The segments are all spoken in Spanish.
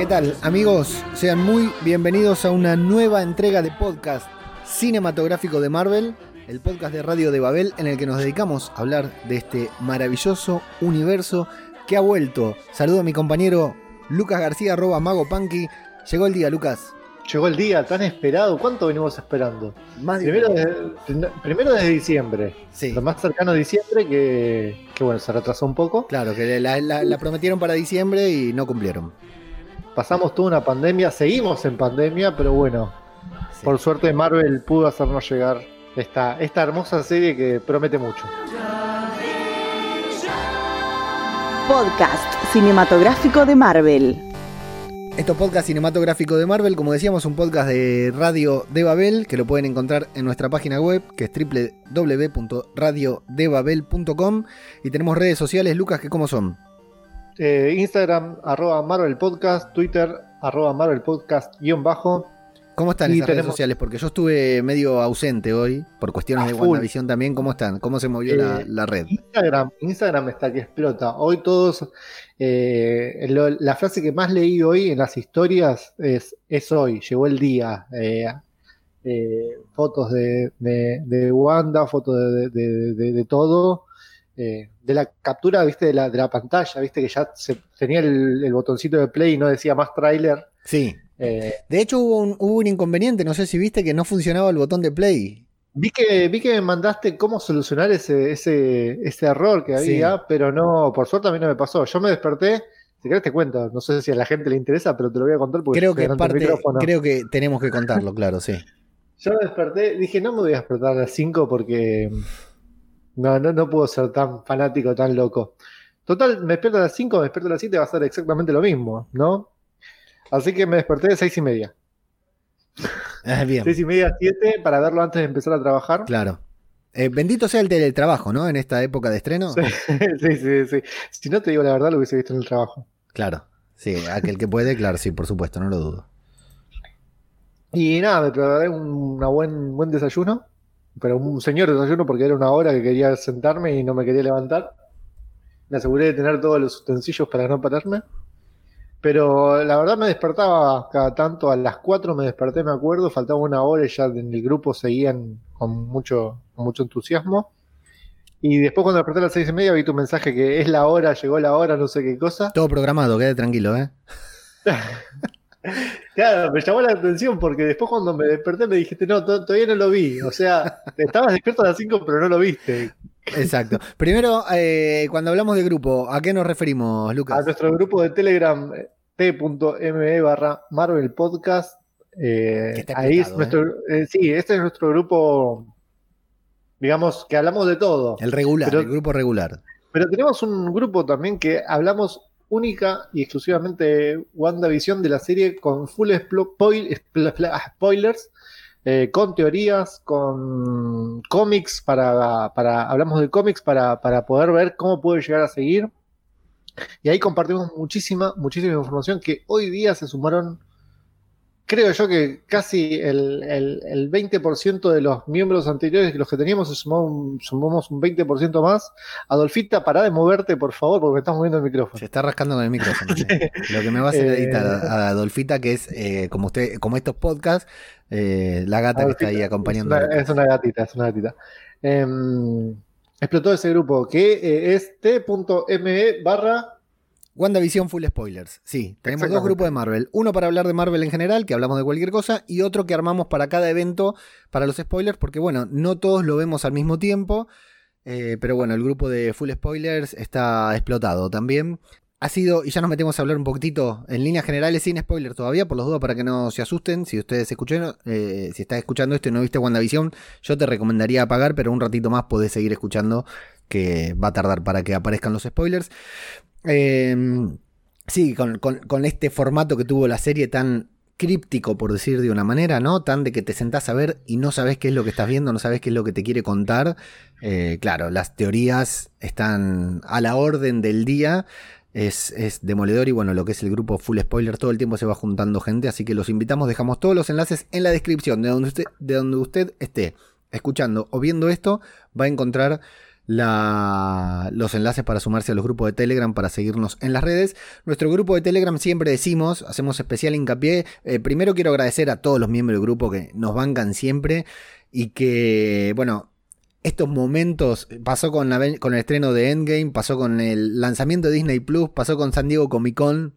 ¿Qué tal amigos? Sean muy bienvenidos a una nueva entrega de podcast cinematográfico de Marvel, el podcast de Radio de Babel en el que nos dedicamos a hablar de este maravilloso universo que ha vuelto. Saludo a mi compañero Lucas García, arroba Mago Punky. Llegó el día, Lucas. Llegó el día tan esperado. ¿Cuánto venimos esperando? Más Primero desde, primero desde diciembre. Sí. Lo más cercano a diciembre que, que bueno, se retrasó un poco. Claro, que la, la- la prometieron para diciembre y no cumplieron. Pasamos toda una pandemia, seguimos en pandemia, pero bueno, Sí. por suerte Marvel pudo hacernos llegar esta, esta hermosa serie que promete mucho. Podcast cinematográfico de Marvel. Esto es podcast cinematográfico de Marvel, como decíamos, un podcast de Radio de Babel, que lo pueden encontrar en nuestra página web, que es www.radiodebabel.com. Y tenemos redes sociales, Lucas, que cómo son. Eh, Instagram, arroba Marvel Podcast, Twitter, arroba Marvel Podcast, guion bajo. ¿Cómo están esas redes sociales? Porque yo estuve medio ausente hoy, por cuestiones A de. WandaVision también. ¿Cómo están? ¿Cómo se movió la, Eh, la red? Instagram, Instagram está que explota. Hoy todos, eh, lo- la frase que más leí hoy en las historias es, es hoy, llegó el día. Eh, fotos de, de, de Wanda, fotos de, de- de- de todo. eh, de la captura, viste, de la, de la pantalla, viste que ya se, tenía el, el botoncito de play y no decía más tráiler. Sí. Eh, De hecho, hubo un, hubo un inconveniente, no sé si viste que no funcionaba el botón de play. Vi que, vi que me mandaste cómo solucionar ese, ese, ese error que Sí. había, pero no, por suerte a mí no me pasó. Yo me desperté, si querés te cuento, no sé si a la gente le interesa, pero te lo voy a contar porque Creo que parte, creo que tenemos que contarlo, claro, sí. Yo me desperté, dije, no me voy a despertar a las 5 porque no, no, no puedo ser tan fanático, tan loco. Total, me despierto a las 5, me despierto a las 7, va a ser exactamente lo mismo, ¿no? Así que me desperté de 6 y media. Ah, bien. 6 y media, 7 para verlo antes de empezar a trabajar. Claro. Eh, bendito sea el teletrabajo, ¿no? En esta época de estreno. Sí, sí, sí, sí. Si no te digo la verdad, lo hubiese visto en el trabajo. Claro. Sí, aquel que puede, claro, sí, por supuesto, no lo dudo. Y nada, me preparé un una buen, buen desayuno, pero un señor desayuno porque era una hora que quería sentarme y no me quería levantar. Me aseguré de tener todos los utensilios para no pararme. Pero la verdad me despertaba cada tanto, a las 4 me desperté, me acuerdo, faltaba una hora y ya en el grupo seguían con mucho, con mucho entusiasmo. Y después cuando desperté a las 6 y media vi tu mensaje que es la hora, llegó la hora, no sé qué cosa. Todo programado, quede tranquilo, ¿eh? Claro, me llamó la atención porque después cuando me desperté me dijiste, no, to- todavía no lo vi. O sea, estabas despierto a las 5 pero no lo viste. Exacto. Primero, eh, cuando hablamos de grupo, ¿a qué nos referimos, A Lucas? nuestro grupo de Telegram, eh, t.me barra Marvel Podcast. eh, ahí es explotado, nuestro, eh, sí, este es nuestro grupo, digamos, que hablamos de todo. El regular, pero- el grupo regular. Pero tenemos un grupo también que hablamos única y exclusivamente WandaVision de la serie con full ah, spoilers, eh, con teorías, con cómics para, para hablamos de cómics para, para poder ver cómo puede llegar a seguir. Y ahí compartimos muchísima, muchísima información que hoy día se sumaron, creo yo que casi el, el, el 20% de los miembros anteriores, los que teníamos, sumamos un 20% más. Adolfita, pará de moverte, por favor, porque me estás moviendo el micrófono. Se está rascando con el micrófono. sí. Lo que me va a hacer Eh, editar a, Adolfita, que es, eh, como usted, como estos podcasts, eh, la gata que está ahí acompañando. Es una, es una gatita, es una gatita. Em, explotó ese grupo que eh, es t.me barra WandaVision Full Spoilers. Sí, tenemos dos grupos de Marvel. Uno para hablar de Marvel en general, que hablamos de cualquier cosa, y otro que armamos para cada evento para los spoilers, porque bueno, no todos lo vemos al mismo tiempo. eh, pero bueno, el grupo de Full Spoilers está explotado también. Ha sido, y ya nos metemos a hablar un poquitito en líneas generales sin spoiler todavía, por los dudas para que no se asusten. Si ustedes escucharon, eh, si estás escuchando esto y no viste WandaVision, yo te recomendaría apagar, pero un ratito más podés seguir escuchando, que va a tardar para que aparezcan los spoilers. Eh, sí, con, este formato que tuvo la serie tan críptico, por decir de una manera, ¿no? Tan de que te sentás a ver y no sabes qué es lo que estás viendo, no sabes qué es lo que te quiere contar. Eh, claro, las teorías están a la orden del día. Es, demoledor y bueno, lo que es el grupo Full Spoiler, todo el tiempo se va juntando gente, así que los invitamos, dejamos todos los enlaces en la descripción, de usted, de donde usted esté escuchando o viendo esto, va a encontrar los enlaces para sumarse a los grupos de Telegram para seguirnos en las redes. Nuestro grupo de Telegram siempre decimos, hacemos especial hincapié. Eh, primero quiero agradecer a todos los miembros del grupo que nos bancan siempre y que, bueno, estos momentos, pasó con, con el estreno de Endgame, pasó con el lanzamiento de Disney Plus, pasó con San Diego Comic Con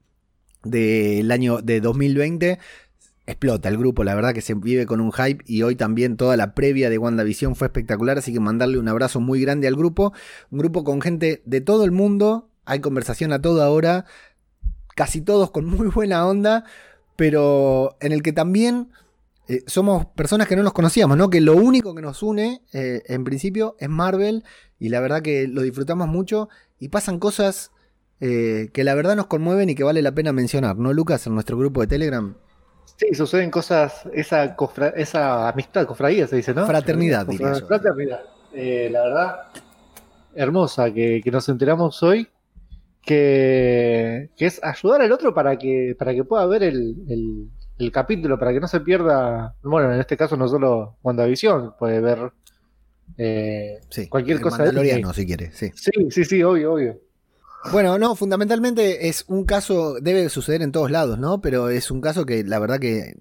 del año de 2020 explota el grupo, la verdad que se vive con un hype y hoy también toda la previa de WandaVision fue espectacular, así que mandarle un abrazo muy grande al grupo, un grupo con gente de todo el mundo, hay conversación a toda hora, casi todos con muy buena onda, pero en el que también eh, somos personas que no nos conocíamos, ¿no? Que lo único que nos une, eh, en principio, es Marvel y la verdad que lo disfrutamos mucho y pasan cosas eh, que la verdad nos conmueven y que vale la pena mencionar, ¿no, Lucas? En nuestro grupo de Telegram. Sí, suceden cosas, esa, esa amistad, cofradía se dice, ¿no? Fraternidad, diría Fraternidad. Eh, la verdad, hermosa, que, nos enteramos hoy, que, es ayudar al otro para que, para que pueda ver el, capítulo, para que no se pierda, bueno, en este caso no solo WandaVision, puede ver eh, cualquier cosa. de si quiere, sí. Sí, sí, sí, obvio, obvio. Bueno, no, fundamentalmente es un caso, debe suceder en todos lados, ¿no? Pero es un caso que la verdad que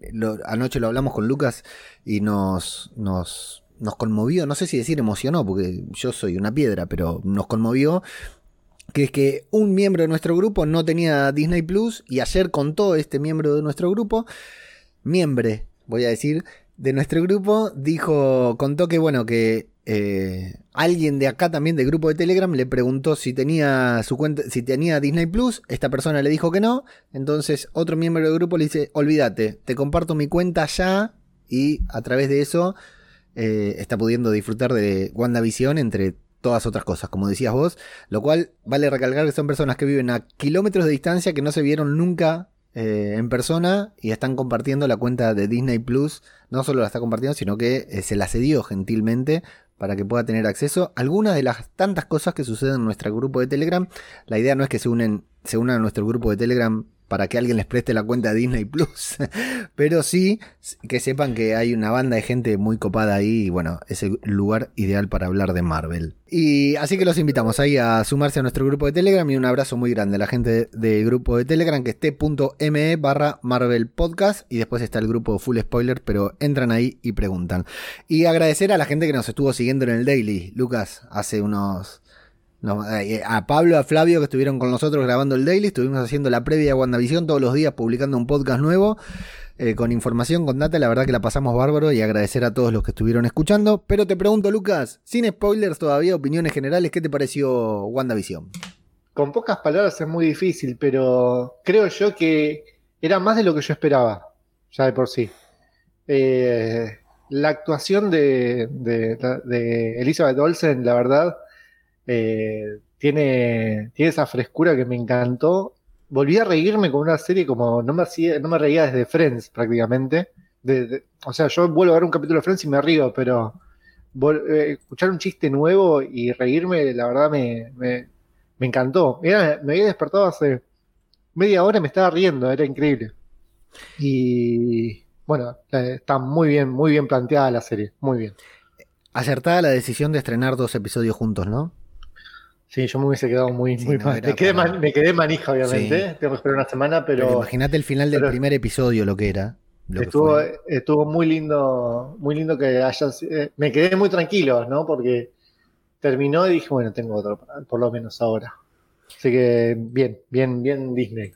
anoche lo hablamos con Lucas y nos, nos, nos conmovió, no sé si decir emocionó, porque yo soy una piedra, pero nos conmovió, que es que un miembro de nuestro grupo no tenía Disney Plus y ayer contó este miembro de nuestro grupo, miembro, voy a decir, de nuestro grupo, dijo, contó que bueno, que eh, alguien de acá también del grupo de Telegram le preguntó si tenía su cuenta, si tenía Disney Plus. Esta persona le dijo que no. Entonces otro miembro del grupo le dice, olvídate, te comparto mi cuenta ya. Y a través de eso eh, está pudiendo disfrutar de WandaVision entre todas otras cosas, como decías vos. Lo cual vale recalcar que son personas que viven a kilómetros de distancia, que no se vieron nunca eh, en persona y están compartiendo la cuenta de Disney Plus. No solo la está compartiendo, sino que se la cedió gentilmente para que pueda tener acceso a algunas de las tantas cosas que suceden en nuestro grupo de Telegram. La idea no es que se, unen, se unan a nuestro grupo de Telegram para que alguien les preste la cuenta de Disney Plus. Pero sí que sepan que hay una banda de gente muy copada ahí y bueno, es el lugar ideal para hablar de Marvel. Y así que los invitamos ahí a sumarse a nuestro grupo de Telegram y un abrazo muy grande a la gente del grupo de Telegram que es t.me barra Marvel Podcast y después está el grupo Full Spoiler, pero entran ahí y preguntan. Y agradecer a la gente que nos estuvo siguiendo en el Daily, Lucas, hace unos eh, a Pablo, a Flavio que estuvieron con nosotros grabando el daily, estuvimos haciendo la previa a WandaVision todos los días publicando un podcast nuevo eh, con información, con data, la verdad que la pasamos bárbaro y agradecer a todos los que estuvieron escuchando. Pero te pregunto, Lucas, sin spoilers todavía, opiniones generales, ¿qué te pareció WandaVision? Con pocas palabras es muy difícil, pero creo yo que era más de lo que yo esperaba, ya de por sí. Eh, la actuación de, de Elizabeth Olsen, la verdad, eh, tiene, tiene esa frescura que me encantó. Volví a reírme con una serie como no me, no me reía desde Friends prácticamente. o sea, yo vuelvo a ver un capítulo de Friends y me río, pero eh, escuchar un chiste nuevo y reírme, la verdad me, me, encantó. me había despertado hace media hora y me estaba riendo, era increíble. Y bueno, está muy bien, muy bien planteada la serie, muy bien. Acertada la decisión de estrenar dos episodios juntos, ¿no? Sí, yo me hubiese quedado muy, muy mal. Me quedé, manija, obviamente. Tengo que esperar una semana, pero. Imagínate el final del primer episodio, lo que era. estuvo, estuvo muy lindo, muy lindo que hayas. Eh, me quedé muy tranquilo, ¿no? Porque terminó y dije, bueno, tengo otro, por lo menos ahora. Así que bien, bien, bien Disney.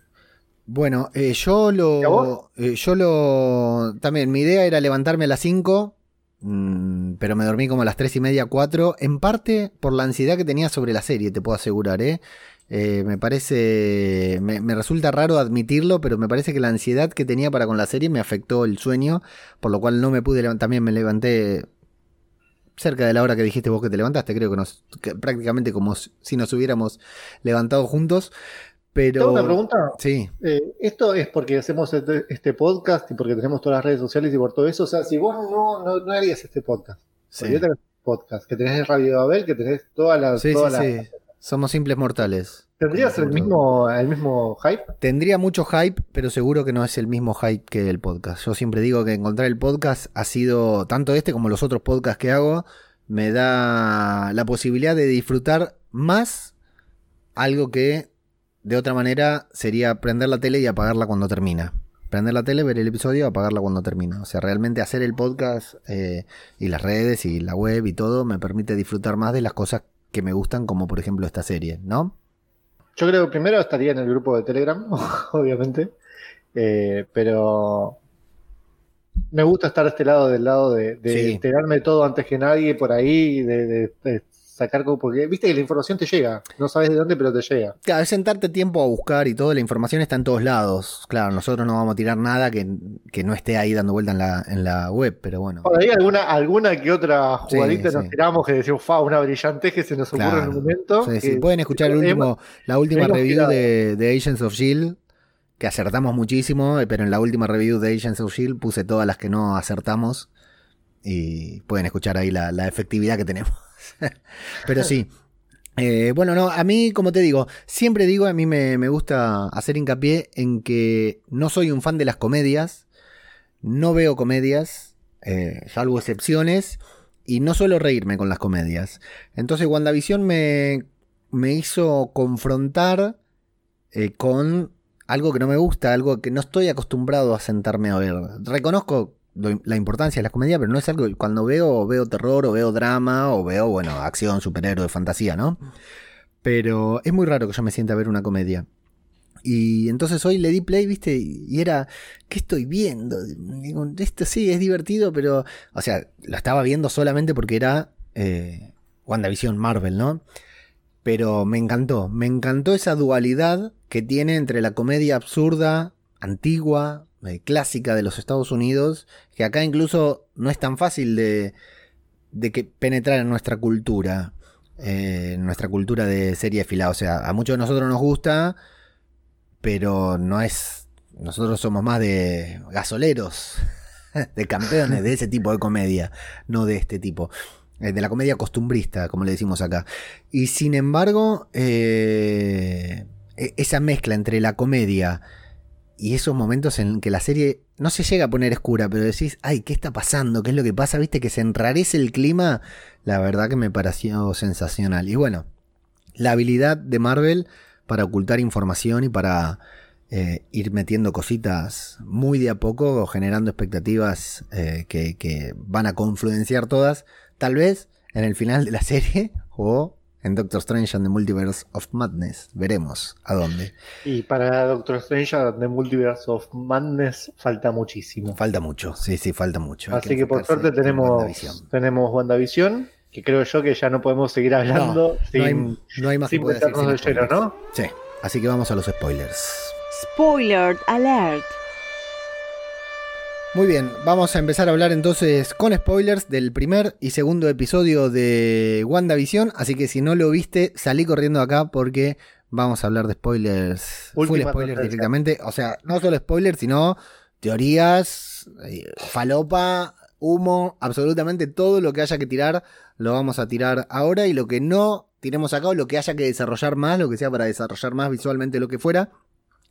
Bueno, eh, yo lo. Eh, yo lo. También, mi idea era levantarme a las 5 Mm, pero me dormí como a las 3 y media, 4. En parte por la ansiedad que tenía sobre la serie, te puedo asegurar, ¿eh? eh me parece. Me, resulta raro admitirlo, pero me parece que la ansiedad que tenía para con la serie me afectó el sueño, por lo cual no me pude levantar. También me levanté cerca de la hora que dijiste vos que te levantaste, creo que, nos, prácticamente como si nos hubiéramos levantado juntos. Pero... ¿Tengo una pregunta? Sí. Eh, esto es porque hacemos este, este, podcast y porque tenemos todas las redes sociales y por todo eso. O sea, si vos no, no, harías este podcast, sí. yo tengo podcast, que tenés Radio Babel, que tenés todas las... Sí, sí, sí. Somos simples mortales. ¿Tendrías el mismo, el mismo hype? Tendría mucho hype, pero seguro que no es el mismo hype que el podcast. Yo siempre digo que encontrar el podcast ha sido, tanto este como los otros podcasts que hago, me da la posibilidad de disfrutar más algo que de otra manera sería prender la tele y apagarla cuando termina. Prender la tele, ver el episodio y apagarla cuando termina. O sea, realmente hacer el podcast eh, y las redes y la web y todo me permite disfrutar más de las cosas que me gustan, como por ejemplo esta serie, ¿no? Yo creo que primero estaría en el grupo de Telegram, obviamente. Eh, pero me gusta estar a este lado del lado de, de Sí. enterarme todo antes que nadie por ahí, de, de- de sacar como porque viste que la información te llega, no sabes de dónde, pero te llega. Claro, es sentarte tiempo a buscar y todo, la información está en todos lados. Claro, nosotros no vamos a tirar nada que, que no esté ahí dando vuelta en la, en la web, pero bueno. Por ahí alguna, alguna que otra Sí, jugadita nos sí. tiramos que decimos, fa, una brillante que se nos ocurre Claro. en un momento. Sí, sí, que- Pueden escuchar el último, la última review de, de Agents of Shield, que acertamos muchísimo, eh, pero en la última review de Agents of Shield puse todas las que no acertamos y pueden escuchar ahí la, la efectividad que tenemos. pero sí. Eh, bueno, no, a mí, como te digo, siempre digo, a mí me, me gusta hacer hincapié en que no soy un fan de las comedias, no veo comedias, eh, salvo excepciones, y no suelo reírme con las comedias. Entonces WandaVision me, me hizo confrontar eh, con algo que no me gusta, algo que no estoy acostumbrado a sentarme a ver. Reconozco lo- la importancia de las comedias, pero no es algo que cuando veo, veo terror o veo drama o veo, bueno, acción, superhéroe, fantasía, ¿no? Pero es muy raro que yo me sienta a ver una comedia. Y entonces hoy le di play, viste, y era, ¿qué estoy viendo? Digo, Esto sí es divertido, pero, o sea, lo estaba viendo solamente porque era eh, WandaVision Marvel, ¿no? Pero me encantó, me encantó esa dualidad que tiene entre la comedia absurda, antigua, eh, clásica de los Estados Unidos, que acá incluso no es tan fácil de, de que penetrar en nuestra cultura, eh, nuestra cultura de serie filada. O sea, a muchos de nosotros nos gusta, pero no es. Nosotros somos más de gasoleros, de campeones de ese tipo de comedia, no de este tipo. eh, De la comedia costumbrista, como le decimos acá. Y sin embargo, e- esa mezcla entre la comedia y esos momentos en que la serie no se llega a poner oscura, pero decís, ay, ¿qué está pasando? ¿Qué es lo que pasa? ¿Viste que se enrarece el clima? La verdad que me pareció sensacional. Y bueno, la habilidad de Marvel para ocultar información y para eh, ir metiendo cositas muy de a poco, generando expectativas eh, que, que van a confluenciar todas, tal vez en el final de la serie o en Doctor Strange and the Multiverse of Madness. Veremos a dónde. Y para Doctor Strange and the Multiverse of Madness falta muchísimo. Falta mucho, sí, sí, falta mucho. Hay Así que que por suerte en tenemos WandaVision. tenemos WandaVision, que creo yo que ya no podemos seguir hablando No hay, sin, no hay más que sin poder decir meternos sin de lleno. ¿no? Sí, así que vamos a los spoilers. Spoiler alert. Muy bien, vamos a empezar a hablar entonces con spoilers del primer y segundo episodio de WandaVision. Así que si no lo viste, salí corriendo acá porque vamos a hablar de spoilers, full spoilers directamente. O sea, no solo spoilers, sino teorías, eh, falopa, humo, absolutamente todo lo que haya que tirar lo vamos a tirar ahora y lo que no tiremos acá o lo que haya que desarrollar más, lo que sea para desarrollar más visualmente lo que fuera,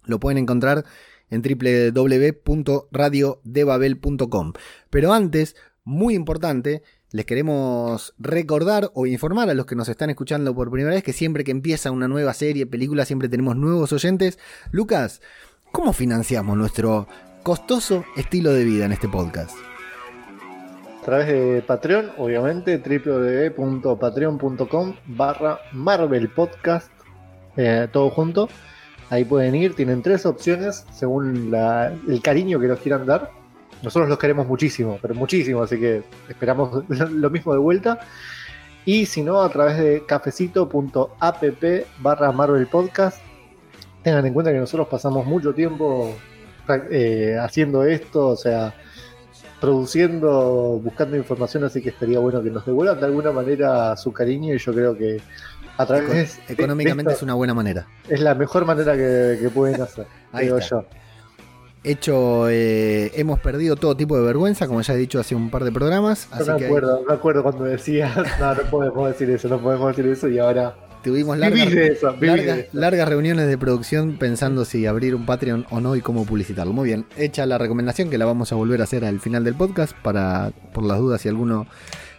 lo pueden encontrar en www.radiodebabel.com. Pero antes, muy importante, les queremos recordar o informar a los que nos están escuchando por primera vez que siempre que empieza una nueva serie, película, siempre tenemos nuevos oyentes. Lucas, ¿cómo financiamos nuestro costoso estilo de vida en este podcast? A través de Patreon, obviamente, www.patreon.com barra Marvel Podcast, eh, todo junto. Ahí pueden ir, tienen tres opciones según la- el cariño que nos quieran dar. Nosotros los queremos muchísimo, pero muchísimo, así que esperamos lo mismo de vuelta. Y si no, a través de cafecito.app barra Marvel Podcast. Tengan en cuenta que nosotros pasamos mucho tiempo eh, haciendo esto, o sea, produciendo, buscando información, así que estaría bueno que nos devuelvan de alguna manera su cariño y yo creo que a través económicamente es una buena manera. es la mejor manera que, que pueden hacer, Ahí digo está. yo. Hecho, eh, hemos perdido todo tipo de vergüenza, como ya he dicho hace un par de programas. Así me acuerdo, me acuerdo cuando decías, no, no podemos decir eso, no podemos decir eso y ahora tuvimos largas, eso, largas reuniones de producción pensando si abrir un Patreon o no y cómo publicitarlo. Muy bien, hecha la recomendación que la vamos a volver a hacer al final del podcast para por las dudas si alguno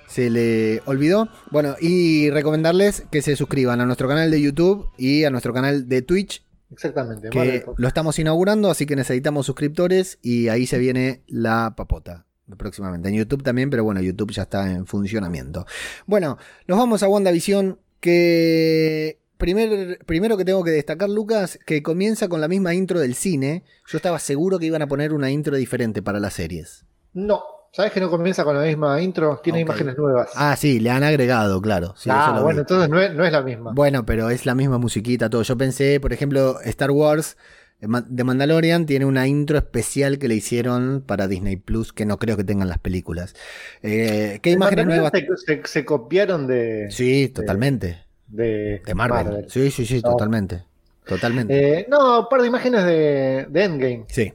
se le olvidó. Bueno, y recomendarles que se suscriban a nuestro canal de YouTube y a nuestro canal de Twitch, Exactamente. que Marvel. lo estamos inaugurando, así que necesitamos suscriptores y ahí se viene la papota. Próximamente. En YouTube también, pero bueno, YouTube ya está en funcionamiento. Bueno, nos vamos a WandaVision. Que primer, primero que tengo que destacar, Lucas, que comienza con la misma intro del cine. Yo estaba seguro que iban a poner una intro diferente para las series. No, ¿sabes que no comienza con la misma intro? Tiene imágenes nuevas. Ah, sí, le han agregado, claro. Sí, ah, bueno, vi. entonces no es, no es la misma. Bueno, pero es la misma musiquita, todo. Yo pensé, por ejemplo, Star Wars eh, de Mandalorian tiene una intro especial que le hicieron para Disney Plus, que no creo que tengan las películas. Eh, ¿Qué En imágenes nuevas? Se, se- se copiaron de, Sí, totalmente. de, De Marvel. Sí, sí, sí, No. totalmente. Totalmente. Eh, no, un par de imágenes de, de Endgame, Sí.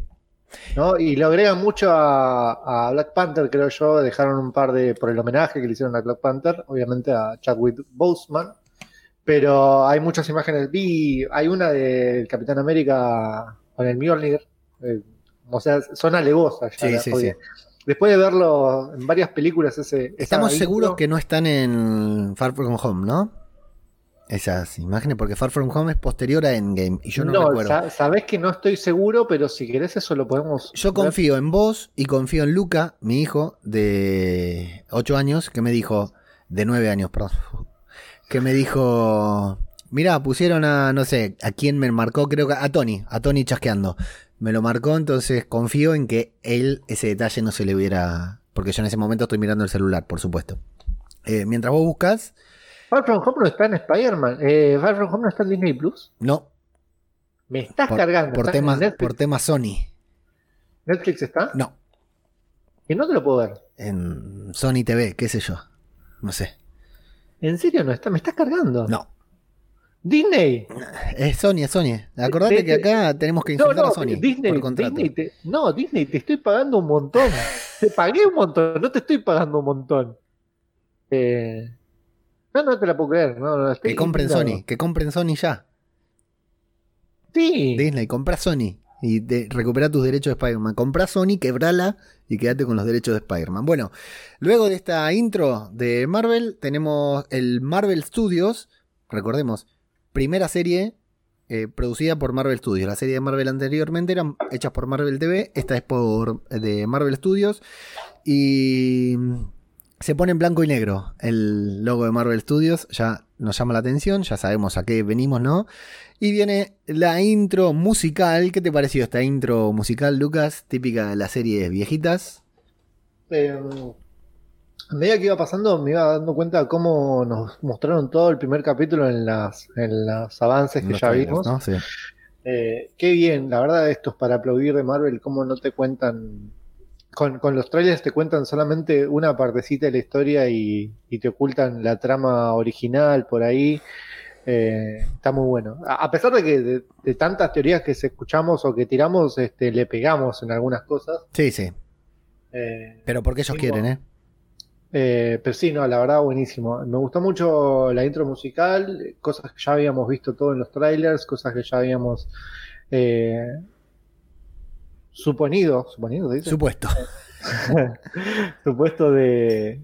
¿No? Y lo agregan mucho a, a Black Panther, creo yo. Dejaron un par de, por el homenaje que le hicieron a Black Panther, obviamente a Chadwick Boseman. Pero hay muchas imágenes. Vi, hay una del Capitán América con el Mjolnir. eh, o sea, son alegosas. ya, Sí, sí, sí. Después de verlo en varias películas, ese. Estamos intro- seguros que no están en Far From Home, ¿no? Esas imágenes, porque Far From Home es posterior a Endgame y yo no, recuerdo. sa- sabés que no estoy seguro, pero si querés eso lo podemos. Yo ver. confío en vos y confío en Luca, mi hijo de 8 años, que me dijo, de 9 años, perdón, que me dijo, mira, pusieron a, no sé, a quién me marcó, creo que a Tony, a Tony chasqueando. Me lo marcó, entonces confío en que él ese detalle no se le hubiera... Porque yo en ese momento estoy mirando el celular, por supuesto. Eh, mientras vos buscas, Far From Home no está en Spider-Man. Eh, Far From Home no está en Disney Plus. no, Me estás por, cargando. por ¿Estás en tema, Netflix? por tema Sony. Netflix está. No, Y no te lo puedo ver. en Sony TV, qué sé yo. No sé. ¿En serio no está? Me estás cargando. No. Disney. Es Sony, es Sony. Acordate De- que acá tenemos que No, insultar no, a Sony Disney, por contrato. Disney te- no, Disney, te estoy pagando un montón. te pagué un montón, no te estoy pagando un montón. Eh, no, no te la puedo creer. No, no, estoy que compren. Sony, que compren Sony ya. Sí. Disney, compra Sony y te, recupera tus derechos de Spider-Man. Compra Sony, quebrala y quédate con los derechos de Spider-Man. Bueno, luego de esta intro de Marvel, tenemos el Marvel Studios. Recordemos, primera serie eh, producida por Marvel Studios. La serie de Marvel anteriormente eran hechas por Marvel TV. Esta es por de Marvel Studios. Y se pone en blanco y negro el logo de Marvel Studios. Ya nos llama la atención, ya sabemos a qué venimos, ¿no? Y viene la intro musical. ¿Qué te pareció esta intro musical, Lucas? Típica de las series viejitas. Eh, a medida que iba pasando, me iba dando cuenta cómo nos mostraron todo el primer capítulo en las, en los avances que Los ya trailers, vimos. ¿no? Sí. Eh, qué bien, la verdad, esto es para aplaudir de Marvel, cómo no te cuentan. Con, con los trailers te cuentan solamente una partecita de la historia y, y te ocultan la trama original por ahí. Eh, está muy bueno. A, a pesar de que de, de tantas teorías que escuchamos o que tiramos, este, le pegamos en algunas cosas. sí, sí. Eh, Pero porque ellos quieren. ¿eh? eh, pero sí, no, la verdad, buenísimo. Me gustó mucho la intro musical, cosas que ya habíamos visto todo en los trailers, cosas que ya habíamos eh, suponido, suponido. Supuesto. supuesto de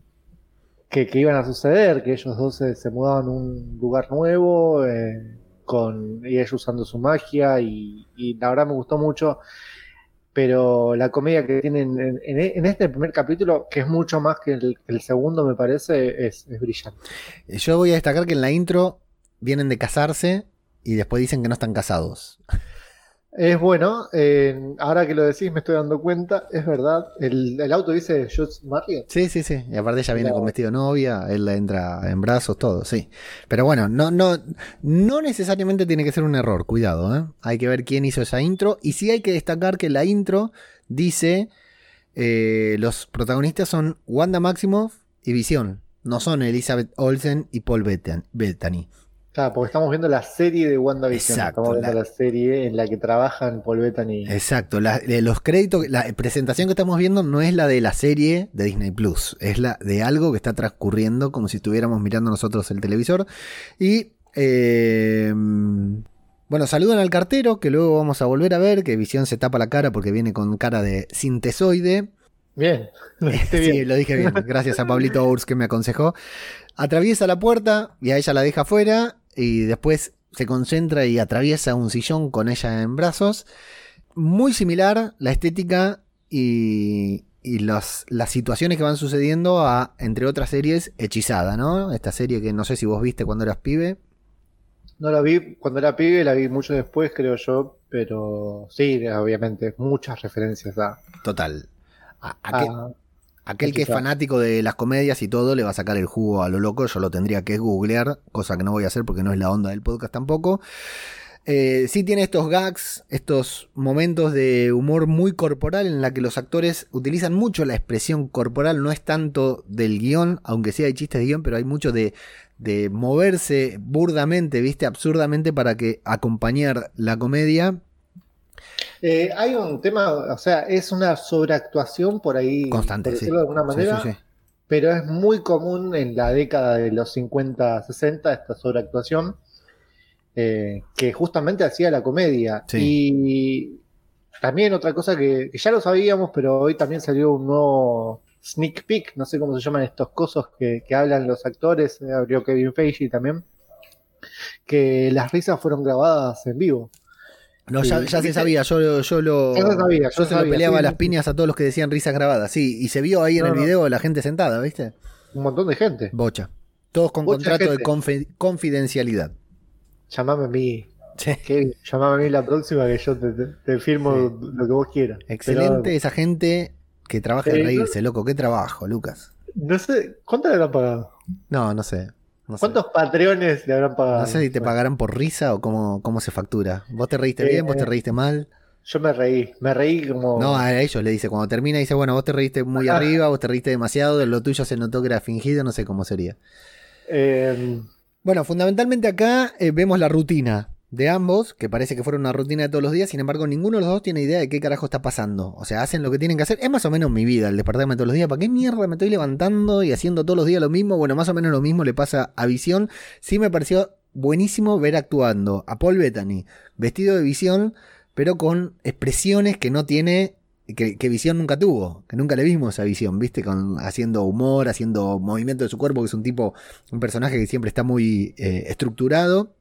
que, que iban a suceder, que ellos dos se, se mudaban a un lugar nuevo, eh, con y ellos usando su magia, y, y la verdad me gustó mucho. Pero la comedia que tienen en, en- en este primer capítulo, que es mucho más que el, que el segundo, me parece, es, es brillante. Yo voy a destacar que en la intro vienen de casarse y después dicen que no están casados. Es bueno, eh, ahora que lo decís me estoy dando cuenta, es verdad. El, el auto dice Just Marriott. Sí, sí, sí. Y aparte ella viene con vestido de novia, él la entra en brazos, todo, sí. Pero bueno, no, no, no necesariamente tiene que ser un error, cuidado, ¿eh? Hay que ver quién hizo esa intro. Y sí hay que destacar que la intro dice eh, los protagonistas son Wanda Maximoff y Visión. No son Elizabeth Olsen y Paul Bettany. Claro, porque estamos viendo la serie de WandaVision. Exacto, estamos viendo la- la... serie en la que trabajan Paul Bettany. Exacto, la- de los créditos, la presentación que estamos viendo no es la de la serie de Disney Plus, es la de algo que está transcurriendo como si estuviéramos mirando nosotros el televisor. Y eh, bueno, saludan al cartero, que luego vamos a volver a ver, que Visión se tapa la cara porque viene con cara de sintesoide. Bien, lo Sí, bien. lo dije bien. Gracias a Pablito Urs que me aconsejó. Atraviesa la puerta y a ella la deja afuera y después se concentra y atraviesa un sillón con ella en brazos. Muy similar la estética y, y los- las situaciones que van sucediendo a, entre otras series, Hechizada, ¿no? Esta serie que no sé si vos viste cuando eras pibe. No la vi cuando era pibe, la vi mucho después, creo yo, pero sí, obviamente, muchas referencias a, Total. A- aquel, a- aquel que es fanático de las comedias y todo le va a sacar el jugo a lo loco. Yo lo tendría que googlear, cosa que no voy a hacer porque no es la onda del podcast tampoco. Eh, sí tiene estos gags, estos momentos de humor muy corporal en la que los actores utilizan mucho la expresión corporal, no es tanto del guion, aunque sí hay chistes de guion, pero hay mucho de, de moverse burdamente, viste, absurdamente para que acompañar la comedia Eh, hay un tema, o sea, es una sobreactuación por ahí, constante, por sí. decirlo de alguna manera, sí, sí. pero es muy común en la década de los 50, 60 esta sobreactuación, eh, que justamente hacía la comedia. Y también otra cosa que, que ya lo sabíamos, pero hoy también salió un nuevo sneak peek, no sé cómo se llaman estos cosos que, que hablan los actores, eh, abrió Kevin Feige también, que las risas fueron grabadas en vivo. No, ya, Sí, ya se sabía, yo, yo lo. Sabía, ya yo se lo sabía, peleaba sí, a las piñas a todos los que decían risas grabadas, sí, y se vio ahí en el no. video la gente sentada, ¿viste? Un montón de gente. Bocha. Todos con contrato de confi- confidencialidad. Llamame a mí. Sí. Kevin, llamame a mí la próxima que yo te, te- te firmo lo que vos quieras. Excelente Pero, esa gente que trabaja en reírse, loco. Qué trabajo, Lucas. no sé, ¿cuánto le habrán pagado? No, no sé. No sé. ¿Cuántos patreones le habrán pagado? No sé si te pagarán por risa o cómo, cómo se factura. ¿Vos te reíste Eh, bien? ¿Vos te reíste mal? Yo me reí, me reí como... No, a ellos le dice, cuando termina, dice, bueno, vos te reíste muy Ah. arriba, vos te reíste demasiado, lo tuyo se notó que era fingido, no sé cómo sería. eh, Bueno, fundamentalmente acá eh, vemos la rutina de ambos, que parece que fuera una rutina de todos los días, sin embargo ninguno de los dos tiene idea de qué carajo está pasando. O sea, hacen lo que tienen que hacer. Es más o menos mi vida, el despertarme todos los días. ¿Para qué mierda me estoy levantando y haciendo todos los días lo mismo? Bueno, más o menos lo mismo le pasa a Visión. Sí me pareció buenísimo ver actuando a Paul Bettany, vestido de Visión, pero con expresiones que no tiene... Que, que Visión nunca tuvo, que nunca le vimos a Visión, ¿viste? Con, haciendo humor, haciendo movimiento de su cuerpo, que es un tipo, un personaje que siempre está muy eh, estructurado.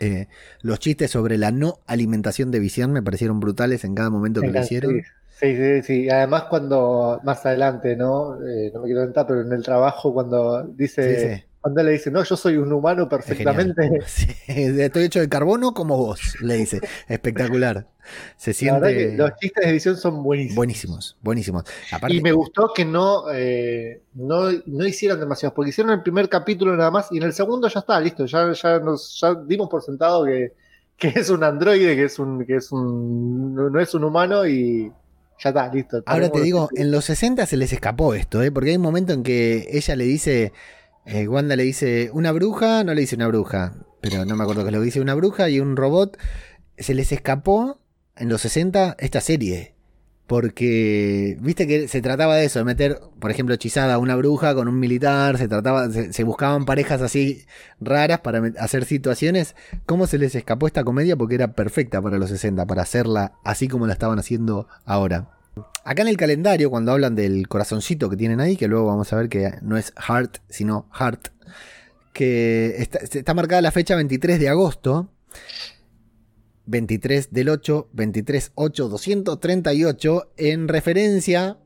Eh, los chistes sobre la no alimentación de visión me parecieron brutales en cada momento que lo hicieron. Sí, sí, sí. Además cuando, más adelante, ¿no? Eh, no me quiero entrar, pero en el trabajo cuando dice... Sí, sí. Cuando le dice, no, yo soy un humano perfectamente... Sí, estoy hecho de carbono como vos, le dice. Espectacular. Se siente que los chistes de visión son buenísimos. buenísimos, buenísimos. Aparte, Y me gustó que no, eh, no, no hicieran demasiados, porque hicieron el primer capítulo nada más y en el segundo ya está, listo, ya, ya nos ya dimos por sentado que, que es un androide, que es un, que es un, no no es un humano y ya está, listo. Ahora te digo, en los 60 se les escapó esto, ¿eh? porque hay un momento en que ella le dice, eh, Wanda le dice, una bruja, no le dice una bruja, pero no me acuerdo que lo dice una bruja y un robot, se les escapó en los 60 esta serie. Porque, viste que se trataba de eso, de meter, por ejemplo, hechizada a una bruja con un militar, se trataba, se, se buscaban parejas así raras para hacer situaciones. ¿Cómo se les escapó esta comedia? Porque era perfecta para los 60, para hacerla así como la estaban haciendo ahora. Acá en el calendario, cuando hablan del corazoncito que tienen ahí, que luego vamos a ver que no es heart, sino heart, que está, marcada la fecha 23 de agosto. 23 del 8, 23 8, 238, en referencia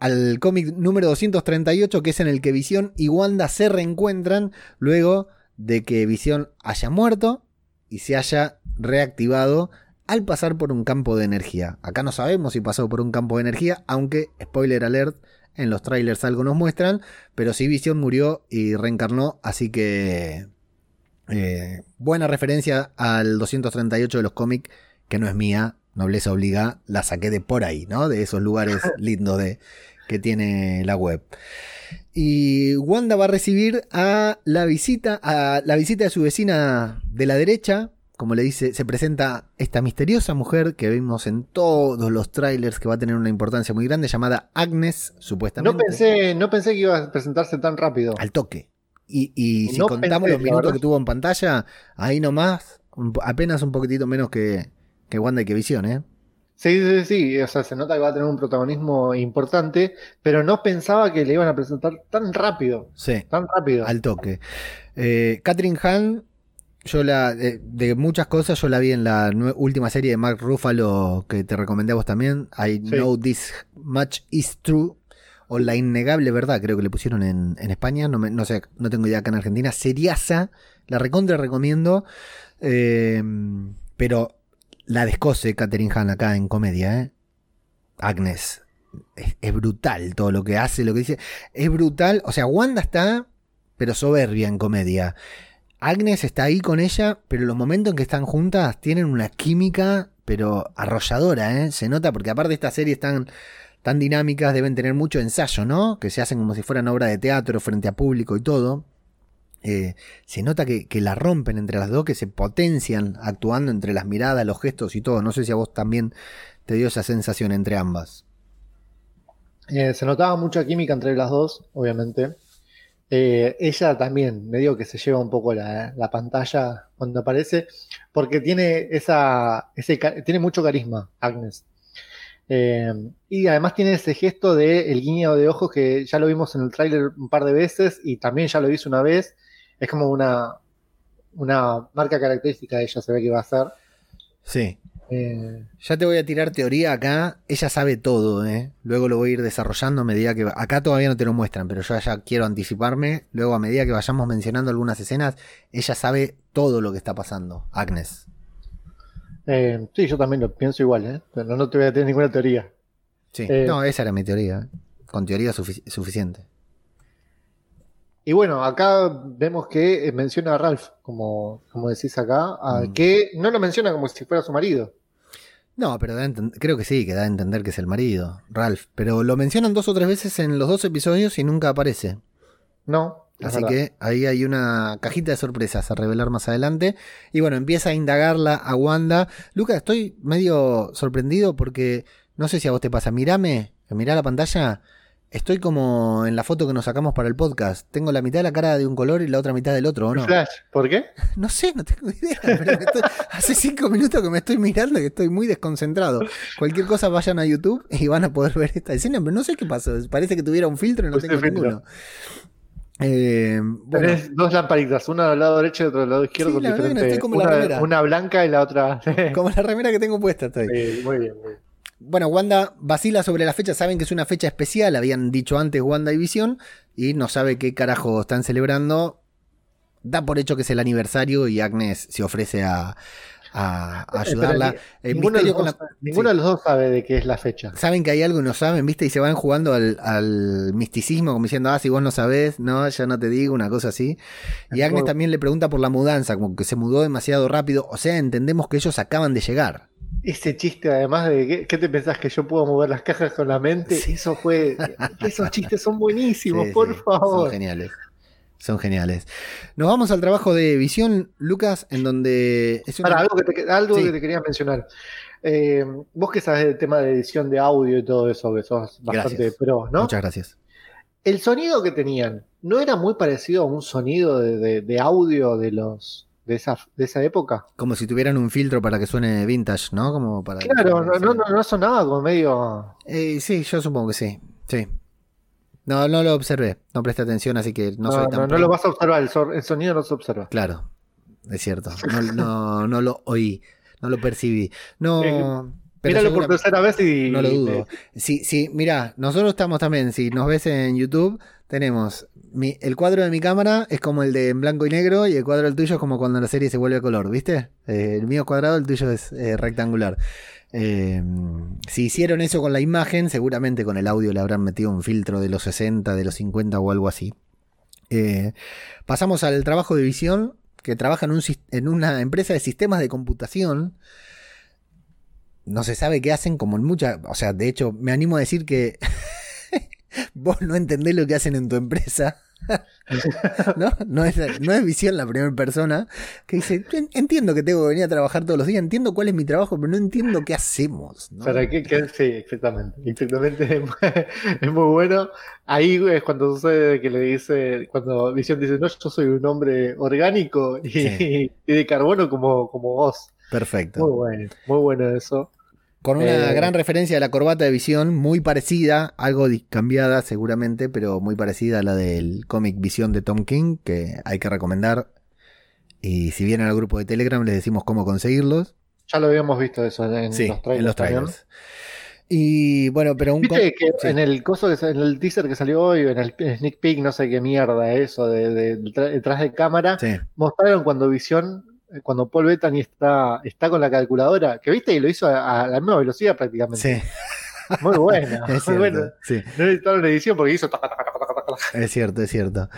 al cómic número 238, que es en el que Visión y Wanda se reencuentran luego de que Visión haya muerto y se haya reactivado al pasar por un campo de energía. Acá no sabemos si pasó por un campo de energía, aunque, spoiler alert, en los trailers algo nos muestran, pero sí Visión murió y reencarnó, así que eh, buena referencia al 238 de los cómics, que no es mía, nobleza obliga, la saqué de por ahí, ¿no? De esos lugares lindos de, que tiene la web. Y Wanda va a recibir a la visita, a la visita de su vecina de la derecha. Como le dice, se presenta esta misteriosa mujer que vimos en todos los trailers que va a tener una importancia muy grande, llamada Agnes, supuestamente. No pensé, no pensé que iba a presentarse tan rápido. Al toque. Y, y si No contamos pensé, los minutos que tuvo en pantalla, ahí nomás, un apenas un poquitito menos que, que Wanda y que Visión, ¿eh? Sí, sí, sí, o sea, se nota que va a tener un protagonismo importante, pero no pensaba que le iban a presentar tan rápido, Sí, tan rápido. al toque. Eh, Catherine Hahn, yo la. De, de muchas cosas, yo la vi en la última serie de Mark Ruffalo que te recomendé a vos también. I Sí. Know This Much Is True. O La Innegable Verdad, creo que le pusieron en, en España. No, me- no sé, no tengo idea acá en Argentina. Seriasa, la recontra recomiendo. Eh, pero la descose Catherine Hahn acá en comedia, ¿eh? Agnes. Es, es brutal todo lo que hace, lo que dice. Es brutal. O sea, Wanda está, pero soberbia en comedia. Agnes está ahí con ella, pero los momentos en que están juntas tienen una química, pero arrolladora, ¿eh? Se nota, porque aparte estas series tan, tan dinámicas deben tener mucho ensayo, ¿no? Que se hacen como si fueran obra de teatro frente a público y todo. Eh, se nota que, que la rompen entre las dos, que se potencian actuando entre las miradas, los gestos y todo. No sé si a vos también te dio esa sensación entre ambas. Eh, se notaba mucha química entre las dos, obviamente. Eh, ella también, medio que se lleva un poco la, la pantalla cuando aparece, porque tiene esa, ese, tiene mucho carisma, Agnes. Eh, y además tiene ese gesto de el guiño de ojos que ya lo vimos en el tráiler un par de veces y también ya lo hizo una vez. Es como una, una marca característica de ella, se ve que va a ser. Sí. Eh, Ya te voy a tirar teoría acá. Ella sabe todo, ¿eh? Luego lo voy a ir desarrollando a medida que... Acá todavía no te lo muestran, pero yo ya quiero anticiparme. Luego a medida que vayamos mencionando algunas escenas, ella sabe todo lo que está pasando. Agnes. eh, sí, yo también lo pienso igual, ¿eh? pero no te voy a tener ninguna teoría. Sí. Eh. no, esa era mi teoría. ¿eh? Con teoría sufic- suficiente. Y bueno, acá vemos que eh, menciona a Ralph, como, como decís acá, a- Mm. que no lo menciona como si fuera su marido. No, pero da creo que sí, que da a entender que es el marido, Ralph. Pero lo mencionan dos o tres veces en los dos episodios y nunca aparece. No, Así verdad. que ahí hay una cajita de sorpresas a revelar más adelante. Y bueno, empieza a indagarla a Wanda. Lucas, estoy medio sorprendido porque no sé si a vos te pasa. Mirame, mirá la pantalla. Estoy como en la foto que nos sacamos para el podcast. Tengo la mitad de la cara de un color y la otra mitad del otro, ¿o no? Flash, ¿por qué? No sé, no tengo idea. pero estoy- hace cinco minutos que me estoy mirando y estoy muy desconcentrado. Cualquier cosa vayan a YouTube y van a poder ver esta escena, pero no sé qué pasó. Parece que tuviera un filtro y no tengo filtro. ninguno. Eh, bueno, Tenés dos lamparitas, una del lado derecho y otra del lado izquierdo Sí, con la verdad que no diferente. estoy como la una, una blanca y la otra. como la remera que tengo puesta estoy. Sí, muy bien, muy bien. Bueno, Wanda vacila sobre la fecha, saben que es una fecha especial, habían dicho antes Wanda y Visión, y no sabe qué carajo están celebrando. Da por hecho que es el aniversario y Agnes se ofrece a, a- a ayudarla. El ninguno, de los, dos, la- ninguno sí. de los dos sabe de qué es la fecha. Saben que hay algo y no saben, ¿viste? Y se van jugando al, al misticismo, como diciendo, ah, si vos no sabés, no, ya no te digo, una cosa así. Y Es Agnes también le pregunta por la mudanza, como que se mudó demasiado rápido. O sea, entendemos que ellos acaban de llegar. Ese chiste, además de ¿qué, qué te pensás que yo puedo mover las cajas con la mente? Sí. Eso fue. Esos chistes son buenísimos, Sí, por sí, favor. Son geniales. Son geniales. Nos vamos al trabajo de visión, Lucas, en donde es una- Para, algo, que te, algo que te quería mencionar. Eh, vos que sabes del tema de edición de audio y todo eso, que sos bastante Gracias. pro, ¿no? Muchas gracias. El sonido que tenían, ¿no era muy parecido a un sonido de, de- de audio de los de esa, de esa época? Como si tuvieran un filtro para que suene vintage, ¿no? Como para Claro, no, no, no, no sonaba como medio. Eh, sí, yo supongo que sí. Sí. No, no lo observé, no presté atención, así que no, No, soy no, tan no pro. lo vas a observar, el, sor- el sonido no se observa. Claro, es cierto. No, no, no lo oí, no lo percibí. No, Eh, Míralo por tercera vez y. no lo dudo. Sí, sí, mira, nosotros estamos también, si nos ves en YouTube, tenemos mi- el cuadro de mi cámara es como el de en blanco y negro y el cuadro del tuyo es como cuando la serie se vuelve a color, ¿viste? Eh, el mío es cuadrado, el tuyo es eh, rectangular. Eh, si hicieron eso con la imagen, seguramente con el audio le habrán metido un filtro de los 60, de los 50 o algo así. Eh, pasamos al trabajo de visión, que trabaja en, en una empresa de sistemas de computación. No se sabe qué hacen, como en muchas. O sea, de hecho, me animo a decir que vos no entendés lo que hacen en tu empresa. ¿No? No es, no es visión la primera persona que dice: "En- Entiendo que tengo que venir a trabajar todos los días, entiendo cuál es mi trabajo, pero no entiendo qué hacemos. ¿no? ¿Para qué? qué- Sí, exactamente. Exactamente. Es muy- Es muy bueno. Ahí es cuando sucede que le dice, cuando Visión dice, no, yo soy un hombre orgánico y, Sí. y de carbono como, como vos. Perfecto. Muy bueno, muy bueno eso. Con una Eh, gran referencia a la corbata de Visión, muy parecida, algo cambiada seguramente, pero muy parecida a la del cómic Visión de Tom King, que hay que recomendar. Y si vienen al grupo de Telegram, les decimos cómo conseguirlos. Ya lo habíamos visto eso en, sí, los trailers. en los también. trailers. Y bueno, pero un Viste que sí. en el coso que en el teaser que salió hoy, en el sneak peek, no sé qué mierda eso de, de- detrás- detrás de cámara, Sí. mostraron cuando Visión, cuando Paul Bettany está, está con la calculadora, que viste y lo hizo a, a la misma velocidad prácticamente. Sí, Muy buena, es muy cierto. buena. sí. No necesitaron edición porque hizo. Es cierto, es cierto.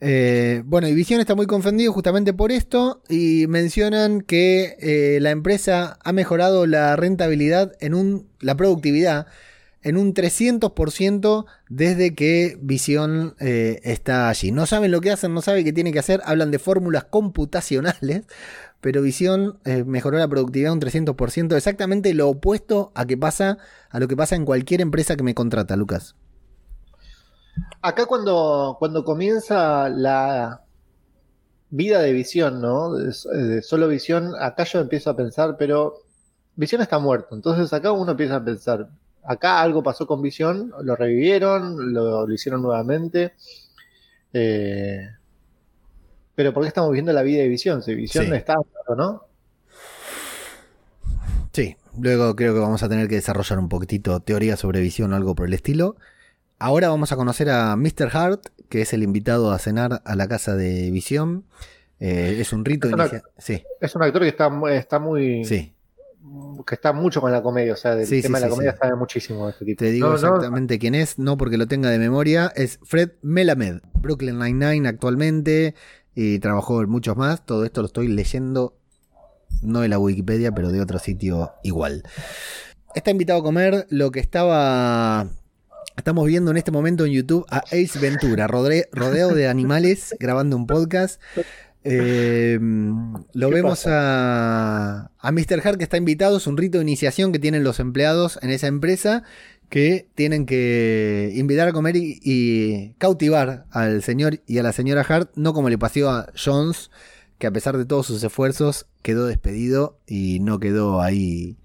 Eh, bueno, y Visión está muy confundido justamente por esto y mencionan que eh, la empresa ha mejorado la rentabilidad en un, la productividad en un 300% desde que Visión eh, está allí. No saben lo que hacen, no saben qué tiene que hacer, hablan de fórmulas computacionales, pero Visión eh, mejoró la productividad un 300%, exactamente lo opuesto a, lo que pasa en cualquier empresa que me contrata, Lucas. Acá cuando, cuando comienza la vida de visión, ¿no? De, de solo visión, acá yo empiezo a pensar, pero visión está muerto. Entonces acá uno empieza a pensar, acá algo pasó con visión, lo revivieron, lo, lo hicieron nuevamente. Eh, pero ¿por qué estamos viendo la vida de visión? Si visión Sí. está ¿no? Sí, luego creo que vamos a tener que desarrollar un poquitito teoría sobre visión o algo por el estilo. Ahora vamos a conocer a Mr. Hart, que es el invitado a cenar a la casa de visión. Eh, es un rito Es una- Sí, Es un actor que está, está muy... sí. Que está mucho con la comedia, o sea, del Sí, sí, tema de sí, la comedia sabe muchísimo este tipo. Te digo No, no, exactamente quién es, no porque lo tenga de memoria. Es Fred Melamed, Brooklyn Nine-Nine actualmente, y trabajó en muchos más. Todo esto lo estoy leyendo, no de la Wikipedia, pero de otro sitio igual. Está invitado a comer lo que estaba. Estamos viendo en este momento en YouTube a Ace Ventura, rodeado de animales, grabando un podcast. Eh, lo ¿Qué vemos a, a Mr. Hart que está invitado, es un rito de iniciación que tienen los empleados en esa empresa que tienen que invitar a comer y, y cautivar al señor y a la señora Hart, no como le pasó a Jones, que a pesar de todos sus esfuerzos quedó despedido y no quedó ahí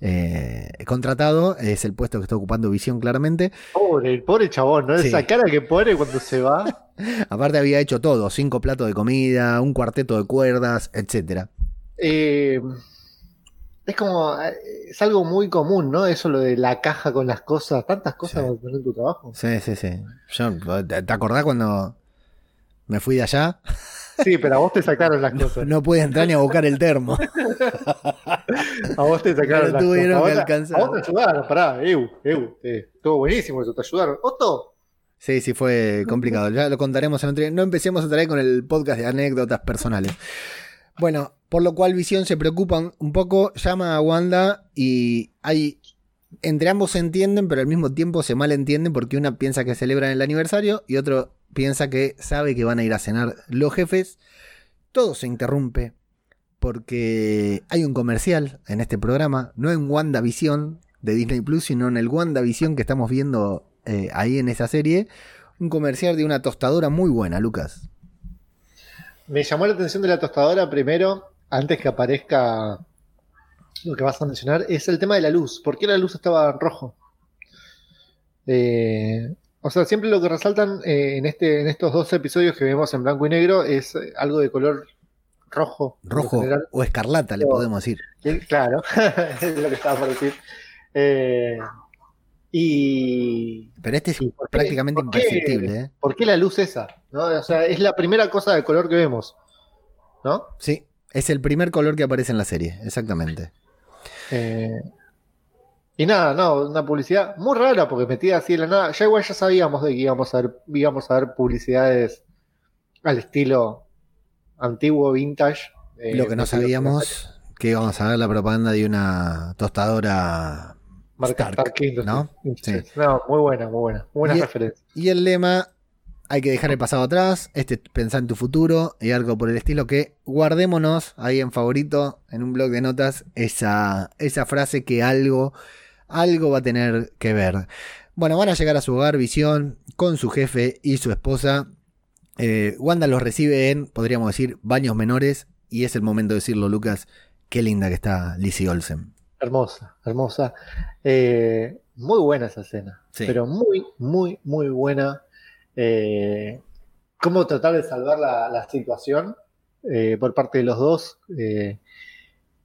eh, contratado, es el puesto que está ocupando Visión claramente. Pobre, pobre chabón, ¿no? Sí. Esa cara que pone cuando se va. Aparte había hecho todo, cinco platos de comida, un cuarteto de cuerdas, etcétera. Eh, es como, eh, es algo muy común, ¿no? Eso lo de la caja con las cosas, tantas cosas Sí. en tu trabajo. Sí, sí, sí. Yo, ¿te, te acordás cuando me fui de allá? Sí, pero a vos te sacaron las cosas. No pude entrar ni a buscar el termo. A vos te sacaron Pero las tuvieron cosas. que A vos te- alcanzar. A vos te ayudaron, pará, Eu, Eu, eh, estuvo buenísimo eso, te ayudaron. Otto, Sí, sí, fue complicado. Ya lo contaremos en otro. No empecemos a traer con el podcast de anécdotas personales. Bueno, por lo cual Visión se preocupa un poco, llama a Wanda y hay. Entre ambos se entienden, pero al mismo tiempo se malentienden porque una piensa que celebran el aniversario y otro piensa que sabe que van a ir a cenar los jefes. Todo se interrumpe porque hay un comercial en este programa, no en WandaVision de Disney Plus, sino en el WandaVision que estamos viendo eh, ahí en esa serie. Un comercial de una tostadora muy buena, Lucas. me llamó la atención de la tostadora primero, antes que aparezca lo que vas a mencionar, es el tema de la luz. ¿Por qué la luz estaba en rojo? Eh, o sea, siempre lo que resaltan eh, en, este, en estos dos episodios que vemos en blanco y negro es eh, algo de color rojo. Rojo o escarlata, le podemos decir. Claro, es lo que estaba por decir. Eh, y Pero este es ¿Y por qué- prácticamente por qué- imperceptible, ¿eh? ¿por qué la luz esa? ¿No? O sea, es la primera cosa de color que vemos. ¿No? Sí, es el primer color que aparece en la serie, exactamente. Eh, y nada, no, una publicidad muy rara porque metida así en la nada. Ya igual ya sabíamos de que íbamos a ver, íbamos a ver publicidades al estilo antiguo, vintage. eh, Lo que no sabíamos que íbamos a ver la propaganda de una tostadora Marca Stark. ¿no? No, muy buena, muy buena. Buena Y- referencia. Y el lema, hay que dejar el pasado atrás, este pensar en tu futuro y algo por el estilo que guardémonos ahí en favorito, en un blog de notas, esa, esa frase que algo, algo va a tener que ver. Bueno, van a llegar a su hogar, visión, con su jefe y su esposa. Eh, Wanda los recibe en, podríamos decir, baños menores. Y es el momento de decirlo, Lucas. Qué linda que está Lizzie Olsen. Hermosa, hermosa. Eh, muy buena esa escena. Sí. Pero muy, muy, muy buena. Eh, cómo tratar de salvar la, la situación eh, por parte de los dos.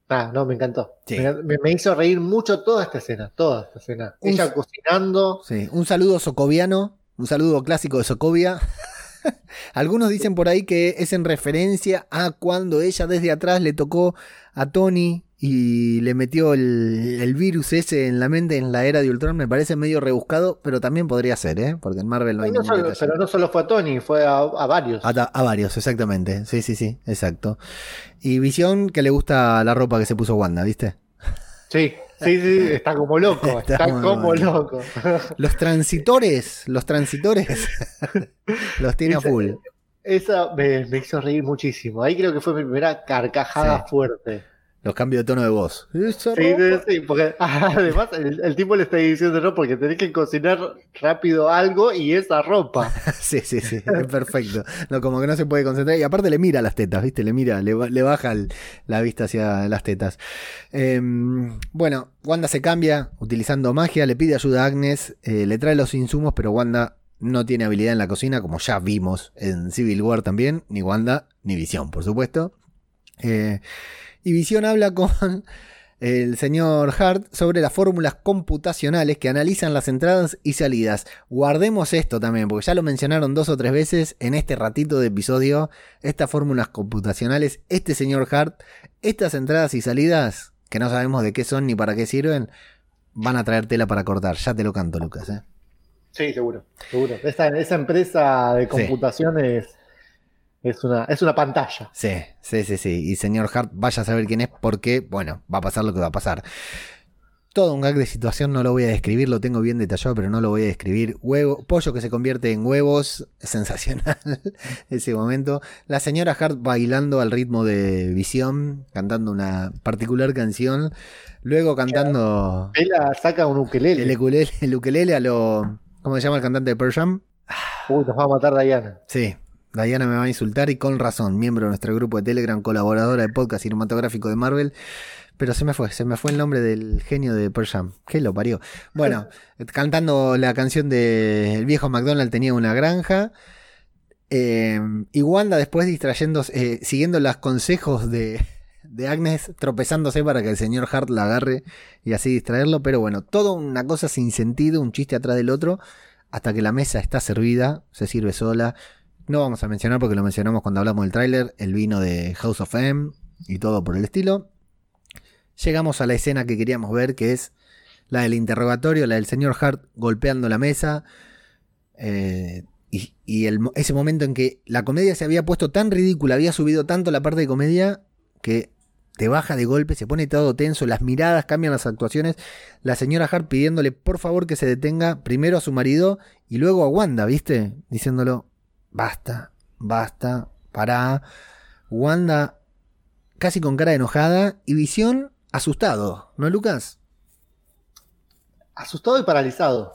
Ah, no, me encantó. Sí. Me, me- me hizo reír mucho toda esta escena, toda esta escena. Un- Ella cocinando. Sí, un saludo socoviano, un saludo clásico de Socovia. Algunos dicen por ahí que es en referencia a cuando ella desde atrás le tocó a Tony y le metió el, el virus ese en la mente en la era de Ultron. Me parece medio rebuscado, pero también podría ser, ¿eh? Porque en Marvel no hay No ningún solo- pero no solo fue a Tony, fue a, a varios. A, a varios, exactamente. Sí, sí, sí, exacto. Y Visión que le gusta la ropa que se puso Wanda, ¿viste? Sí, sí, sí, está como loco, Está como loco. Los transitores, los transitores, los tiene a full. Esa me, me hizo reír muchísimo. Ahí creo que fue mi primera carcajada Sí. fuerte. Los cambios de tono de voz. Esa Sí, sí, ropa. sí, porque además el, el tipo le está diciendo no, porque tenés que cocinar rápido algo y esa ropa. Sí, sí, sí, es perfecto. No, como que no se puede concentrar. Y aparte le mira las tetas, ¿viste? Le mira, le, ba- le baja el- la vista hacia las tetas. Em, bueno, Wanda se cambia utilizando magia, le pide ayuda a Agnes, eh, le trae los insumos, pero Wanda no tiene habilidad en la cocina, como ya vimos en Civil War también. Ni Wanda, ni Visión, por supuesto. Eh, y Visión habla con el señor Hart sobre las fórmulas computacionales que analizan las entradas y salidas. Guardemos esto también, porque ya lo mencionaron dos o tres veces en este ratito de episodio. Estas fórmulas computacionales, este señor Hart, estas entradas y salidas, que no sabemos de qué son ni para qué sirven, van a traer tela para cortar. Ya te lo canto, Lucas. ¿eh? Sí, seguro, seguro. Esa, esa empresa de computación es, es, una, es una pantalla. Sí, sí, sí, sí. Y señor Hart, vaya a saber quién es porque, bueno, va a pasar lo que va a pasar. Todo un gag de situación, no lo voy a describir, lo tengo bien detallado, pero no lo voy a describir. Huevo, pollo que se convierte en huevos, sensacional ese momento. La señora Hart bailando al ritmo de Visión, cantando una particular canción. Luego cantando Ella saca un ukelele. el ukelele a lo... ¿Cómo se llama el cantante de Pearl Jam? Uy, nos va a matar Diana. Sí, Diana me va a insultar y con razón, miembro de nuestro grupo de Telegram, colaboradora de podcast cinematográfico de Marvel. Pero se me fue, se me fue el nombre del genio de Pearl Jam. ¿Qué lo parió? Bueno, cantando la canción de El viejo McDonald tenía una granja. eh, y Wanda después distrayéndose, eh, siguiendo los consejos de, de Agnes, tropezándose para que el señor Hart la agarre y así distraerlo. Pero bueno, todo una cosa sin sentido, un chiste atrás del otro, hasta que la mesa está servida, se sirve sola. No vamos a mencionar porque lo mencionamos cuando hablamos del tráiler, el vino de House of M y todo por el estilo. Llegamos a la escena que queríamos ver, que es la del interrogatorio, la del señor Hart golpeando la mesa. eh, y ese momento en que la comedia se había puesto tan ridícula, había subido tanto la parte de comedia, que te baja de golpe, se pone todo tenso, las miradas cambian las actuaciones. La señora Hart pidiéndole por favor que se detenga primero a su marido y luego a Wanda, ¿viste? Diciéndolo, basta, basta, pará. Wanda casi con cara de enojada y Visión asustado, ¿no, Lucas? Asustado y paralizado.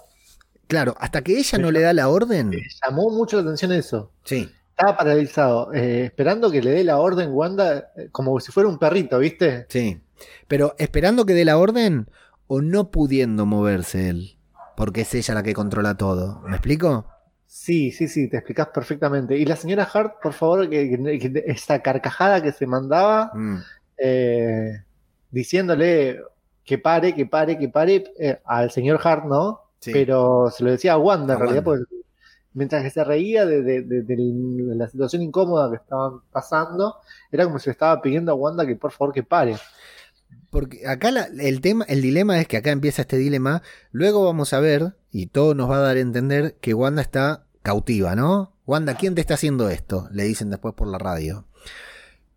Claro, hasta que ella no le da la orden. Me llamó mucho la atención eso. Sí, Estaba paralizado, eh, esperando que le dé la orden Wanda, eh, como si fuera un perrito, ¿viste? sí. Pero esperando que dé la orden o no pudiendo moverse él. Porque es ella la que controla todo. ¿Me explico? Sí, sí, sí, te explicás perfectamente. Y la señora Hart, por favor, que, que- esa carcajada que se mandaba, Mm. eh, diciéndole que pare, que pare, que pare, eh, al señor Hart, ¿no? Sí. Pero se lo decía a Wanda, A en realidad, Wanda. porque mientras que se reía de, de- de- de la situación incómoda que estaban pasando, era como si le estaba pidiendo a Wanda que por favor que pare. Porque acá la- el tema, el dilema es que acá empieza este dilema. Luego vamos a ver, y todo nos va a dar a entender que Wanda está cautiva, ¿no? Wanda, ¿quién te está haciendo esto? Le dicen después por la radio.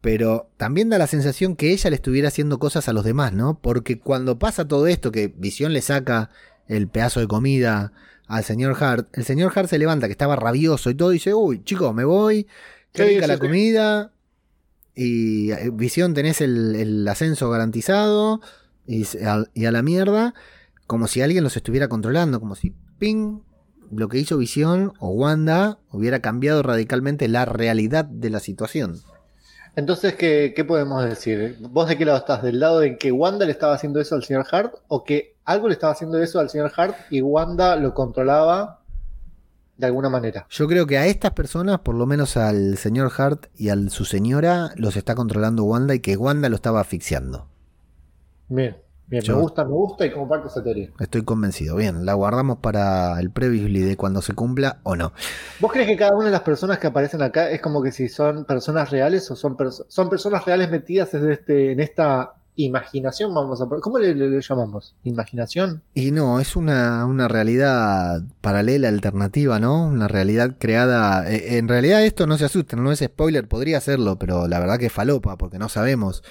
Pero también da la sensación que ella le estuviera haciendo cosas a los demás, ¿no? Porque cuando pasa todo esto, que Visión le saca el pedazo de comida al señor Hart, el señor Hart se levanta, que estaba rabioso y todo, y dice, uy, chicos, me voy, Sí, sí, la sí. comida, y eh, Visión tenés el, ascenso garantizado, y, a, la mierda, como si alguien los estuviera controlando, como si, ping, lo que hizo Visión o Wanda hubiera cambiado radicalmente la realidad de la situación. Entonces, ¿qué, ¿qué podemos decir? ¿Vos de qué lado estás? ¿Del lado en que Wanda le estaba haciendo eso al señor Hart? ¿O que algo le estaba haciendo eso al señor Hart y Wanda lo controlaba de alguna manera? Yo creo que a estas personas, por lo menos al señor Hart y a su señora, los está controlando Wanda y que Wanda lo estaba asfixiando. Bien, bien, Yo- me gusta, me gusta y comparto esa teoría. Estoy convencido. Bien, la guardamos para el previously de cuando se cumpla o no. ¿Vos crees que cada una de las personas que aparecen acá es como que si son personas reales o son, perso- son personas reales metidas en, este, en esta imaginación? Vamos a, ¿Cómo le, le- le llamamos? ¿Imaginación? Y no, es una, una realidad paralela, alternativa, ¿no? Una realidad creada. eh, en realidad esto no se asusten, no es spoiler, podría serlo, pero la verdad que es falopa, porque no sabemos.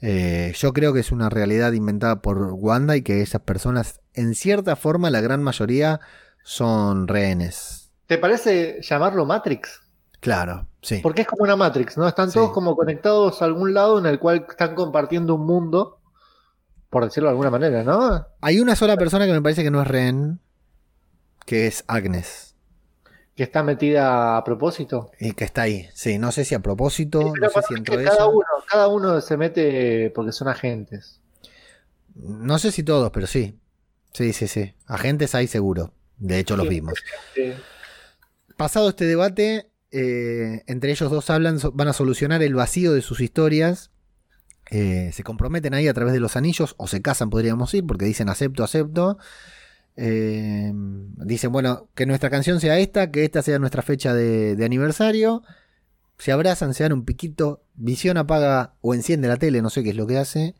Eh, yo creo que es una realidad inventada por Wanda y que esas personas, en cierta forma, la gran mayoría son rehenes. ¿Te parece llamarlo Matrix? Claro, sí. Porque es como una Matrix, ¿no? Están todos Sí. como conectados a algún lado en el cual están compartiendo un mundo, por decirlo de alguna manera, ¿no? Hay una sola persona que me parece que no es rehén, que es Agnes. Que está metida a propósito. Y que está ahí. Sí, no sé si a propósito, Sí, no sé si que cada ella. uno, cada uno se mete porque son agentes. No sé si todos, pero sí. Sí, sí, sí. Agentes hay seguro. De hecho, los vimos. Sí. Pasado este debate, eh, entre ellos dos hablan, van a solucionar el vacío de sus historias. Eh, se comprometen ahí a través de los anillos, o se casan, podríamos decir, porque dicen acepto, acepto. Eh, dicen, bueno, que nuestra canción sea esta, que esta sea nuestra fecha de, de aniversario. Se abrazan, se dan un piquito. Visión apaga o enciende la tele, no sé qué es lo que hace.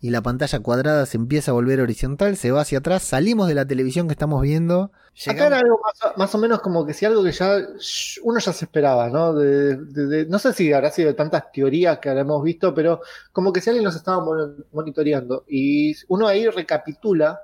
Y la pantalla cuadrada se empieza a volver horizontal, se va hacia atrás. Salimos de la televisión que estamos viendo. Acá era algo más, más o menos como que si algo que ya uno ya se esperaba, ¿no? De, de- de- no sé si habrá sido de tantas teorías que habremos visto, pero como que si alguien nos estaba mon- monitoreando y uno ahí recapitula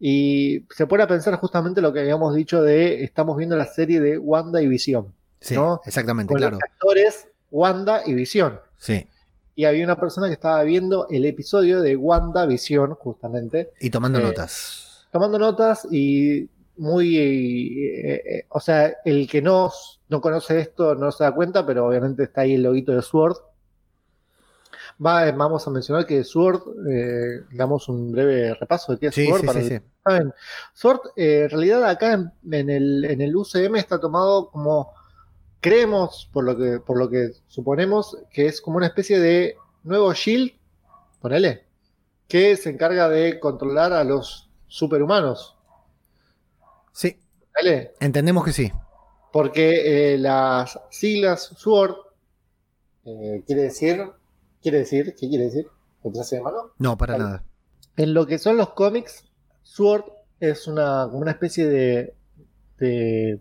y se pone a pensar justamente lo que habíamos dicho de estamos viendo la serie de Wanda y Visión, Sí, ¿no? exactamente, con claro. los actores Wanda y Visión. Sí. Y había una persona que estaba viendo el episodio de Wanda Visión, justamente, Y tomando Eh, notas. tomando notas y muy, eh, eh, o sea, el que no, no conoce esto no se da cuenta, pero obviamente está ahí el loguito de Sword. Va, eh, vamos a mencionar que Sword, eh, damos un breve repaso de qué es Sí, Sword. sí, para sí, que saben. Sword, eh, en realidad acá en, en el, en el UCM está tomado como, creemos, por lo que, por lo que suponemos, que es como una especie de nuevo Shield, ponele, que se encarga de controlar a los superhumanos. Sí, ¿Vale? entendemos que sí. Porque eh, las siglas SWORD eh, quiere decir, quiere decir, ¿qué quiere decir? ¿Retraso de mano? No, para Vale. nada. En lo que son los cómics, SWORD es una, como una especie de, de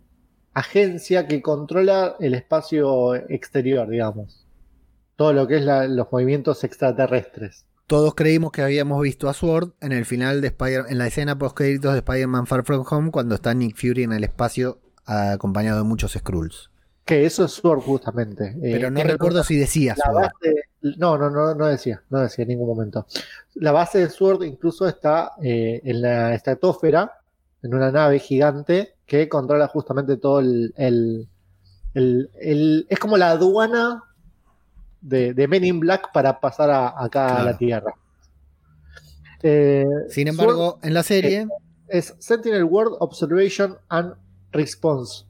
agencia que controla el espacio exterior, digamos. Todo lo que es la- los movimientos extraterrestres. Todos creímos que habíamos visto a Sword en el final de Spider en la escena post créditos de Spider-Man Far From Home cuando está Nick Fury en el espacio acompañado de muchos Skrulls. Que eso es SWORD justamente. Eh, Pero no recuerdo si decía La Sword. base, no, no, no, no decía, no decía en ningún momento. La base de Sword incluso está eh, en la estratosfera, en una nave gigante que controla justamente todo el, el- el- el- es como la aduana de, de Men in Black para pasar a- acá a la Tierra. Eh, Sin embargo, en la serie, es Sentinel World Observation and Response.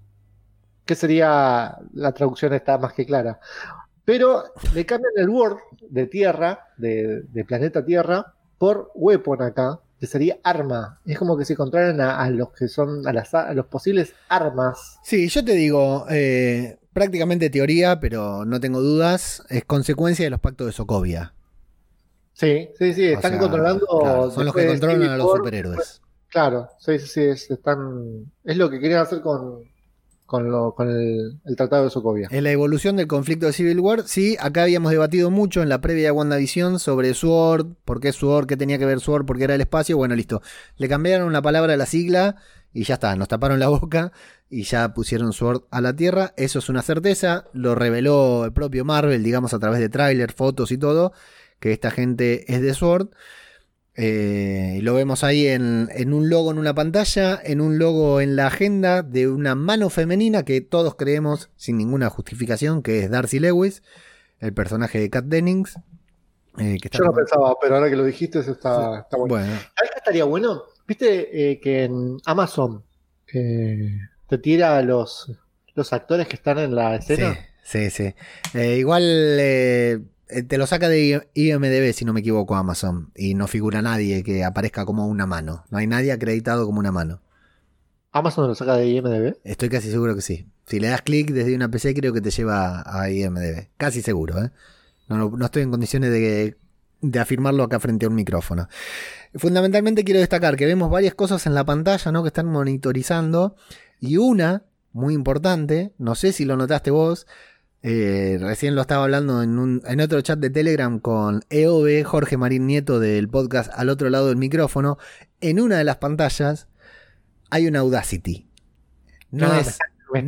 Que sería la traducción está más que clara. Pero le cambian el Word de Tierra, de, de planeta Tierra, por Weapon acá, que sería arma. Es como que se controlan a, a los que son, a, las, a los posibles armas. sí, yo te digo, eh, prácticamente teoría, pero no tengo dudas, es consecuencia de los pactos de Sokovia. Sí, sí, sí, O están sea, controlando. claro, son los que controlan a los superhéroes. Claro, sí, sí, sí, es, están, es lo que querían hacer con, con, lo- con el, Tratado de Sokovia. En la evolución del conflicto de Civil War, sí, acá habíamos debatido mucho en la previa de WandaVision sobre Sword, por qué Sword, qué tenía que ver Sword, porque era el espacio, bueno, listo. Le cambiaron una palabra a la sigla y ya está, nos taparon la boca y ya pusieron Sword a la Tierra. Eso es una certeza, lo reveló el propio Marvel, digamos, a través de tráiler, fotos y todo, que esta gente es de Sword. Eh, y lo vemos ahí en, en un logo en una pantalla, en un logo en la agenda de una mano femenina que todos creemos sin ninguna justificación que es Darcy Lewis. el personaje de Kat Dennings. eh, que está Yo no pensaba, pero ahora que lo dijiste, eso está, está bueno. bueno, ¿Sabes qué estaría bueno? Viste eh, que en Amazon eh, te tira a los, los actores que están en la escena. Sí, sí, sí. Eh, igual te lo saca de IMDB, si no me equivoco, Amazon. Y no figura nadie que aparezca como una mano. No hay nadie acreditado como una mano. Amazon lo saca de IMDB. Estoy casi seguro que sí. Si le das clic desde una PC, creo que te lleva a IMDB. Casi seguro, ¿eh? No, no- no estoy en condiciones de, de afirmarlo acá frente a un micrófono. Fundamentalmente quiero destacar que vemos varias cosas en la pantalla, ¿no? Que están monitorizando. Y una, muy importante, no sé si lo notaste vos, eh, recién lo estaba hablando en, un- en otro chat de Telegram con EOB, Jorge Marín Nieto del podcast al otro lado del micrófono. En una de las pantallas hay una Audacity. No, No, es,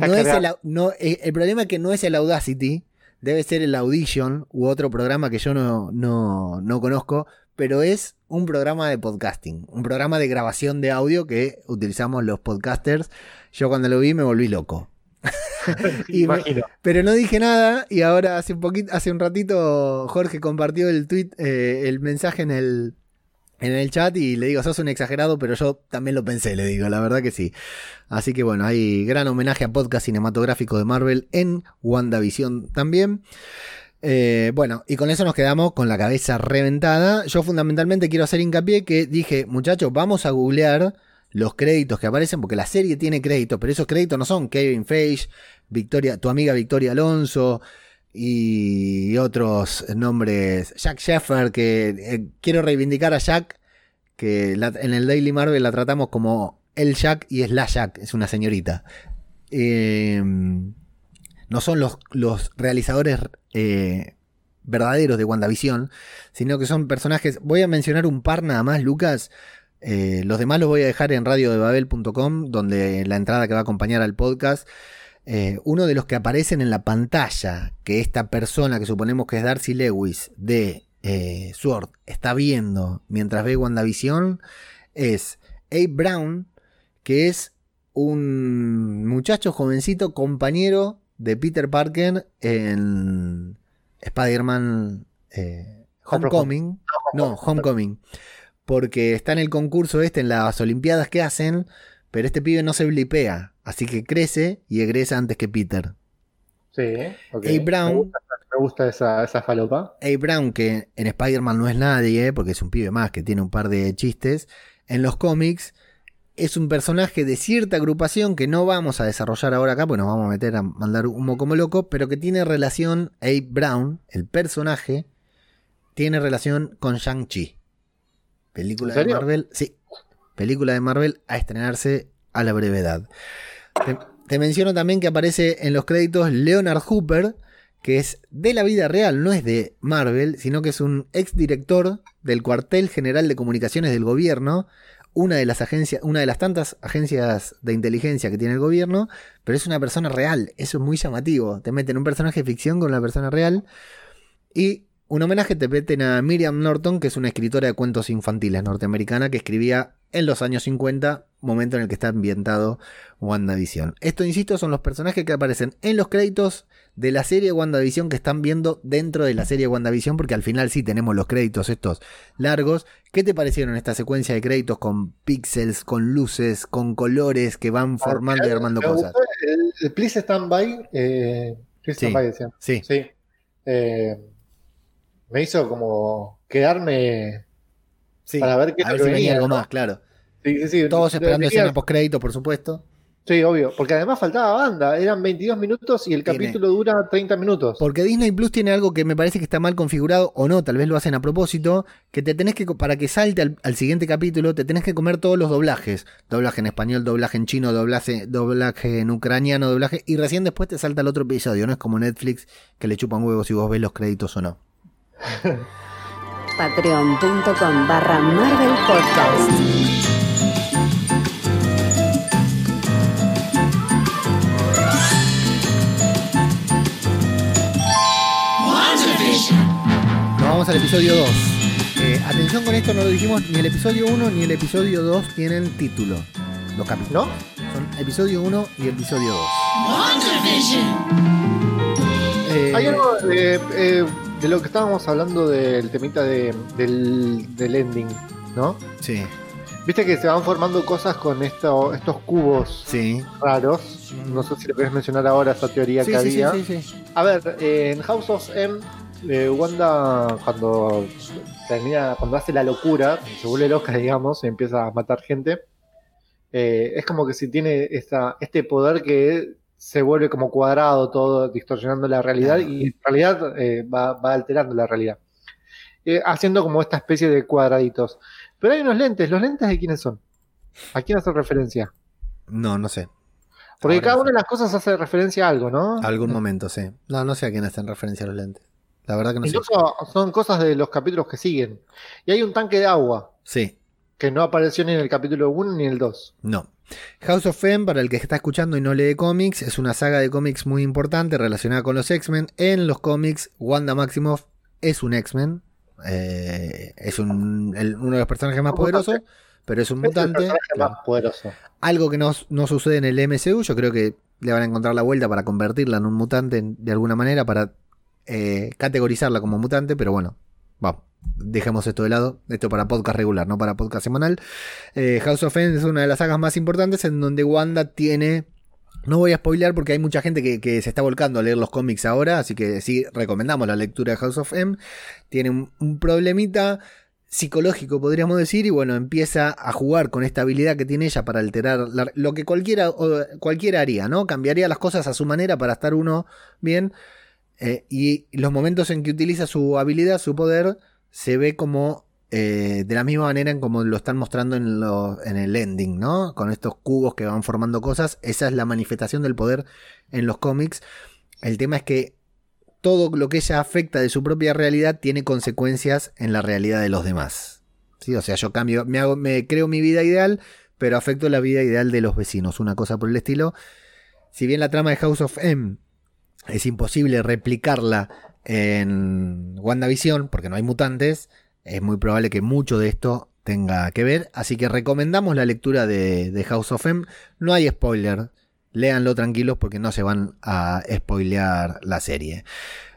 no el, no, eh, el problema es que no es el Audacity, debe ser el Audition u otro programa que yo no, no, no conozco, pero es un programa de podcasting, un programa de grabación de audio que utilizamos los podcasters. Yo cuando lo vi me volví loco. y me- Imagino. pero no dije nada y ahora hace un poquito, hace un ratito Jorge compartió el tweet, eh, el mensaje en el en el chat y le digo, sos un exagerado, pero yo también lo pensé, le digo, la verdad que sí. Así que bueno, hay gran homenaje a podcast cinematográfico de Marvel en WandaVision también. Eh, bueno, y con eso nos quedamos con la cabeza reventada. Yo fundamentalmente quiero hacer hincapié que dije, muchachos, vamos a googlear los créditos que aparecen, porque la serie tiene créditos, pero esos créditos no son Kevin Feige, Victoria, tu amiga Victoria Alonso y otros nombres, Jack Sheffer, que eh, quiero reivindicar a Jack, que en el Daily Marvel la tratamos como el Jack y es la Jack, es una señorita. Eh, no son los, los realizadores eh, verdaderos de WandaVision, sino que son personajes. Voy a mencionar un par nada más, Lucas. Eh, los demás los voy a dejar en radiodebabel.com, donde la entrada que va a acompañar al podcast. eh, uno de los que aparecen en la pantalla, que esta persona que suponemos que es Darcy Lewis de eh, Sword está viendo mientras ve WandaVision, es Abe Brown, que es un muchacho jovencito compañero de Peter Parker en Spider-Man eh, Homecoming. No, Homecoming. Porque está en el concurso este, en las Olimpiadas que hacen, pero este pibe no se blipea, así que crece y egresa antes que Peter. Sí, ok. Abe Brown. Me gusta, me gusta esa, esa falopa. Abe Brown, que en Spider-Man no es nadie, porque es un pibe más que tiene un par de chistes, en los cómics es un personaje de cierta agrupación que no vamos a desarrollar ahora acá, pues nos vamos a meter a mandar humo como loco, pero que tiene relación, Abe Brown, el personaje, tiene relación con Shang-Chi. Película ¿En de? Marvel, sí, película de Marvel a estrenarse a la brevedad. Te, te menciono también que aparece en los créditos Leonard Hooper, que es de la vida real, no es de Marvel, sino que es un ex director del cuartel general de comunicaciones del gobierno, una de las agencias, una de las tantas agencias de inteligencia que tiene el gobierno, pero es una persona real, eso es muy llamativo. Te meten un personaje de ficción con una persona real y un homenaje te meten a Miriam Norton, que es una escritora de cuentos infantiles norteamericana que escribía en los años 50, momento en el que está ambientado WandaVision. Esto, insisto, son los personajes que aparecen en los créditos de la serie WandaVision que están viendo dentro de la serie WandaVision, porque al final sí tenemos los créditos estos largos. ¿Qué te parecieron esta secuencia de créditos con píxeles, con luces, con colores que van formando y armando cosas? gustó el, el Please Stand By. Eh, Please Sí. Stand By decían. Sí, Sí. Eh, me hizo como quedarme sí. para ver qué A ver si venía venía. algo ¿no? más, claro. Sí, sí, sí. Todos esperando escena post crédito, por supuesto. Sí, obvio. Porque además faltaba banda. Eran 22 minutos y el Tiene- capítulo dura 30 minutos. Porque Disney Plus tiene algo que me parece que está mal configurado, o no, tal vez lo hacen a propósito, que te tenés que, para que salte al, al siguiente capítulo, te tenés que comer todos los doblajes. Doblaje en español, doblaje en chino, doblaje, doblaje en ucraniano, doblaje, y recién después te salta el otro episodio, no es como Netflix que le chupan huevos si vos ves los créditos o no. Patreon.com barra Marvel Podcast. Nos vamos al episodio 2. Eh, atención con esto, no lo dijimos, ni el episodio 1 ni el episodio 2 tienen título. Los capítulos. Son episodio 1 y episodio 2. Eh, Hay algo eh, de lo que estábamos hablando del temita de- del, del ending, ¿no? Sí, Viste que se van formando cosas con esto, estos cubos sí. raros. No sé si lo querés mencionar ahora, esa teoría Sí, que sí, sí, había. sí, sí. A ver, eh, en House of M, eh, Wanda cuando termina, cuando hace la locura, se vuelve loca, digamos, y empieza a matar gente, eh, es como que si tiene esta, este poder que se vuelve como cuadrado todo, distorsionando la realidad y en realidad eh, va, va alterando la realidad. Eh, haciendo como esta especie de cuadraditos. Pero hay unos lentes, ¿los lentes de quiénes son? ¿A quién hace referencia? No, no sé. Porque Ahora cada no una sé. de las cosas hace referencia a algo, ¿no? Algún momento, sí. No, no sé a quién hacen referencia los lentes. La verdad que no sé. Incluso son cosas de los capítulos que siguen. Y hay un tanque de agua Sí, que no apareció ni en el capítulo 1 ni en el 2. no. House of M, para el que está escuchando y no lee cómics, es una saga de cómics muy importante relacionada con los X-Men. En los cómics, Wanda Maximoff es un X-Men. eh, es un- el- uno de los personajes más poderosos, pero es un Es el mutante. más poderoso. Algo que no, no sucede en el MCU, yo creo que le van a encontrar la vuelta para convertirla en un mutante de alguna manera, para eh, categorizarla como mutante, pero bueno, vamos, dejemos esto de lado, esto para podcast regular, no para podcast semanal. Eh, House of M es una de las sagas más importantes en donde Wanda tiene... No voy a spoilear porque hay mucha gente que, que se está volcando a leer los cómics ahora, así que sí, recomendamos la lectura de House of M. Tiene un, problemita psicológico, podríamos decir, y bueno, empieza a jugar con esta habilidad que tiene ella para alterar lo que cualquiera, cualquiera haría, ¿no? Cambiaría las cosas a su manera para estar uno bien. eh, y los momentos en que utiliza su habilidad, su poder, se ve como eh, de la misma manera en como lo están mostrando en, en el ending, ¿no? Con estos cubos que van formando cosas. Esa es la manifestación del poder en los cómics. El tema es que todo lo que ella afecta de su propia realidad tiene consecuencias en la realidad de los demás. ¿Sí? O sea, yo cambio, me, hago, me creo mi vida ideal, pero afecto la vida ideal de los vecinos, una cosa por el estilo. Si bien la trama de House of M es imposible replicarla en WandaVision, porque no hay mutantes, es muy probable que mucho de esto tenga que ver. Así que recomendamos la lectura de, de House of M. No hay spoiler, léanlo tranquilos porque no se van a spoilear la serie.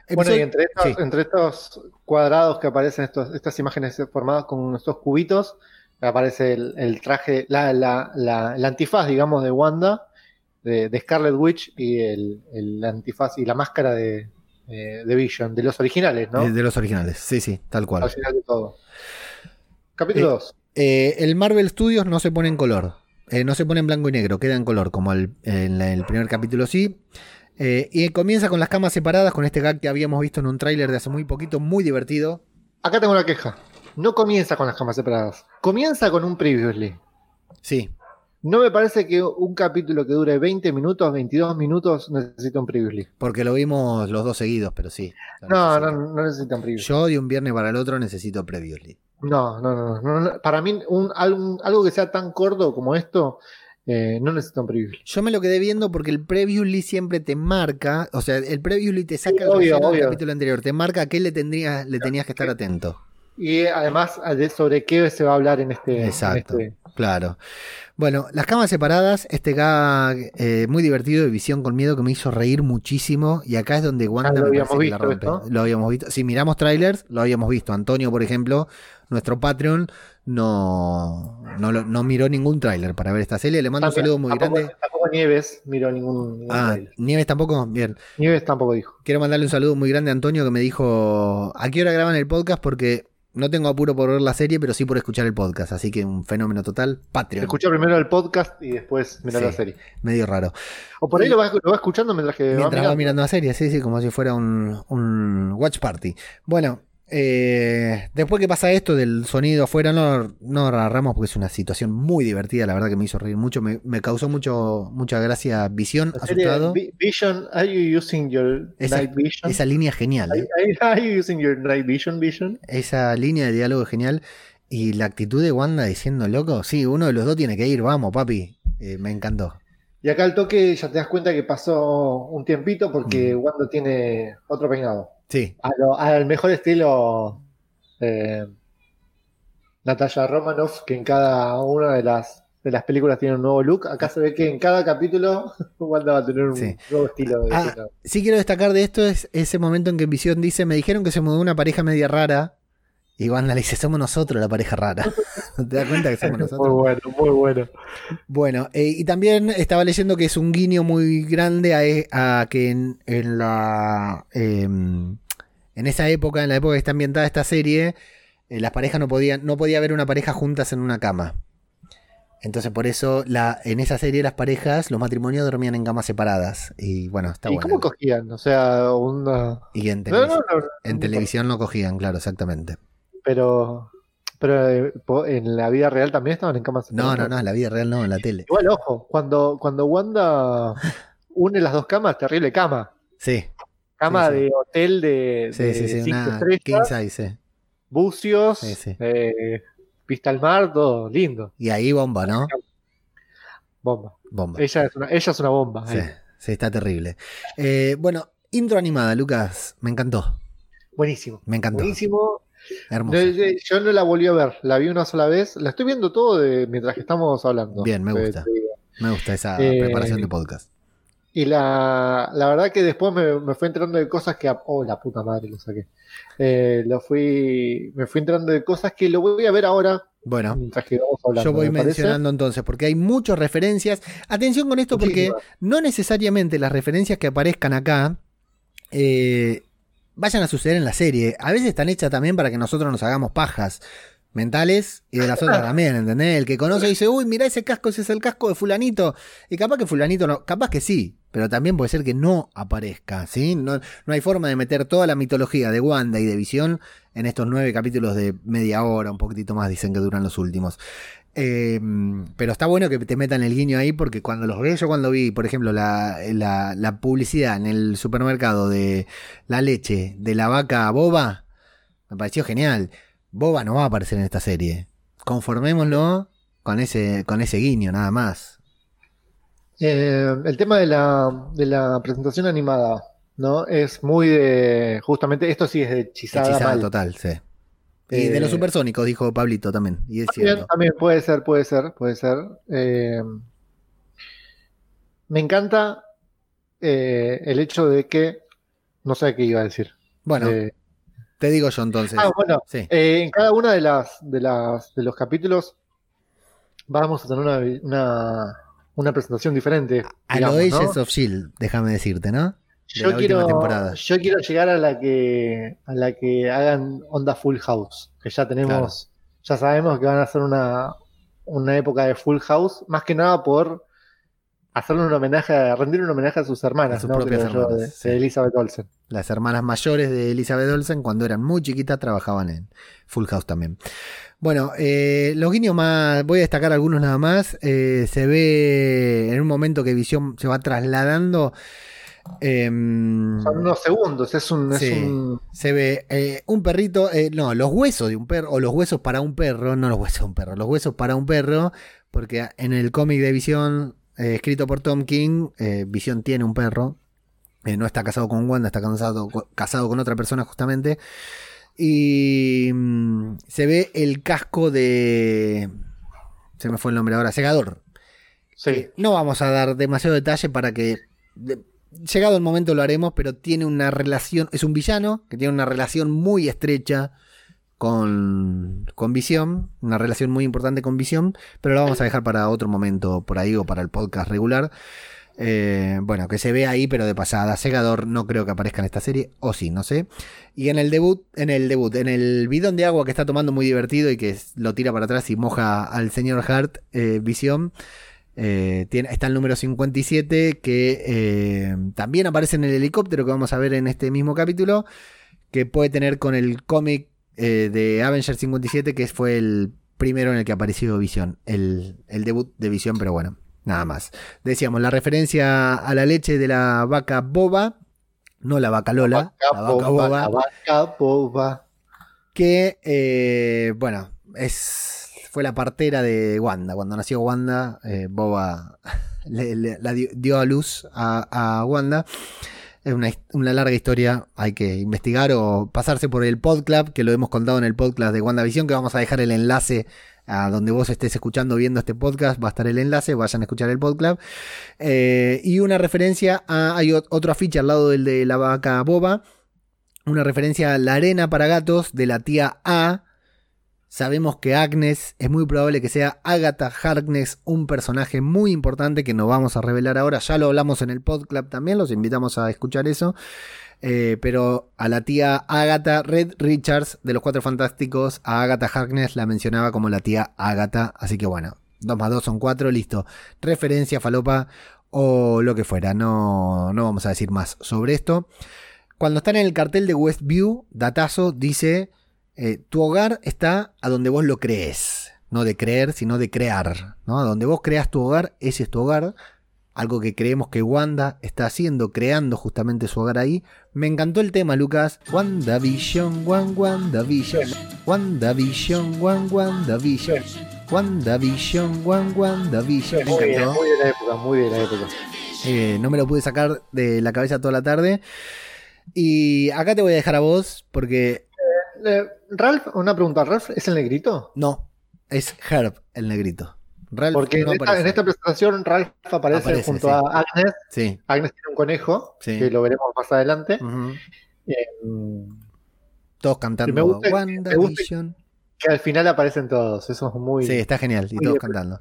Bueno, Episodio- y entre estos, sí. entre estos cuadrados que aparecen, estos, estas imágenes formadas con estos cubitos, aparece el, el traje, la, la, la- el antifaz, digamos, de Wanda, de, de Scarlet Witch, y el, el antifaz y la máscara de, eh, de Vision, de los originales, ¿no? Eh, De los originales, sí, sí, tal cual. Al final de todo. Capítulo Eh, 2. Eh, el Marvel Studios no se pone en color. Eh, no se pone en blanco y negro, queda en color, como el- en la- el primer capítulo sí. Eh, y comienza con las camas separadas, con este gag que habíamos visto en un tráiler de hace muy poquito, muy divertido. Acá tengo una queja. No comienza con las camas separadas. Comienza con un previously. Sí, No me parece que un capítulo que dure 20 minutos, 22 minutos, necesita un previously. porque lo vimos los dos seguidos, pero sí. No, no, no necesita un previously. Yo de un viernes para el otro necesito previously. No, no, no, no, no. Para mí, un, algo, algo que sea tan corto como esto, eh, no necesita un previously. Yo me lo quedé viendo porque el previously siempre te marca, o sea, el previously te saca Sí, el obvio, del capítulo anterior, te marca a qué le, tendrías, le tenías que estar atento. Y además, de sobre qué se va a hablar en este. en Exacto. este- Claro. Bueno, las camas separadas, este gag eh, muy divertido de visión con miedo que me hizo reír muchísimo. Y acá es donde Wanda Ah, lo me habíamos que la visto rompe. Lo habíamos visto. Si miramos trailers, lo habíamos visto. Antonio, por ejemplo, nuestro Patreon, no, no, no miró ningún trailer para ver esta serie. Le mando un saludo muy tampoco, grande. Tampoco Nieves miró ningún. ningún Ah, trailer. Nieves tampoco. Bien. Nieves tampoco dijo. Quiero mandarle un saludo muy grande a Antonio que me dijo, ¿a qué hora graban el podcast? Porque no tengo apuro por ver la serie, pero sí por escuchar el podcast. Así que un fenómeno total. Patreon. Escuchó primero el podcast y después miró Sí. la serie. Medio raro. O por ahí lo va, lo escuchando mientras que Mientras va va mirando. mirando la serie, sí, sí, como si fuera un, un watch party. Bueno, eh, después que pasa esto del sonido afuera, no, no agarramos porque es una situación muy divertida, la verdad que me hizo reír mucho, me, me causó mucho, mucha gracia visión, asustado. Vi- Vision, are you using your Esa, night vision? esa línea genial, ¿eh? are- are you using your night vision, Vision? esa línea de diálogo es genial. Y la actitud de Wanda diciendo, loco, sí, uno de los dos tiene que ir, vamos, papi. Eh, me encantó. Y acá al toque ya te das cuenta que pasó un tiempito porque Mm. Wanda tiene otro peinado. Sí, A lo- al mejor estilo eh, Natalia Romanoff, que en cada una de las de las películas tienen un nuevo look. Acá se ve que en cada capítulo Wanda va a tener un Sí. nuevo estilo de Ah, sí quiero destacar de esto es ese momento en que Visión dice, me dijeron que se mudó una pareja media rara. Y Wanda le dice, somos nosotros la pareja rara. ¿Te das cuenta que somos Muy nosotros? bueno, muy bueno. Bueno, eh, y también estaba leyendo que es un guiño muy grande a, e- a que en, en la em, en esa época, en la época que está ambientada esta serie, eh, las parejas no podían, no podía haber una pareja juntas en una cama. Entonces por eso la, en esa serie las parejas, los matrimonios dormían en camas separadas. Y bueno, está ¿Y bueno. cómo cogían? O sea, una... y en, No, televis- no, no, en no, televisión no cogían, claro, exactamente. Pero, pero eh, en la vida real también estaban en camas No, no, no, en la vida real no, en la tele. Igual, ojo, cuando, cuando Wanda une las dos camas, terrible cama. Sí, Cama Sí, sí. de hotel de, sí, de cinco una estrellas, king size, bucios, sí. eh, al mar, todo lindo. Y ahí bomba, ¿no? Bomba. Bomba. Ella es una, ella es una bomba. Sí, ahí. sí, está terrible. Eh, bueno, intro animada, Lucas. Me encantó. Buenísimo. Me encantó. Buenísimo. Hermoso. No, yo, yo no la volví a ver, la vi una sola vez. La estoy viendo todo de, mientras que estamos hablando. Bien, me gusta. Me gusta esa Eh, preparación de podcast. Y la, la verdad que después me, me fui enterando de cosas que. Oh, la puta madre, lo saqué. Eh, lo fui, me fui enterando de cosas que lo voy a ver ahora Bueno, mientras que vamos hablando. yo voy me parece. mencionando entonces, porque hay muchas referencias. Atención con esto, porque no necesariamente las referencias que aparezcan acá eh, vayan a suceder en la serie. A veces están hechas también para que nosotros nos hagamos pajas mentales y de las otras también, ¿entendés? El que conoce dice, uy, mira ese casco, ese es el casco de fulanito. Y capaz que fulanito no, capaz que sí, pero también puede ser que no aparezca, ¿sí? No, no hay forma de meter toda la mitología de Wanda y de Visión en estos nueve capítulos de media hora, un poquitito más dicen que duran los últimos. Eh, pero está bueno que te metan el guiño ahí porque cuando los veo, yo cuando vi, por ejemplo, la, la- la publicidad en el supermercado de la leche de la vaca boba, me pareció genial. Boba no va a aparecer en esta serie. Conformémoslo con ese, con ese guiño, nada más. Eh, el tema de la, de la presentación animada, ¿no? Es muy de. Justamente, esto sí es de hechizada, Hechizada mal. total, sí. Y de Eh, los supersónicos, dijo Pablito también. Y es También, cierto. también puede ser, puede ser, puede ser. Eh, me encanta eh, el hecho de que. No sé qué iba a decir. Bueno, Eh, te digo yo entonces. ah, bueno, Sí. eh, en cada una de las, de las de los capítulos vamos a tener una, una, una presentación diferente. A digamos, lo of Shield, déjame decirte, ¿no? Yo quiero, temporada. yo quiero llegar a la que a la que hagan onda Full House, que ya tenemos, ya sabemos que van a hacer una, una época de Full House, más que nada por hacerle un homenaje, a- rendir un homenaje a sus hermanas, A sus ¿no? propias Creo yo, hermanas, de, sí. de Elizabeth Olsen. Las hermanas mayores de Elizabeth Olsen, cuando eran muy chiquitas, trabajaban en Full House también. Bueno, eh, los guiños más, voy a destacar algunos nada más. Eh, se ve en un momento que Visión se va trasladando. Em, Son unos segundos, es un, es Sí. un- se ve eh, un perrito, eh, no, los huesos de un perro, o los huesos para un perro, no los huesos de un perro, los huesos para un perro, porque en el cómic de Visión, eh, escrito por Tom King, eh, Visión tiene un perro, eh, no está casado con Wanda, está casado, casado con otra persona justamente, y mm, se ve el casco de... Se me fue el nombre ahora, Segador. sí. No vamos a dar demasiado detalle para que. de- llegado el momento lo haremos, pero tiene una relación. Es un villano que tiene una relación muy estrecha con, con Visión. Una relación muy importante con Visión. Pero lo vamos a dejar para otro momento por ahí o para el podcast regular. Eh, bueno, que se ve ahí, pero de pasada. Segador no creo que aparezca en esta serie, o sí, no sé. Y en el debut, en el debut, en el bidón de agua que está tomando muy divertido y que lo tira para atrás y moja al señor Hart, eh, Visión. Eh, tiene, está el número 57 que eh, también aparece en el helicóptero que vamos a ver en este mismo capítulo. Que puede tener con el cómic eh, de Avengers 57, que fue el primero en el que apareció Visión. El, el debut de Visión, pero bueno, nada más. Decíamos, la referencia a la leche de la vaca boba, no la vaca Lola, la vaca boba, boba, la vaca boba. que, bueno, es fue la partera de Wanda. Cuando nació Wanda, eh, Boba le- la dio, a luz a, Wanda. Es una, una larga historia, hay que investigar o pasarse por el podclub, que lo hemos contado en el podcast de WandaVision, que vamos a dejar el enlace a donde vos estés escuchando viendo este podcast, va a estar el enlace, vayan a escuchar el podclub. Eh, y una referencia a, hay ot- otro afiche al lado del de la vaca boba, una referencia a la arena para gatos de la tía A. Sabemos que Agnes es muy probable que sea Agatha Harkness, un personaje muy importante que no vamos a revelar ahora. Ya lo hablamos en el podclub también, los invitamos a escuchar eso. Eh, pero a la tía Agatha Red Richards de los Cuatro Fantásticos, a Agatha Harkness la mencionaba como la tía Agatha. Así que bueno, 2 más 2 son 4, listo. Referencia, falopa o lo que fuera. No, no vamos a decir más sobre esto. Cuando están en el cartel de Westview, Datazo dice: eh, Tu hogar está a donde vos lo crees. No de creer, sino de crear. ¿no? A donde vos creas tu hogar, ese es tu hogar. Algo que creemos que Wanda está haciendo, creando justamente su hogar ahí. Me encantó el tema, Lucas. WandaVision, Wan WandaVision. WandaVision, Wan WandaVision. WandaVision, Wan WandaVision. Me Muy, bien, muy de la época, muy de la época. Eh, no me lo pude sacar de la cabeza toda la tarde. Y acá te voy a dejar a vos porque Eh, Ralph, una pregunta, ¿Ralph es el negrito? no, es Herb el negrito. Ralph Porque no en, esta, aparece. en esta presentación Ralph aparece, Aparece, junto sí. a Agnes. Sí. Agnes tiene un conejo, Sí. que lo veremos más adelante. Eh, Todos Y me cantando gusta- WandaVision. que al final aparecen todos, eso es muy, Sí, está genial. Y todos cantando.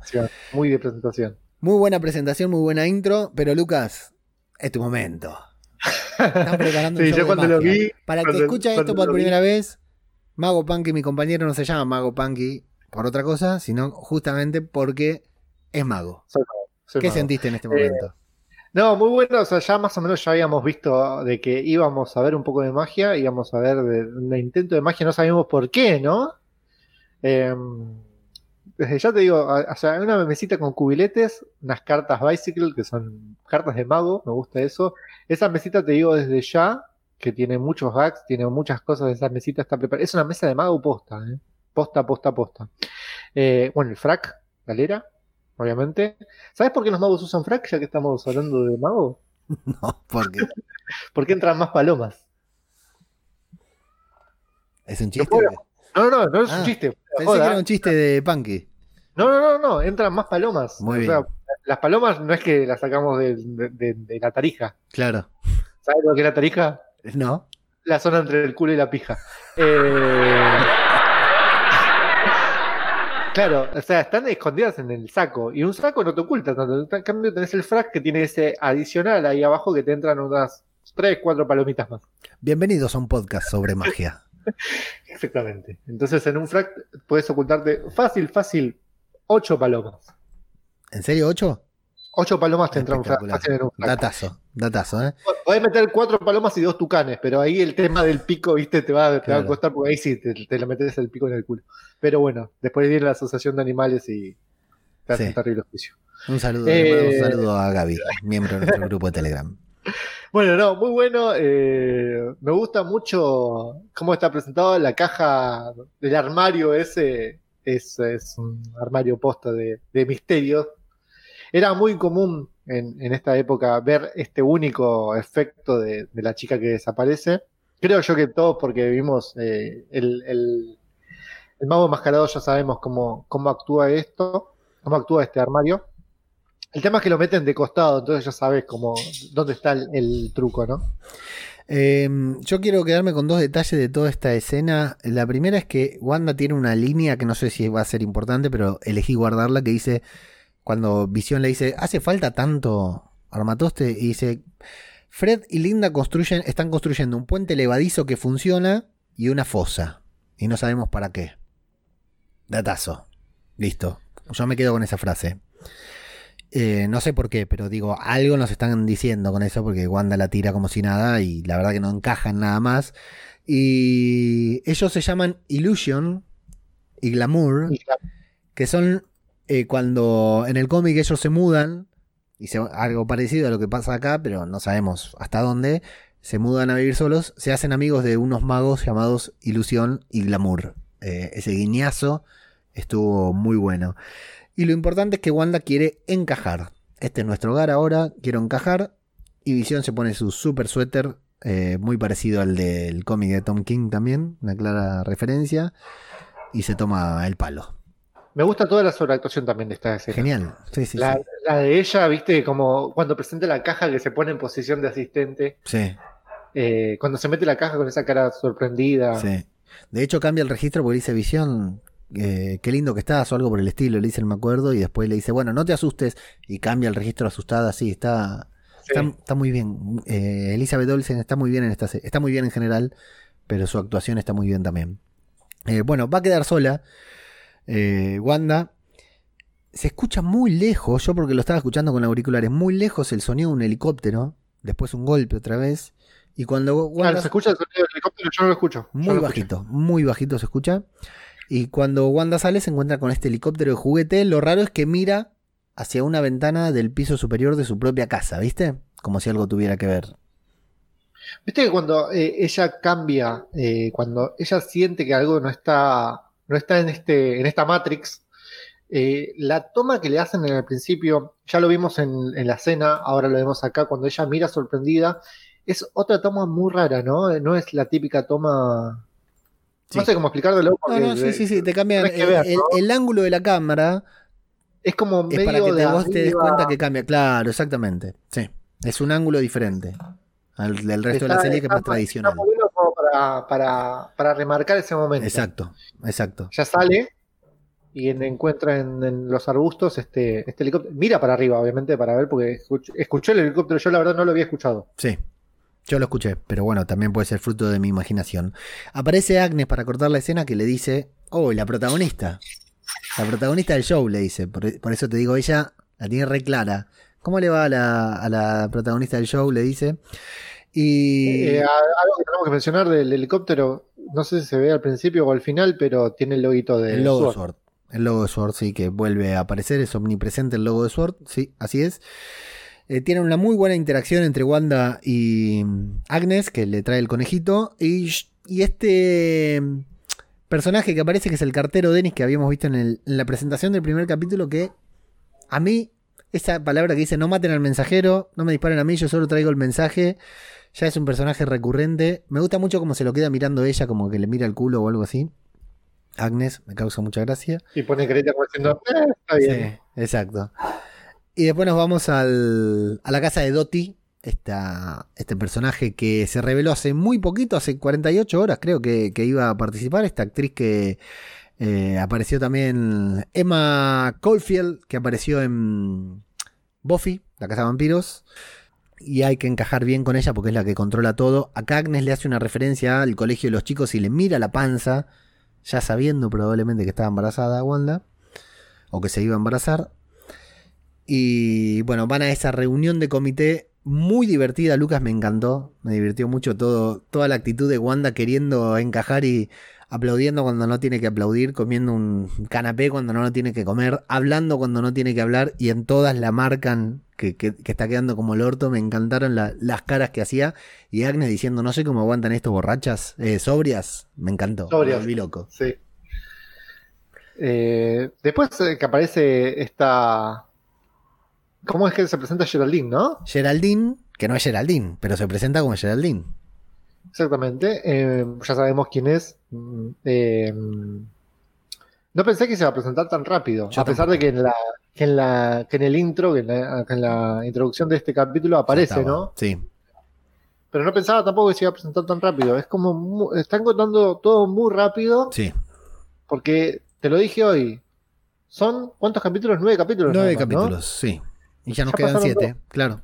muy de presentación. Muy buena presentación, muy buena intro. Pero Lucas, es tu momento. Están preparando un Sí, show yo de cuando lo vi, Para el que escucha esto por vi- primera vez, Mago Punky, mi compañero, no se llama Mago Punky por otra cosa, sino justamente porque es mago. Soy mago, soy ¿Qué mago. sentiste en este Eh, momento? No, muy bueno, o sea, ya más o menos ya habíamos visto de que íbamos a ver un poco de magia, íbamos a ver de, un intento de magia, no sabíamos por qué, ¿no? Eh, desde ya te digo, o sea, hay una mesita con cubiletes, unas cartas Bicycle, que son cartas de mago, me gusta eso. Esa mesita te digo desde ya, que tiene muchos hacks, tiene muchas cosas, esa mesita está preparada. Es una mesa de mago posta, ¿eh? Posta, posta, posta. Eh, bueno, el frac, galera, obviamente. ¿Sabes por qué los magos usan frac, ya que estamos hablando de mago? No, porque Porque entran más palomas. es un chiste. puedo. No, no, no es Ah, un chiste. Pensé joda. que era un chiste de Punky. No, no, no, no, entran más palomas. Muy o bien. sea, las palomas no es que las sacamos de, de- de- de la tarija. Claro. ¿Sabes lo que es la tarija? No. La zona entre el culo y la pija. Eh, Claro, o sea, están escondidas en el saco. Y un saco no te oculta tanto. En cambio, tenés el frac que tiene ese adicional ahí abajo que te entran unas 3, 4 palomitas más. Bienvenidos a un podcast sobre magia. Exactamente. Entonces, en un frac puedes ocultarte fácil, fácil, 8 palomas. ¿En serio, 8? 8 palomas te entran en un frac. Datazo, datazo, ¿eh? Podés meter 4 palomas y 2 tucanes, pero ahí el tema del pico, viste, te va, te va a costar porque ahí sí te, te lo metes el pico en el culo. Pero bueno, después viene la asociación de animales y te hacen Sí. terrible juicio. Un saludo, Eh, un saludo a Gaby, miembro de nuestro grupo de Telegram. Bueno, no, muy bueno. eh, me gusta mucho cómo está presentado la caja del armario ese. Es, es un armario posta de, de misterios. Era muy común en, esta época ver este único efecto de, la chica que desaparece. Creo yo que todos, porque vimos eh, el, el, mago enmascarado, ya sabemos cómo, cómo actúa esto, cómo actúa este armario. El tema es que lo meten de costado, entonces ya sabes cómo, dónde está el, truco, ¿no? Eh, yo quiero quedarme con dos detalles de toda esta escena. La primera es que Wanda tiene una línea que no sé si va a ser importante, pero elegí guardarla, que dice, cuando Visión le dice, ¿hace falta tanto armatoste? Y dice, Fred y Linda construyen, están construyendo un puente levadizo que funciona y una fosa. Y no sabemos para qué. Datazo. Listo. Yo me quedo con esa frase. Eh, no sé por qué, pero digo, algo nos están diciendo con eso, porque Wanda la tira como si nada y la verdad que no encajan nada más. Y ellos se llaman Illusion y Glamour, que son eh, cuando en el cómic ellos se mudan, y se- algo parecido a lo que pasa acá, pero no sabemos hasta dónde, se mudan a vivir solos, se hacen amigos de unos magos llamados Ilusión y Glamour. Eh, ese guiñazo estuvo muy bueno. Y lo importante es que Wanda quiere encajar. Este es nuestro hogar ahora, quiero encajar. Y Visión se pone su super suéter, eh, muy parecido al del cómic de Tom King también, una clara referencia. Y se toma el palo. Me gusta toda la sobreactuación también de esta escena. Genial. Sí, sí, La, sí. la de ella, viste, como cuando presenta la caja que se pone en posición de asistente, Sí, eh, cuando se mete la caja con esa cara sorprendida. sí. De hecho, cambia el registro porque dice Visión. eh, qué lindo que estás o algo por el estilo, le dice el me acuerdo y después le dice, bueno, no te asustes y cambia el registro asustada, sí, está, Sí. Está, está muy bien. Eh, Elizabeth Olsen está muy bien en esta. Está muy bien en general, pero su actuación está muy bien también. Eh, bueno, va a quedar sola. Eh, Wanda. Se escucha muy lejos, yo porque lo estaba escuchando con auriculares, muy lejos el sonido de un helicóptero. Después un golpe otra vez. Y cuando Wanda. Claro, se escucha el sonido del helicóptero, yo no lo escucho. Muy lo escucho. bajito, muy bajito se escucha. Y cuando Wanda sale se encuentra con este helicóptero de juguete. Lo raro es que mira hacia una ventana del piso superior de su propia casa, ¿viste? Como si algo tuviera que ver. Viste que cuando eh, ella cambia, eh, cuando ella siente que algo no está, no está en este, en esta Matrix, eh, la toma que le hacen en el principio, ya lo vimos en, en la escena, ahora lo vemos acá, cuando ella mira sorprendida, es otra toma muy rara, ¿no? Eh, No es la típica toma. Sí. No sé cómo explicártelo. No, no, sí, sí, sí, te cambian. el, ver, el- ¿no? el ángulo de la cámara Es como es medio para que te, de vos te des cuenta que cambia. Claro, exactamente. Sí. Es un ángulo diferente al del resto de la serie que es más tradicional. Muy para, para, para remarcar ese momento. Exacto, exacto. Ya sale y en- encuentra en, en los arbustos este, este helicóptero. Mira para arriba, obviamente, para ver, porque escuch- escuchó el helicóptero. Yo la verdad no lo había escuchado. Sí. Yo lo escuché, pero bueno, también puede ser fruto de mi imaginación. Aparece Agnes para cortar la escena que le dice, oh, la protagonista. La protagonista del show, le dice. Por, por eso te digo, ella la tiene re clara. ¿Cómo le va a la, a la protagonista del show? Le dice. Y... Eh, a- algo que tenemos que mencionar del helicóptero, no sé si se ve al principio o al final, pero tiene el loguito de El logo de Sword. Sword. El logo de Sword, sí, que vuelve a aparecer, es omnipresente el logo de Sword, sí, así es. Eh, tienen una muy buena interacción entre Wanda y Agnes, que le trae el conejito, y, y este personaje que aparece, que es el cartero Dennis, que habíamos visto en, el- en la presentación del primer capítulo, que a mí, esa palabra que dice no maten al mensajero, no me disparen a mí, yo solo traigo el mensaje, ya es un personaje recurrente. Me gusta mucho cómo se lo queda mirando ella, como que le mira el culo o algo así. Agnes, me causa mucha gracia. Y pone carita como diciendo, "Eh, está bien. Sí, exacto. Y después nos vamos al- a la casa de Dottie, esta, este personaje que se reveló hace muy poquito, hace 48 horas creo que, que iba a participar, esta actriz que eh, apareció también, Emma Caulfield, que apareció en Buffy, la casa de vampiros. Y hay que encajar bien con ella porque es la que controla todo. Acá Agnes le hace una referencia al colegio de los chicos y le mira la panza, ya sabiendo probablemente que estaba embarazada Wanda, o que se iba a embarazar. Y bueno, van a esa reunión de comité muy divertida. Lucas me encantó, me divirtió mucho todo, toda la actitud de Wanda queriendo encajar y aplaudiendo cuando no tiene que aplaudir, comiendo un canapé cuando no lo tiene que comer, hablando cuando no tiene que hablar y en todas la marcan que, que- que está quedando como el orto. Me encantaron la- las caras que hacía y Agnes diciendo, no sé cómo aguantan estos borrachas, eh, sobrias. Me encantó, Sobrias. me volví loco. Sí. Eh, después eh, que aparece esta. ¿Cómo es que se presenta Geraldine, no? Geraldine, que no es Geraldine, pero se presenta como Geraldine. Exactamente. eh, ya sabemos quién es. Mm, eh, no pensé que se iba a presentar tan rápido. Yo a pesar de que en la, que en la, que en el intro, que en la, que en la introducción de este capítulo aparece. ¿no? Sí. Pero no pensaba tampoco que se iba a presentar tan rápido. Es como mu- están contando todo muy rápido. Sí. Porque te lo dije hoy. Son ¿cuántos capítulos? Nueve capítulos. Nueve capítulos, sí. Y ya nos quedan siete, claro.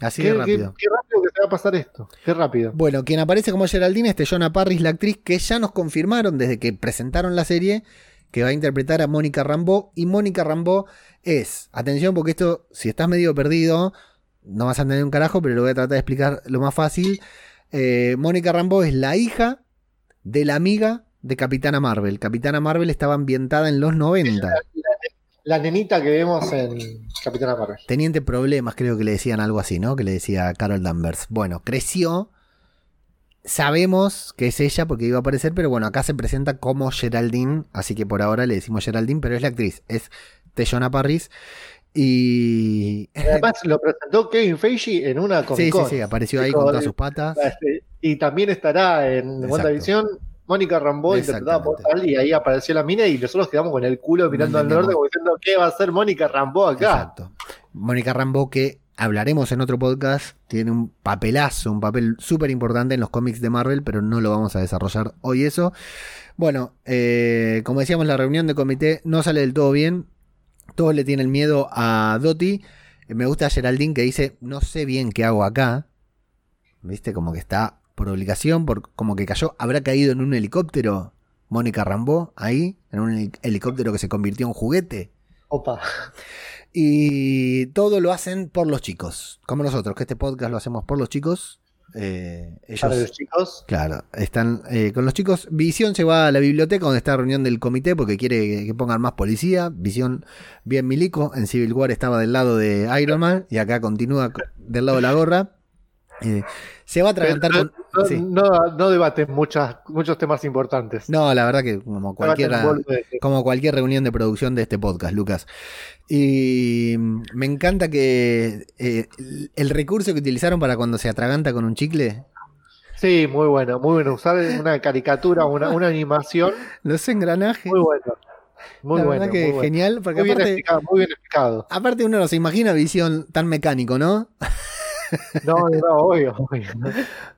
Así Qué, de rápido. qué rápido que se va a pasar esto. Qué rápido. Bueno, quien aparece como Geraldine es Teyona Parris, la actriz que ya nos confirmaron desde que presentaron la serie que va a interpretar a Mónica Rambeau. Y Mónica Rambeau es, atención porque esto, si estás medio perdido, no vas a entender un carajo, pero lo voy a tratar de explicar lo más fácil. Eh, Mónica Rambeau es la hija de la amiga de Capitana Marvel. Capitana Marvel estaba ambientada en los 90. La nenita que vemos en Capitana Marvel. Teniente Problemas, creo que le decían algo así, ¿no? Que le decía Carol Danvers. Bueno, creció. Sabemos que es ella porque iba a aparecer, pero bueno, acá se presenta como Geraldine, así que por ahora le decimos Geraldine, pero es la actriz, es Teyona Parris. Y. Además lo presentó Kevin Feige en una Sí, Comic sí, Con. sí, apareció ahí con todas sus patas. Este, Y también estará en. WandaVision Mónica Rambeau interpretada por tal, y ahí apareció la mina y nosotros quedamos con el culo mirando al norte como diciendo ¿qué va a hacer Mónica Rambeau acá? Exacto. Mónica Rambo, que hablaremos en otro podcast, tiene un papelazo, un papel súper importante en los cómics de Marvel, pero no lo vamos a desarrollar hoy eso. Bueno, eh, como decíamos, la reunión de comité no sale del todo bien. Todos le tienen miedo a Doti. Eh, Me gusta Geraldine que dice, no sé bien qué hago acá. ¿Viste? Como que está por obligación, por, como que cayó, habrá caído en un helicóptero. Mónica Rambo, ahí, en un heli- helicóptero que se convirtió en juguete. Opa. Y todo lo hacen por los chicos, como nosotros, que este podcast lo hacemos por los chicos. Eh, Para los ellos, chicos. claro, están eh, con los chicos. Visión se va a la biblioteca donde está la reunión del comité porque quiere que, pongan más policía. Visión bien milico, en Civil War estaba del lado de Iron Man y acá continúa co- del lado de la gorra. Eh, se va a atragantar con... no, sí. no, no debaten muchas, muchos temas importantes. No, la verdad que como boludeces. como cualquier reunión de producción de este podcast, Lucas. Y me encanta que eh, el recurso que utilizaron para cuando se atraganta con un chicle, Sí, muy bueno, muy bueno. Usar una caricatura, una, una animación, los engranajes. muy bueno. Muy la bueno. que muy bueno. genial, porque Muy bien, aparte, explicado, muy bien explicado. aparte uno no se imagina visión tan mecánico, ¿no? No, no, obvio, obvio.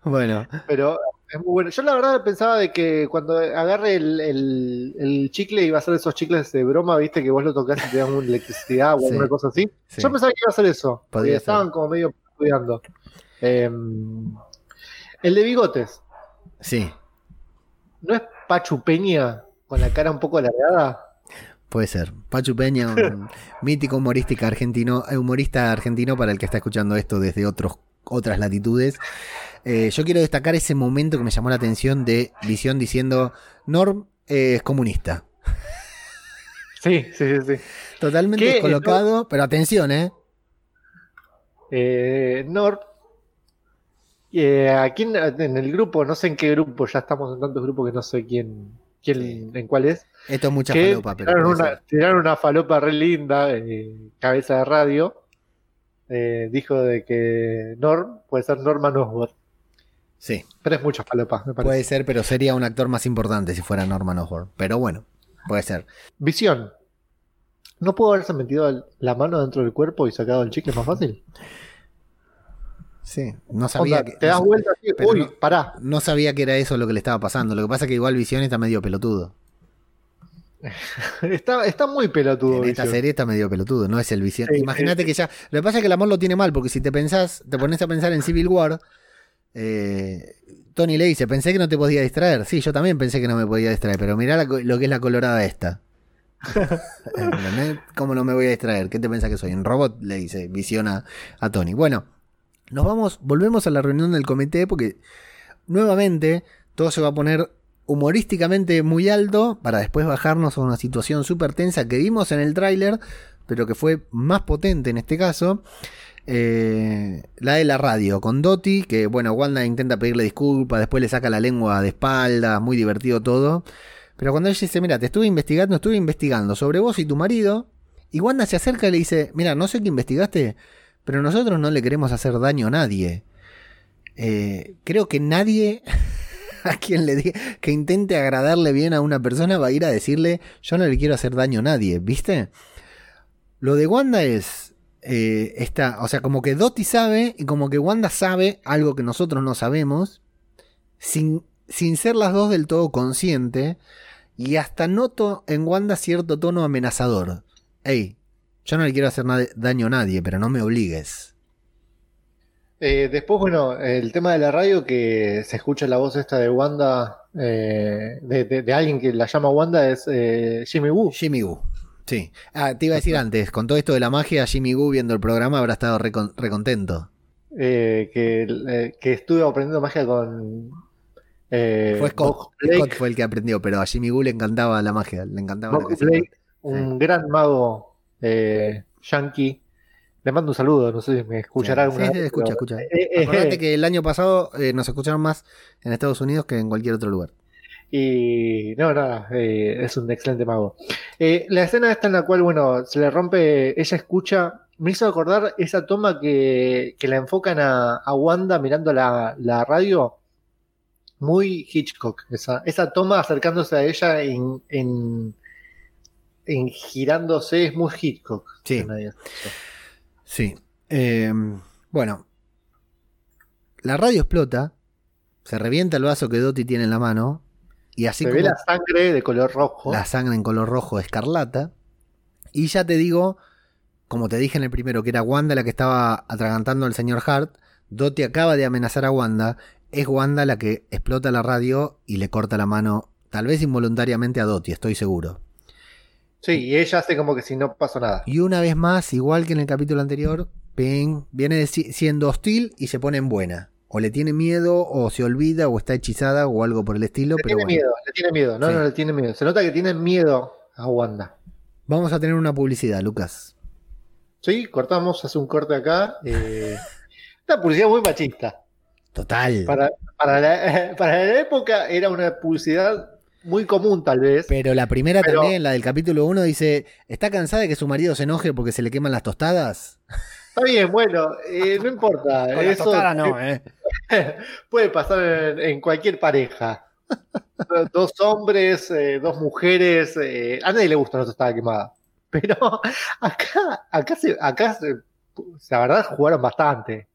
Bueno, Pero es muy bueno. Yo la verdad pensaba de que cuando agarre el, el, el chicle iba a ser esos chicles de broma, viste, que vos lo tocás y te dan una electricidad o Sí. alguna cosa así. sí. Yo pensaba que iba a ser eso. Podría ser. estaban como medio estudiando. Eh, el de bigotes, sí, ¿no es Pachu Peña con la cara un poco alargada? Puede ser. Pachu Peña, un mítico humorística argentino, eh, humorista argentino para el que está escuchando esto desde otros, otras latitudes. Eh, yo quiero destacar ese momento que me llamó la atención de Visión diciendo, Norm eh, es comunista. Sí, sí, sí. sí. Totalmente descolocado, pero atención, ¿eh? Eh, Nord, eh, aquí en, en el grupo, no sé en qué grupo, ya estamos en tantos grupos que no sé quién, quién en cuál es. Esto es mucha que falopa, pero tiraron, una, ser. tiraron una falopa re linda, eh, cabeza de radio. eh, dijo de que Norm puede ser Norman Osborn, Sí, pero es mucha falopa, me parece. puede ser, pero sería un actor más importante si fuera Norman Osborn. Pero bueno, puede ser. Visión. ¿No pudo haberse metido la mano dentro del cuerpo y sacado el chicle más fácil? Sí, no sabía Onda, que, te das no, vuelta así, uy, no- pará. no sabía que era eso lo que le estaba pasando. Lo que pasa es que igual Visión está medio pelotudo. Está, está muy pelotudo. En esta serie está medio pelotudo, no es el Visión. Sí, Imagínate que ya. Lo que pasa es que el amor lo tiene mal, porque si te pensás, te pones a pensar en Civil War, eh, Tony le dice, pensé que no te podía distraer. Sí, yo también pensé que no me podía distraer, pero mirá la lo que es la colorada esta. ¿Cómo no me voy a distraer? ¿Qué te pensás que soy? Un robot, le dice Visión a, a Tony. Bueno, nos vamos, volvemos a la reunión del comité porque nuevamente todo se va a poner humorísticamente muy alto para después bajarnos a una situación súper tensa que vimos en el tráiler, pero que fue más potente en este caso. Eh, la de la radio con Doti, que bueno, Wanda intenta pedirle disculpas, después le saca la lengua de espalda, muy divertido todo. Pero cuando ella dice, mira, te estuve investigando, estuve investigando sobre vos y tu marido, y Wanda se acerca y le dice, mira, no sé qué investigaste, pero nosotros no le queremos hacer daño a nadie. Eh, creo que nadie a quien le diga que intente agradarle bien a una persona va a ir a decirle yo no le quiero hacer daño a nadie, ¿viste? Lo de Wanda es eh, esta, o sea, como que Dottie sabe y como que Wanda sabe algo que nosotros no sabemos, sin, sin ser las dos del todo consciente, y hasta noto en Wanda cierto tono amenazador. Ey, yo no le quiero hacer daño a nadie, pero no me obligues. Eh, después, bueno, el tema de la radio, que se escucha la voz esta de Wanda, eh, de, de- de alguien que la llama Wanda, es eh, Jimmy Woo. Jimmy Woo. Sí. Ah, te iba a decir antes, con todo esto de la magia, Jimmy Woo viendo el programa habrá estado recon- recontento. que, que estuve aprendiendo magia con. Fue Scott. Scott fue el que aprendió, pero a Jimmy Woo le encantaba la magia, le encantaba. Blake, un gran mago eh, yankee. Le mando un saludo, no sé si me escuchará Sí, alguna sí, vez, escucha, pero- escucha. Eh, eh, Acordate eh, que el año pasado eh, nos escucharon más en Estados Unidos que en cualquier otro lugar. Y no, nada, es un excelente mago. La escena esta en la cual, bueno, se le rompe, ella escucha, me hizo acordar esa toma que, que la enfocan a, a Wanda mirando la, la radio. Muy Hitchcock, esa, esa toma acercándose a ella en, en, en girándose, es muy Hitchcock. Sí. Sí. Eh, bueno, la radio explota, se revienta el vaso que Dottie tiene en la mano, y así se como ve la sangre de color rojo. la sangre en color rojo escarlata. Y ya te digo, como te dije en el primero, que era Wanda la que estaba atragantando al señor Hart, Dottie acaba de amenazar a Wanda, es Wanda la que explota la radio y le corta la mano, tal vez involuntariamente a Dottie, estoy seguro. Sí, y ella hace como que si no pasó nada. Y una vez más, igual que en el capítulo anterior, Ping viene siendo hostil y se pone en buena. O le tiene miedo, o se olvida, o está hechizada, o algo por el estilo. Le pero tiene bueno. miedo, le tiene miedo. No, Sí. no, le tiene miedo. Se nota que tiene miedo a Wanda. Vamos a tener una publicidad, Lucas. Sí, cortamos, hace un corte acá. Eh, una publicidad muy machista. Total. Para, para, la, para la época era una publicidad muy común, tal vez. Pero la primera Pero- también, la del capítulo 1, dice: ¿Está cansada de que su marido se enoje porque se le queman las tostadas? Está bien, bueno, eh, no importa. Con las tostadas no, ¿eh? puede pasar en, en cualquier pareja. dos hombres, eh, dos mujeres. eh, a nadie le gusta una tostada quemada. Pero acá, acá, se, acá se- la verdad jugaron bastante.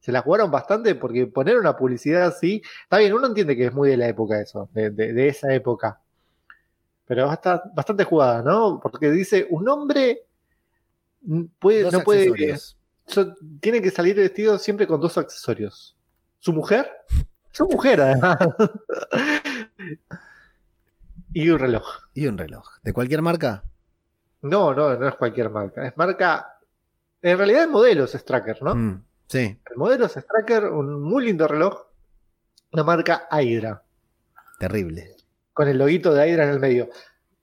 Se la jugaron bastante porque poner una publicidad así. Está bien, uno entiende que es muy de la época eso, de, de- de esa época. Pero está bastante jugada, ¿no? Porque dice, un hombre puede, Dos no puede. So- tiene que salir vestido siempre con dos accesorios. ¿Su mujer? Su mujer, además. y un reloj. Y un reloj. ¿De cualquier marca? No, no, no es cualquier marca. Es marca. En realidad, el modelo es Stracker, ¿no? Mm, sí. El modelo es Stracker, un muy lindo reloj. Una marca Hydra. Terrible. Con el loguito de Hydra en el medio.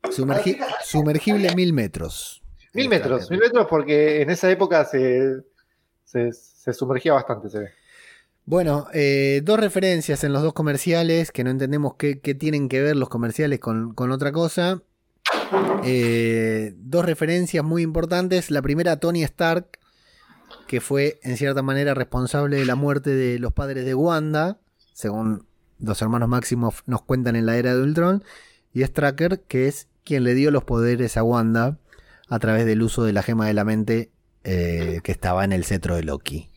Sumergi- sumergible mil metros. Mil metros, mil metros, porque en esa época se, se, se sumergía bastante, se ve. Bueno, eh, dos referencias en los dos comerciales que no entendemos qué, qué tienen que ver los comerciales con, con otra cosa. Eh, dos referencias muy importantes. La primera, Tony Stark, que fue en cierta manera responsable de la muerte de los padres de Wanda, según los hermanos Máximos nos cuentan en la era de Ultron. Y es Tracker, que es quien le dio los poderes a Wanda a través del uso de la gema de la mente eh, que estaba en el cetro de Loki.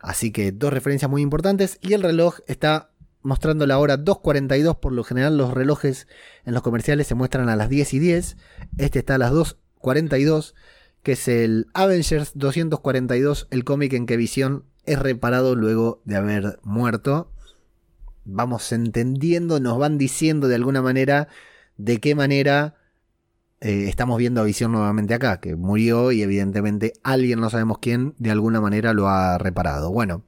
Así que dos referencias muy importantes. Y el reloj está mostrando la hora 2.42. Por lo general los relojes en los comerciales se muestran a las 10 y 10. Este está a las 2.42. Que es el Avengers 242. El cómic en que Visión es reparado luego de haber muerto. Vamos entendiendo, nos van diciendo de alguna manera de qué manera eh, estamos viendo a Visión nuevamente acá, que murió y evidentemente alguien, no sabemos quién, de alguna manera lo ha reparado. Bueno,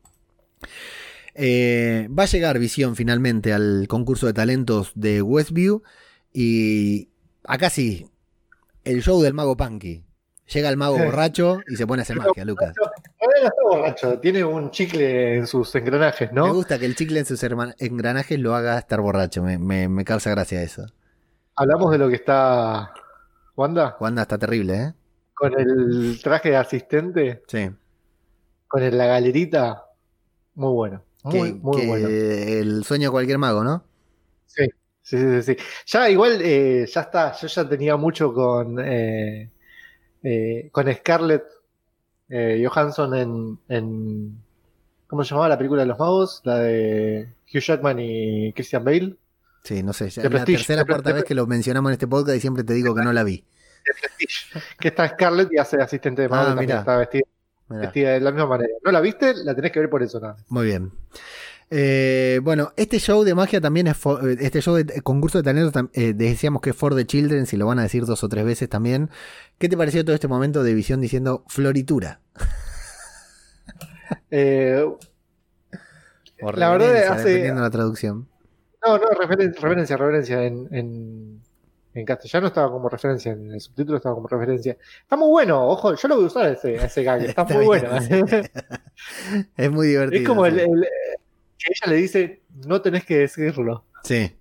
eh, va a llegar Visión finalmente al concurso de talentos de Westview y acá sí, el show del mago Punky. Llega el mago borracho y se pone a hacer magia, Lucas. Ahora no está borracho, tiene un chicle en sus engranajes, Me ¿no? gusta que el chicle en sus engranajes lo haga estar borracho, me, me, me causa gracia eso. Hablamos de lo que está Wanda Wanda está terrible, ¿eh? con el traje de asistente, Sí. con el- la galerita. Muy bueno, muy, que, muy que bueno. El sueño de cualquier mago, ¿no? Sí, sí, sí, sí. Ya igual, eh, ya está, yo ya tenía mucho con, eh, eh, con Scarlett eh, Johansson en, en, ¿cómo se llamaba la película de los magos? La de Hugh Jackman y Christian Bale. Sí, no sé. Ya es la tercera o cuarta vez que lo mencionamos en este podcast y siempre te digo que no la vi. que está Scarlett y hace asistente de mago, Ah, está vestida, vestida de la misma manera. ¿No la viste? La tenés que ver por eso, nada. Muy bien. Eh, bueno, este show de magia también es. for- eh, este show de de concurso de talentos eh, decíamos que es for the children, si lo van a decir dos o tres veces también. ¿Qué te pareció todo este momento de visión diciendo floritura? Eh, La verdad hace- dependiendo de la traducción. no, no, referen- referencia, referencia en, en, en castellano estaba como referencia, en el subtítulo estaba como referencia. Está muy bueno, ojo, yo lo voy a usar ese, ese gag, está, Está muy bien, bueno. Es muy divertido. es como el- que ella le dice, no tenés que decirlo. Sí.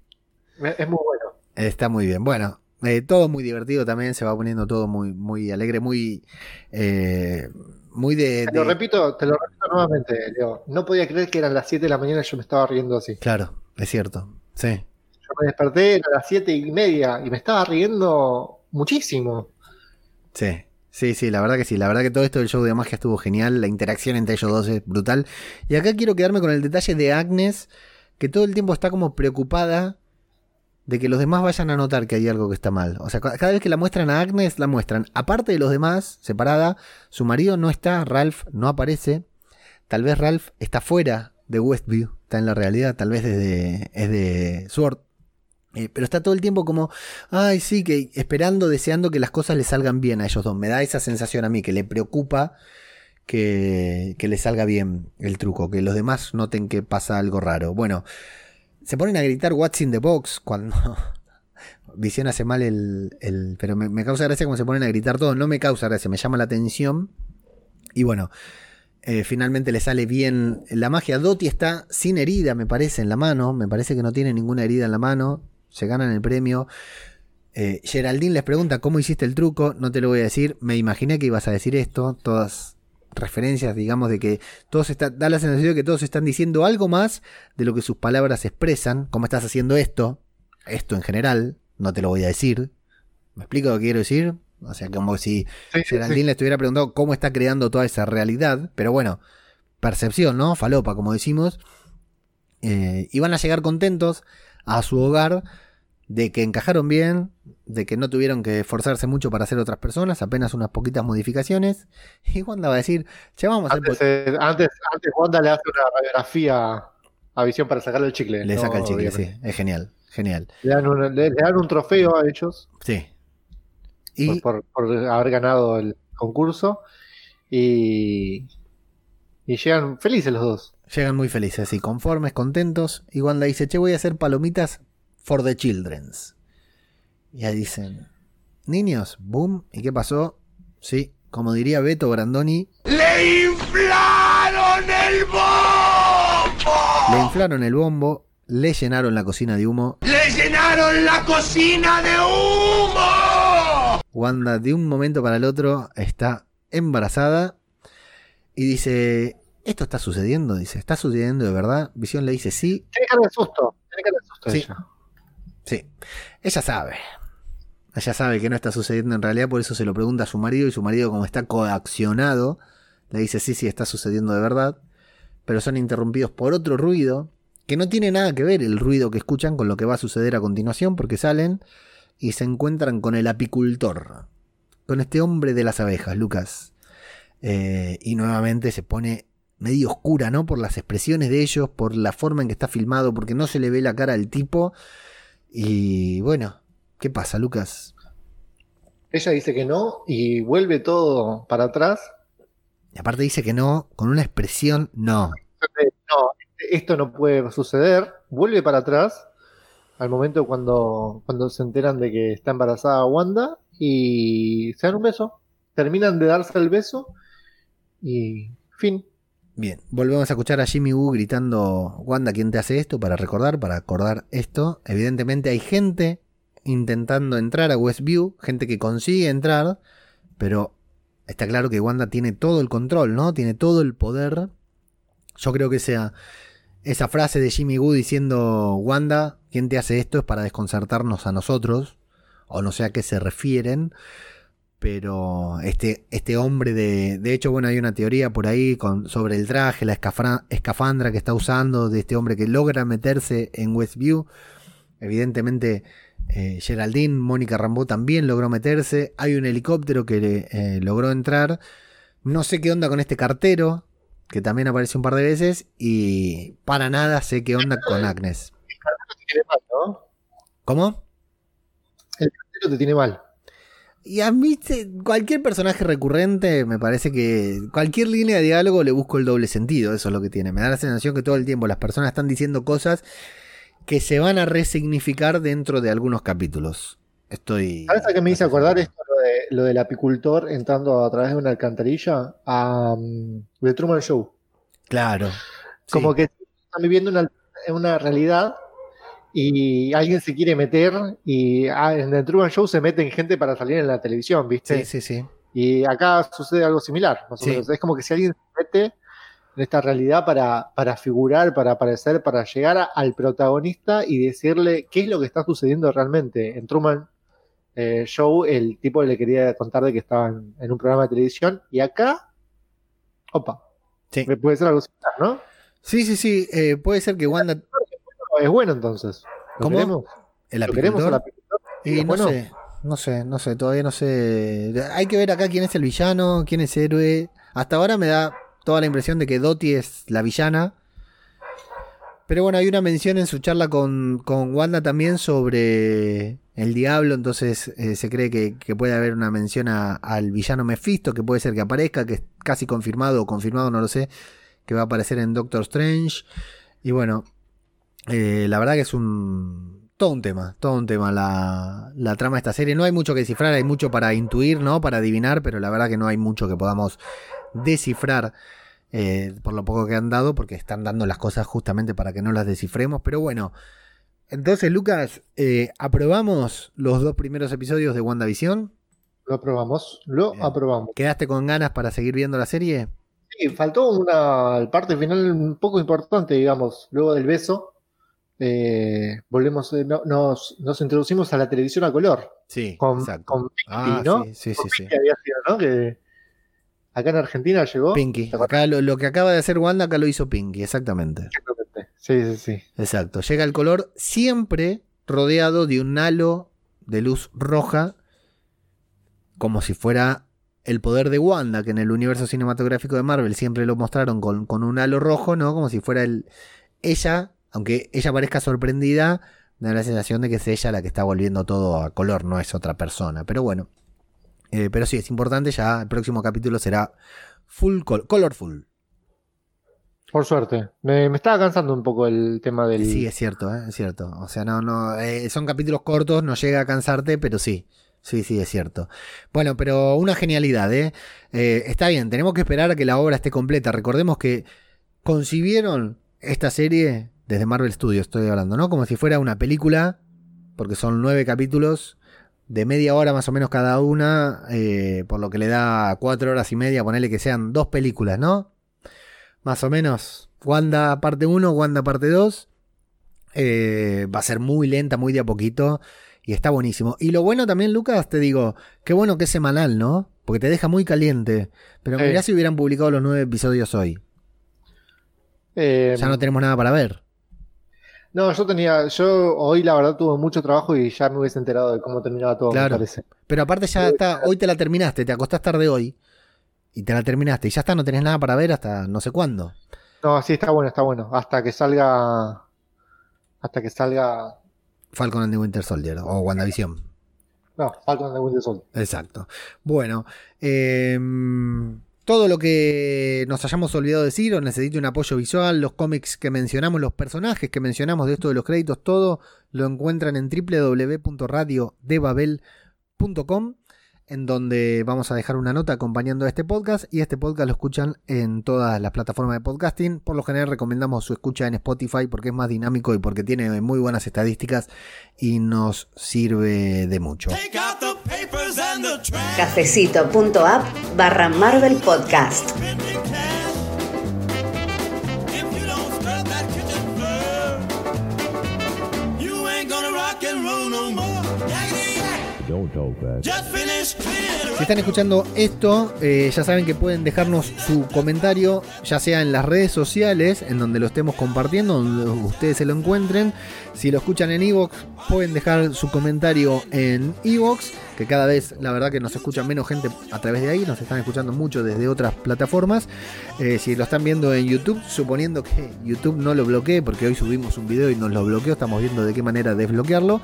Es muy bueno. Está muy bien. Bueno, eh, todo muy divertido también, se va poniendo todo muy, muy alegre, muy, eh, muy de, Te lo repito, te lo repito nuevamente, Leo. No podía creer que eran las 7 de la mañana y yo me estaba riendo así. Claro, es cierto. Sí. Yo me desperté a las 7 y media y me estaba riendo muchísimo. Sí, sí, sí, la verdad que sí. La verdad que todo esto del show de magia estuvo genial. La interacción entre ellos dos es brutal. Y acá quiero quedarme con el detalle de Agnes, que todo el tiempo está como preocupada de que los demás vayan a notar que hay algo que está mal. O sea, ca- cada vez que la muestran a Agnes, la muestran. Aparte de los demás, separada, su marido no está, Ralph no aparece. Tal vez Ralph está fuera de Westview, está en la realidad, tal vez desde, es de Sword. Eh, pero está todo el tiempo como, ay, sí, que esperando, deseando que las cosas le salgan bien a ellos dos. Me da esa sensación a mí, que le preocupa que, que le salga bien el truco, que los demás noten que pasa algo raro. Bueno, se ponen a gritar What's in the box cuando Visión hace mal el... el- pero me, causa gracia como se ponen a gritar todo. No me causa gracia, me llama la atención. Y bueno, eh, finalmente le sale bien la magia. Dottie está sin herida, me parece, en la mano. Me parece que no tiene ninguna herida en la mano. Se ganan el premio. Eh, Geraldine les pregunta cómo hiciste el truco. No te lo voy a decir. Me imaginé que ibas a decir esto. Todas referencias, digamos, de que todos están, da la sensación de que todos están diciendo algo más de lo que sus palabras expresan. ¿Cómo estás haciendo esto? Esto en general, no te lo voy a decir. ¿Me explico lo que quiero decir? O sea, como si Sí, Geraldine sí. le estuviera preguntando cómo está creando toda esa realidad. Pero bueno, percepción, ¿no? Falopa, como decimos. Eh, y van a llegar contentos a su hogar de que encajaron bien, de que no tuvieron que esforzarse mucho para ser otras personas, apenas unas poquitas modificaciones. Y Wanda va a decir, che, vamos a hacer... Antes, eh, antes, antes Wanda le hace una radiografía a Visión para sacarle el chicle. Le ¿no? saca el chicle, Obviamente. sí, es genial, genial. Le dan, un, le- le dan un trofeo a ellos Sí. Y por, por- por haber ganado el concurso y, y llegan felices los dos. Llegan muy felices y conformes, contentos. Y Wanda dice, che, voy a hacer palomitas for the children's. Y ahí dicen, niños, boom. ¿Y qué pasó? Sí, como diría Beto Brandoni, ¡Le inflaron el bombo! le inflaron el bombo, le llenaron la cocina de humo. ¡Le llenaron la cocina de humo! Wanda de un momento para el otro está embarazada y dice, ¿esto está sucediendo? Dice, ¿está sucediendo de verdad? Visión le dice, sí, Tiene cara de susto. Tiene cara de susto Sí. ella. Sí, ella sabe. Ella sabe que no está sucediendo en realidad, por eso se lo pregunta a su marido y su marido como está coaccionado, le dice sí, sí, está sucediendo de verdad, pero son interrumpidos por otro ruido que no tiene nada que ver el ruido que escuchan con lo que va a suceder a continuación porque salen y se encuentran con el apicultor, con este hombre de las abejas, Lucas. Eh, y nuevamente se pone medio oscura, ¿no? Por las expresiones de ellos, por la forma en que está filmado, porque no se le ve la cara al tipo. Y bueno, ¿qué pasa, Lucas? Ella dice que no y vuelve todo para atrás. Y aparte dice que no, con una expresión no. No, esto no puede suceder. Vuelve para atrás al momento cuando, cuando se enteran de que está embarazada Wanda y se dan un beso. Terminan de darse el beso y fin. Bien, volvemos a escuchar a Jimmy Woo gritando, Wanda, ¿quién te hace esto? Para recordar, para acordar esto. Evidentemente hay gente intentando entrar a Westview, gente que consigue entrar, pero está claro que Wanda tiene todo el control, ¿no? Tiene todo el poder. Yo creo que esa, esa frase de Jimmy Woo diciendo, Wanda, ¿quién te hace esto? es para desconcertarnos a nosotros, o no sé a qué se refieren. Pero este, este hombre de... De hecho, bueno, hay una teoría por ahí con, sobre el traje, la escafra- escafandra que está usando de este hombre que logra meterse en Westview. Evidentemente, eh, Geraldine, Mónica Rambeau también logró meterse. Hay un helicóptero que eh, logró entrar. No sé qué onda con este cartero, que también aparece un par de veces. Y para nada sé qué onda con Agnes. Te tiene mal, ¿no? ¿Cómo? Pero te tiene mal. Y a mí, cualquier personaje recurrente, me parece que cualquier línea de diálogo le busco el doble sentido. Eso es lo que tiene. Me da la sensación que todo el tiempo las personas están diciendo cosas que se van a resignificar dentro de algunos capítulos. Estoy. ¿Sabes a qué me hizo acordar esto, lo, de, lo del apicultor entrando a través de una alcantarilla? A um, The Truman Show. Claro. Como Sí. que están viviendo una, una realidad y alguien se quiere meter y ah, en The Truman Show se meten gente para salir en la televisión, ¿viste? Sí, sí, sí. Y acá sucede algo similar. más o Sí. Es como que si alguien se mete en esta realidad para, para figurar, para aparecer, para llegar a- al protagonista y decirle qué es lo que está sucediendo realmente. En Truman eh, Show, el tipo le quería contar de que estaban en un programa de televisión y acá, opa, Sí. puede ser algo similar, ¿no? Sí, sí, sí. eh, puede ser que Wanda. Es bueno entonces. ¿Lo ¿Cómo? queremos? El ¿Lo queremos apicultor. al apicultor? Y ¿Es no bueno? sé, no sé, no sé, todavía no sé. Hay que ver acá quién es el villano, quién es héroe. Hasta ahora me da toda la impresión de que Dottie es la villana. Pero bueno, hay una mención en su charla con, con Wanda también sobre el diablo, entonces eh, se cree que, que puede haber una mención a- al villano Mephisto, que puede ser que aparezca, que es casi confirmado o confirmado, no lo sé, que va a aparecer en Doctor Strange. Y bueno, eh, la verdad que es un. Todo un tema, todo un tema la, la trama de esta serie. No hay mucho que descifrar, hay mucho para intuir, ¿no? Para adivinar, pero la verdad que no hay mucho que podamos descifrar eh, por lo poco que han dado, porque están dando las cosas justamente para que no las descifremos. Pero bueno, entonces, Lucas, eh, ¿aprobamos los dos primeros episodios de WandaVision? Lo aprobamos, lo Bien. aprobamos. ¿Quedaste con ganas para seguir viendo la serie? Sí, faltó una parte final un poco importante, digamos, luego del beso. Eh, volvemos, eh, no- nos, nos introducimos a la televisión a color Sí, con, exacto. con Pinky, Ah, ¿no? sí, sí, Con sí, sí. Pinky había sido, ¿no? Que acá en Argentina llegó. Pinky. Acá lo, lo que acaba de hacer Wanda, acá lo hizo Pinky, exactamente. Exactamente. Sí, sí, sí. Exacto. Llega el color siempre rodeado de un halo de luz roja, como si fuera el poder de Wanda, que en el universo cinematográfico de Marvel siempre lo mostraron con, con un halo rojo, ¿no? Como si fuera el, ella, aunque ella parezca sorprendida, me da la sensación de que es ella la que está volviendo todo a color, no es otra persona. Pero bueno. Eh, pero sí, es importante, ya el próximo capítulo será full col- colorful. Por suerte. Me, me estaba cansando un poco el tema del. Sí, es cierto, ¿eh? es cierto. O sea, no, no, eh, son capítulos cortos, no llega a cansarte, pero sí. Sí, sí, es cierto. Bueno, pero una genialidad, ¿eh? Eh, está bien, tenemos que esperar a que la obra esté completa. Recordemos que concibieron esta serie desde Marvel Studios, estoy hablando, ¿no? Como si fuera una película, porque son nueve capítulos de media hora más o menos cada una, eh, por lo que le da cuatro horas y media, ponerle que sean dos películas, ¿no? Más o menos. Wanda parte 1, Wanda parte 2. Eh, va a ser muy lenta, muy de a poquito. Y está buenísimo. Y lo bueno también, Lucas, te digo, qué bueno que es semanal, ¿no? Porque te deja muy caliente. Pero mirá si hubieran publicado los nueve episodios hoy. Eh, Ya no tenemos nada para ver. No, yo tenía. Yo hoy, la verdad, tuve mucho trabajo y ya me hubiese enterado de cómo terminaba todo, Claro. me parece. Pero aparte ya está, hoy te la terminaste, te acostás tarde hoy. Y te la terminaste. Y ya está, no tenés nada para ver hasta no sé cuándo. No, sí, está bueno, está bueno. Hasta que salga. Hasta que salga. Falcon and the Winter Soldier o WandaVision. No, Falcon and the Winter Soldier. Exacto. Bueno, eh, todo lo que nos hayamos olvidado decir o necesite un apoyo visual, los cómics que mencionamos, los personajes que mencionamos de esto de los créditos, todo lo encuentran en www.radiodebabel.com en donde vamos a dejar una nota acompañando a este podcast y este podcast lo escuchan en todas las plataformas de podcasting. Por lo general recomendamos su escucha en Spotify porque es más dinámico y porque tiene muy buenas estadísticas y nos sirve de mucho. Cafecito.app barra Marvel Podcast. Si están escuchando esto, eh, ya saben que pueden dejarnos su comentario, ya sea en las redes sociales, en donde lo estemos compartiendo, donde ustedes se lo encuentren. Si lo escuchan en Evox, pueden dejar su comentario en Evox, cada vez la verdad que nos escucha menos gente a través de ahí, nos están escuchando mucho desde otras plataformas. Eh, si lo están viendo en YouTube, suponiendo que YouTube no lo bloquee, porque hoy subimos un video y nos lo bloqueó, estamos viendo de qué manera desbloquearlo.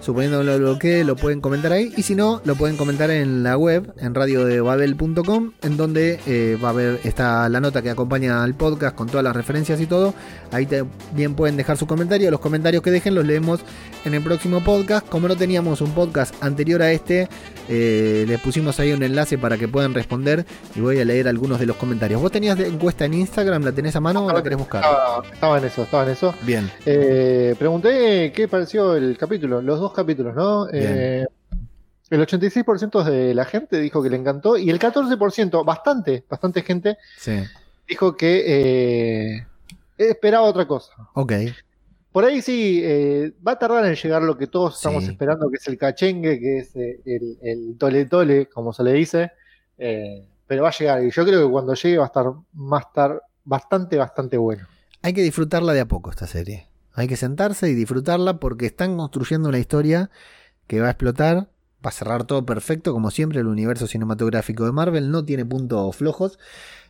Suponiendo que lo bloquee, lo pueden comentar ahí. Y si no, lo pueden comentar en la web web, en radiodebabel.com, en donde eh, va a haber está la nota que acompaña al podcast con todas las referencias y todo. Ahí también pueden dejar su comentario. Los comentarios que dejen los leemos en el próximo podcast. Como no teníamos un podcast anterior a este, eh, les pusimos ahí un enlace para que puedan responder y voy a leer algunos de los comentarios. ¿Vos tenías de encuesta en Instagram? ¿La tenés a mano o la querés buscar? Estaba, estaba en eso, estaba en eso. Bien. Eh, pregunté qué pareció el capítulo, los dos capítulos, ¿no? Eh, el 86% de la gente dijo que le encantó y el 14%, bastante, bastante gente, Sí. dijo que esperaba otra cosa. Ok. Por ahí sí, eh, va a tardar en llegar lo que todos estamos Sí. esperando, que es el cachengue, que es eh, el, el tole tole, como se le dice, eh, pero va a llegar y yo creo que cuando llegue va a estar, va a estar bastante, bastante bueno. Hay que disfrutarla de a poco esta serie. Hay que sentarse y disfrutarla porque están construyendo una historia que va a explotar, va a cerrar todo perfecto, como siempre el universo cinematográfico de Marvel no tiene puntos flojos,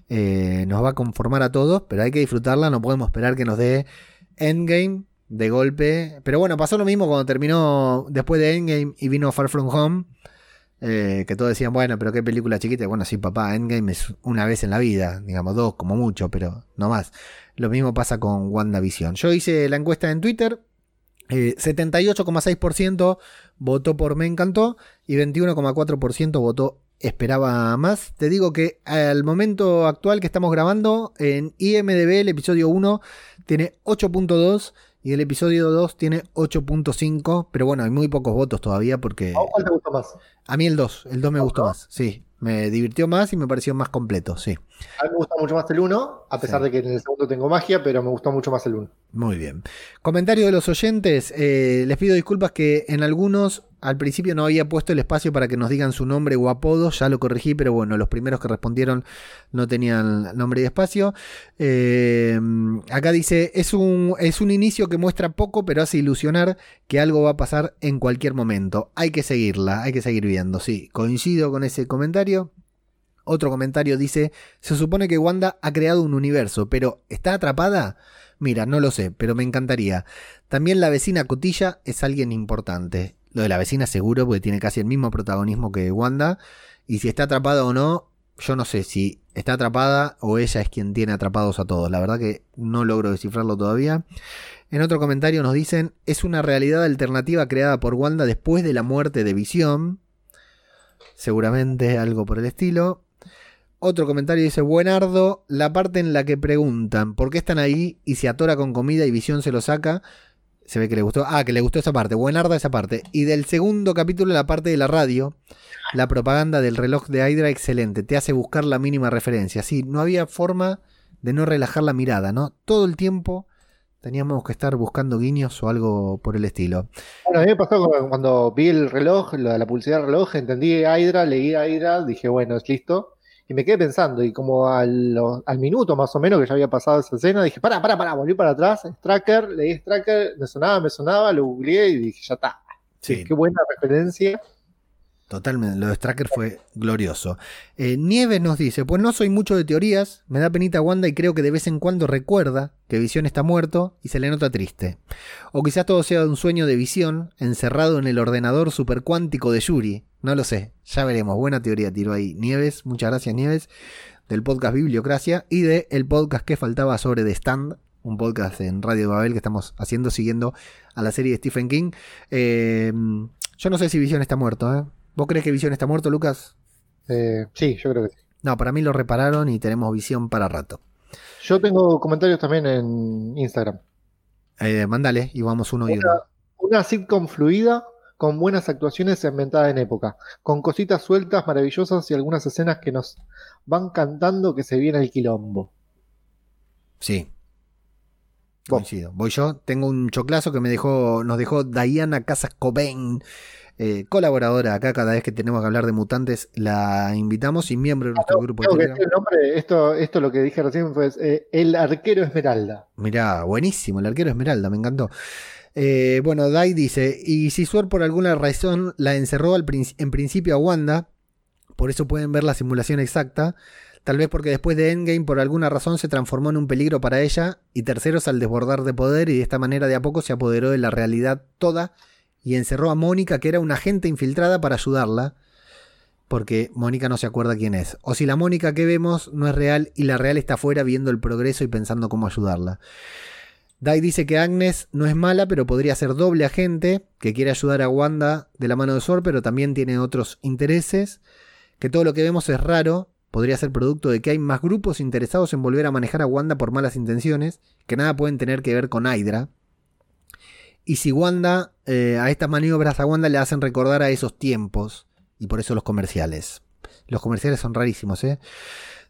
eh, nos va a conformar a todos, pero hay que disfrutarla, no podemos esperar que nos dé Endgame de golpe. Pero bueno, pasó lo mismo cuando terminó después de Endgame y vino Far From Home. eh, que todos decían, bueno, pero qué película chiquita. Bueno, sí, papá, Endgame es una vez en la vida, digamos, dos como mucho, pero no más. Lo mismo pasa con WandaVision. Yo hice la encuesta en Twitter. eh, 78,6% votó por Me encantó y 21,4% votó esperaba más. Te digo que al momento actual que estamos grabando en IMDB el episodio 1 tiene 8.2 y el episodio 2 tiene 8.5, pero bueno, hay muy pocos votos todavía porque ¿A vos ¿Cuál te gustó más? a mí el 2, el 2 me gustó más, sí. Me divirtió más y me pareció más completo, sí. A mí me gusta mucho más el 1, a pesar Sí. de que en el segundo tengo magia, pero me gustó mucho más el 1. Muy bien. Comentario de los oyentes. eh, les pido disculpas que en algunos al principio no había puesto el espacio para que nos digan su nombre o apodo. Ya lo corregí, pero bueno, los primeros que respondieron no tenían nombre y espacio. Eh, acá dice, es un, es un inicio que muestra poco, pero hace ilusionar que algo va a pasar en cualquier momento. Hay que seguirla, hay que seguir viendo. Sí, coincido con ese comentario. Otro comentario dice, se supone que Wanda ha creado un universo, pero ¿está atrapada? Mira, no lo sé, pero me encantaría. También la vecina Cotilla es alguien importante. Lo de la vecina seguro, porque tiene casi el mismo protagonismo que Wanda. Y si está atrapada o no, yo no sé si está atrapada o ella es quien tiene atrapados a todos. La verdad que no logro descifrarlo todavía. En otro comentario nos dicen, es una realidad alternativa creada por Wanda después de la muerte de Visión. Seguramente algo por el estilo. Otro comentario dice, buenardo, la parte en la que preguntan por qué están ahí y se atora con comida y visión se lo saca. Se ve que le gustó. Ah, que le gustó esa parte. Buenarda esa parte. Y del segundo capítulo, la parte de la radio. La propaganda del reloj de Hydra, excelente. Te hace buscar la mínima referencia. Sí, no había forma de no relajar la mirada, ¿no? Todo el tiempo teníamos que estar buscando guiños o algo por el estilo. Bueno, a mí me pasó cu- cuando vi el reloj, la, la publicidad del reloj, entendí Hydra, leí Hydra, dije, bueno, es listo. Y me quedé pensando, y como al, al minuto más o menos que ya había pasado esa escena, dije, pará, pará, pará, volví para atrás, Stracker, leí Stracker, me sonaba, me sonaba, lo googleé y dije, ya está. Sí. Qué buena referencia. Totalmente, lo de Stracker fue glorioso. Eh, Nieves nos dice, pues no soy mucho de teorías, me da penita Wanda y creo que de vez en cuando recuerda que Visión está muerto y se le nota triste. O quizás todo sea un sueño de Visión, encerrado en el ordenador supercuántico de Yuri. No lo sé, ya veremos. Buena teoría tiró ahí Nieves, muchas gracias Nieves, del podcast Bibliocracia y de el podcast que faltaba sobre The Stand, un podcast en Radio Babel que estamos haciendo siguiendo a la serie de Stephen King. Eh, yo no sé si Visión está muerto, ¿eh? ¿Vos crees que Visión está muerto, Lucas? Eh, sí, yo creo que sí. No, para mí lo repararon y tenemos Visión para rato. Yo tengo comentarios también en Instagram. Eh, mándale y vamos uno y uno. Una sitcom fluida, con buenas actuaciones ambientada en época, con cositas sueltas, maravillosas y algunas escenas que nos van cantando que se viene el quilombo. Sí. Coincido. Voy yo. Tengo un choclazo que me dejó, nos dejó Diana Casas Cobain, eh, colaboradora acá. Cada vez que tenemos que hablar de mutantes, la invitamos y miembro de nuestro grupo de que nombre, esto, esto lo que dije recién fue eh, El Arquero Esmeralda. Mirá, buenísimo, el arquero Esmeralda, me encantó. Eh, bueno, Dai dice, y si Suar por alguna razón la encerró al prin- en principio a Wanda, por eso pueden ver la simulación exacta, tal vez porque después de Endgame por alguna razón se transformó en un peligro para ella, y terceros al desbordar de poder y de esta manera de a poco se apoderó de la realidad toda y encerró a Mónica, que era una agente infiltrada para ayudarla. porque Mónica no se acuerda quién es. O si la Mónica que vemos no es real y la real está afuera viendo el progreso y pensando cómo ayudarla. Dai dice que Agnes no es mala, pero podría ser doble agente, que quiere ayudar a Wanda de la mano de Sword, pero también tiene otros intereses. Que todo lo que vemos es raro, podría ser producto de que hay más grupos interesados en volver a manejar a Wanda por malas intenciones, que nada pueden tener que ver con Hydra. Y si Wanda, eh, a estas maniobras a Wanda le hacen recordar a esos tiempos, y por eso los comerciales. Los comerciales son rarísimos, ¿eh?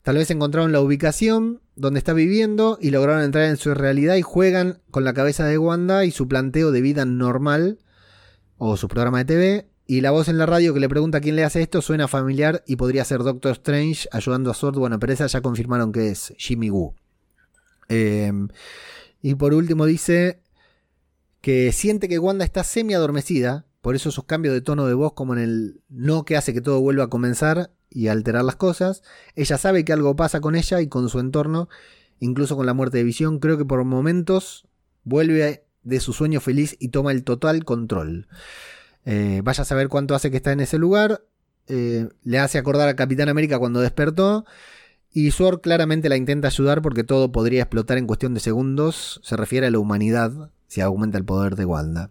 Tal vez encontraron la ubicación donde está viviendo y lograron entrar en su realidad y juegan con la cabeza de Wanda y su planteo de vida normal o su programa de TV. Y la voz en la radio que le pregunta quién le hace esto suena familiar y podría ser Doctor Strange ayudando a Sword. Bueno, pero esa ya confirmaron que es Jimmy Woo. Eh, y por último dice que siente que Wanda está semi adormecida, por eso sus cambios de tono de voz como en el no que hace que todo vuelva a comenzar y alterar las cosas. Ella sabe que algo pasa con ella y con su entorno, incluso con la muerte de Visión. Creo que por momentos vuelve de su sueño feliz y toma el total control. Eh, vaya a saber cuánto hace que está en ese lugar. Eh, le hace acordar a Capitán América cuando despertó. Y Sword claramente la intenta ayudar porque todo podría explotar en cuestión de segundos. Se refiere a la humanidad si aumenta el poder de Wanda.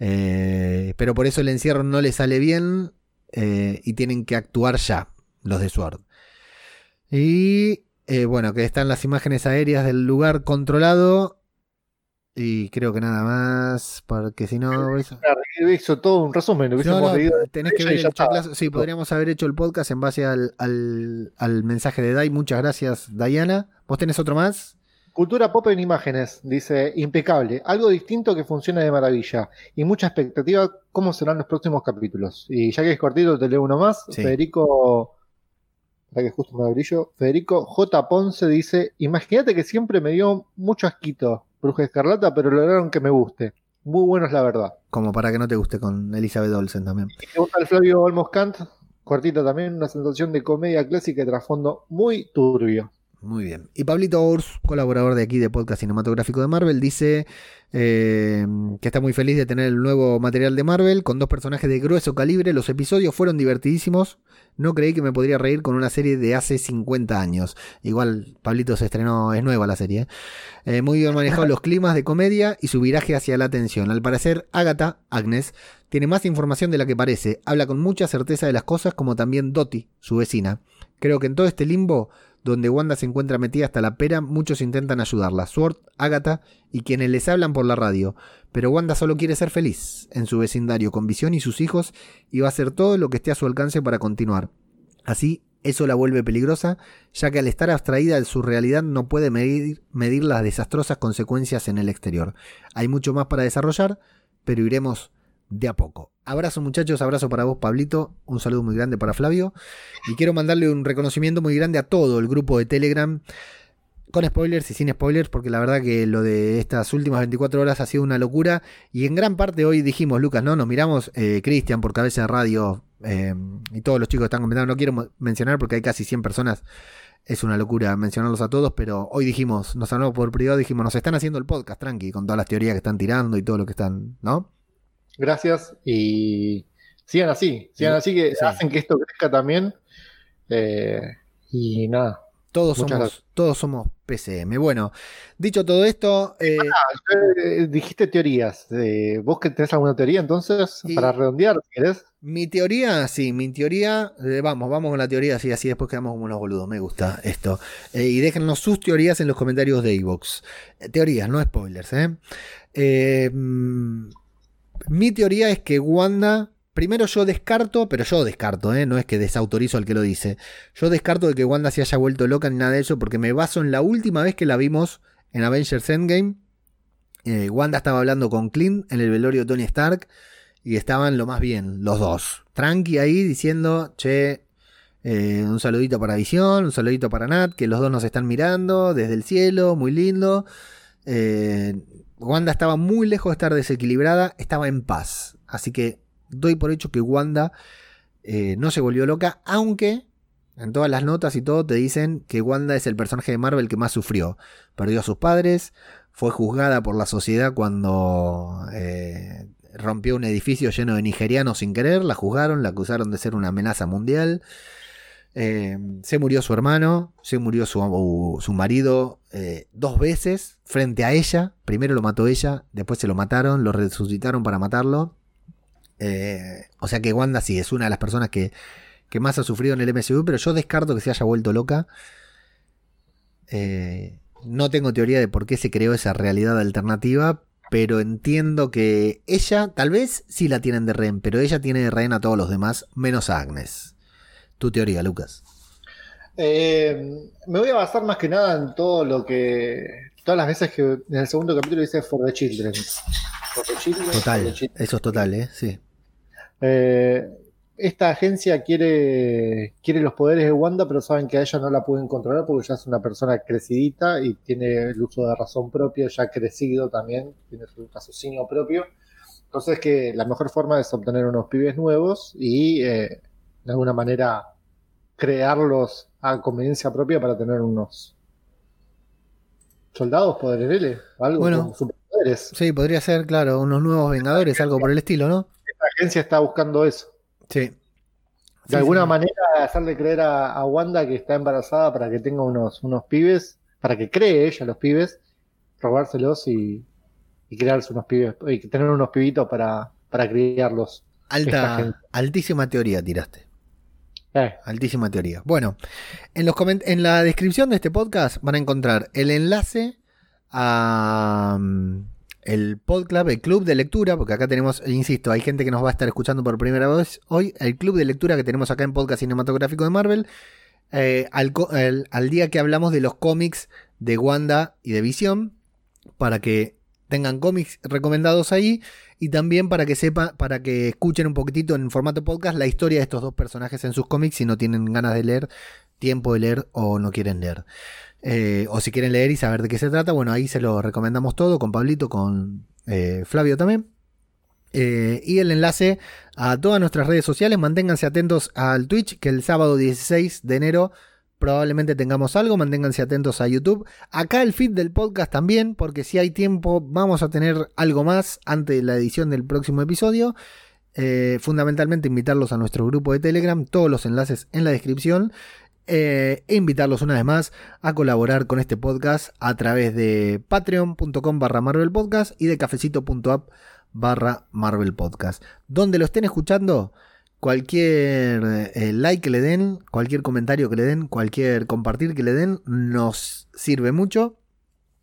Eh, pero por eso el encierro no le sale bien eh, y tienen que actuar ya los de Sword. Y eh, bueno, que están las imágenes aéreas del lugar controlado. Y creo que nada más, porque si no... eso- Hizo todo un resumen. No, hubiésemos no, leído tenés que ver el. Sí, podríamos haber hecho el podcast en base al, al- al mensaje de Dai. Muchas gracias, Diana. ¿Vos tenés otro más? Cultura pop en imágenes, dice, impecable, algo distinto que funciona de maravilla y mucha expectativa cómo serán los próximos capítulos. Y ya que es cortito, te leo uno más. Sí. Federico, para que justo me brillo, Federico J. Ponce dice, imagínate que siempre me dio mucho asquito Bruja Escarlata, pero lograron que me guste. Muy bueno es la verdad. Como para que no te guste con Elizabeth Olsen también. Y me gusta el Flavio Olmos Kant, cortito también, una sensación de comedia clásica y trasfondo muy turbio. Muy bien. Y Pablito Ors, colaborador de aquí de Podcast Cinematográfico de Marvel, dice eh, que está muy feliz de tener el nuevo material de Marvel con dos personajes de grueso calibre. Los episodios fueron divertidísimos. No creí que me podría reír con una serie de hace 50 años. Igual Pablito se estrenó, es nueva la serie. ¿eh? Eh, muy bien manejado los climas de comedia y su viraje hacia la atención. Al parecer, Agatha, Agnes, tiene más información de la que parece. Habla con mucha certeza de las cosas como también Dottie, su vecina. Creo que en todo este limbo donde Wanda se encuentra metida hasta la pera, muchos intentan ayudarla, Sword, Agatha y quienes les hablan por la radio, pero Wanda solo quiere ser feliz en su vecindario con Visión y sus hijos y va a hacer todo lo que esté a su alcance para continuar. Así, eso la vuelve peligrosa, ya que al estar abstraída de su realidad no puede medir, medir las desastrosas consecuencias en el exterior. Hay mucho más para desarrollar, pero iremos de a poco. Abrazo muchachos, abrazo para vos Pablito, un saludo muy grande para Flavio y quiero mandarle un reconocimiento muy grande a todo el grupo de Telegram con spoilers y sin spoilers porque la verdad que lo de estas últimas 24 horas ha sido una locura y en gran parte hoy dijimos Lucas, ¿no? Nos miramos eh, Cristian por cabeza de radio eh, y todos los chicos están comentando, no quiero mencionar porque hay casi 100 personas es una locura mencionarlos a todos, pero hoy dijimos, nos hablamos por privado, dijimos, nos están haciendo el podcast, tranqui, con todas las teorías que están tirando y todo lo que están, ¿no? Gracias y sigan así, sigan así que Sí. hacen que esto crezca también. Eh, y nada. Todos somos, gracias. todos somos PCM. Bueno, dicho todo esto, eh, Eh, dijiste teorías. eh, ¿Vos que tenés alguna teoría entonces? Para redondear, querés. mi teoría, sí, mi teoría, eh, vamos, vamos con la teoría, así, así después quedamos como unos boludos, me gusta esto. Y déjennos sus teorías en los comentarios de. Eh, teorías, no spoilers, ¿eh? Eh, mm, mi teoría es que Wanda, primero yo descarto, pero yo descarto, ¿eh? no es que desautorizo al que lo dice. Yo descarto de que Wanda se haya vuelto loca ni nada de eso, porque me baso en la última vez que la vimos en Avengers Endgame. Eh, Wanda estaba hablando con Clint en el velorio de Tony Stark y estaban lo más bien, los dos. Tranqui ahí diciendo, che, eh, un saludito para Visión, un saludito para Nat, que los dos nos están mirando desde el cielo, muy lindo. Wanda estaba muy lejos de estar desequilibrada, estaba en paz. Así que doy por hecho que Wanda eh, no se volvió loca, aunque en todas las notas y todo te dicen que Wanda es el personaje de Marvel que más sufrió. Perdió a sus padres, fue juzgada por la sociedad cuando eh, rompió un edificio lleno de nigerianos sin querer, la juzgaron, la acusaron de ser una amenaza mundial. Eh, se murió su hermano, se murió su, su marido eh, dos veces frente a ella. Primero lo mató ella, después se lo mataron, lo resucitaron para matarlo. Eh, o sea que Wanda sí es una de las personas que, que más ha sufrido en el MCU, pero yo descarto que se haya vuelto loca. Eh, no tengo teoría de por qué se creó esa realidad alternativa, pero entiendo que ella, tal vez sí la tienen de rehén, pero ella tiene de rehén a todos los demás, menos a Agnes. Tu teoría, Lucas. Eh, me voy a basar más que nada en todo lo que. Todas las veces que en el segundo capítulo dice For the Children. For the Children, for the Total, Children. eso es total, ¿eh? Sí. Eh, esta agencia quiere, quiere los poderes de Wanda, pero saben que a ella no la pueden controlar porque ya es una persona crecidita y tiene el uso de razón propio, ya crecido también, tiene su raciocinio propio. Entonces que la mejor forma es obtener unos pibes nuevos y eh, de alguna manera crearlos a conveniencia propia para tener unos soldados podereles, algo Bueno. como superpoderes. Sí, podría ser, claro, unos nuevos Vengadores, algo por el estilo, ¿no? La agencia está buscando eso. Sí. De Sí, alguna sí. manera hacerle creer a, a Wanda que está embarazada para que tenga unos, unos pibes, para que cree ella los pibes, robárselos y, y crearse unos pibes, y tener unos pibitos para, para criarlos. esta Alta, altísima teoría tiraste. Altísima teoría. Bueno, en, los en la descripción de este podcast van a encontrar el enlace a mm, el PodClub, el club de lectura, porque acá tenemos, insisto, hay gente que nos va a estar escuchando por primera vez hoy, el club de lectura que tenemos acá en Podcast Cinematográfico de Marvel, eh, al- al día que hablamos de los cómics de Wanda y de Visión, para que tengan cómics recomendados ahí y también para que sepa, para que escuchen un poquitito en formato podcast la historia de estos dos personajes en sus cómics si no tienen ganas de leer, tiempo de leer o no quieren leer. Eh, o si quieren leer y saber de qué se trata, bueno, ahí se lo recomendamos todo con Pablito, con eh, Flavio también. Eh, y el enlace a todas nuestras redes sociales. Manténganse atentos al Twitch, que el sábado 16 de enero probablemente tengamos algo. Manténganse atentos a YouTube. Acá el feed del podcast también, porque si hay tiempo vamos a tener algo más antes de la edición del próximo episodio. Eh, fundamentalmente invitarlos a nuestro grupo de Telegram, todos los enlaces en la descripción. eh, e invitarlos una vez más a colaborar con este podcast a través de patreon.com barra Marvel Podcast y de cafecito.app barra Marvel Podcast. Donde lo estén escuchando, cualquier eh, like que le den, cualquier comentario que le den, cualquier compartir que le den, nos sirve mucho.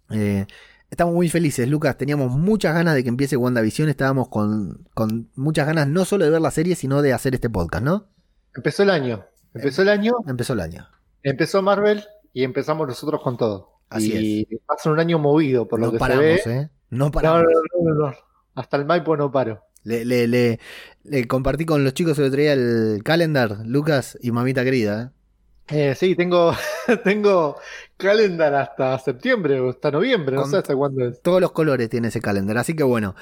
Eh, estamos muy felices, Lucas. Teníamos muchas ganas de que empiece WandaVision. Estábamos con, con muchas ganas no solo de ver la serie, sino de hacer este podcast, ¿no? empezó el año. Empezó el año, Empezó el año. empezó Marvel y empezamos nosotros con todo. Así y va a ser un año movido, por lo que paramos, se ve. ¿eh? No No, paramos. no, no, no, no. Hasta el Maipo no paro. Le, le- le- le compartí con los chicos el otro día el calendar, Lucas y mamita querida. ¿eh? Eh, sí, tengo, tengo calendar hasta septiembre o hasta noviembre, no sé hasta cuándo es. Todos los colores tiene ese calendar. Así que bueno.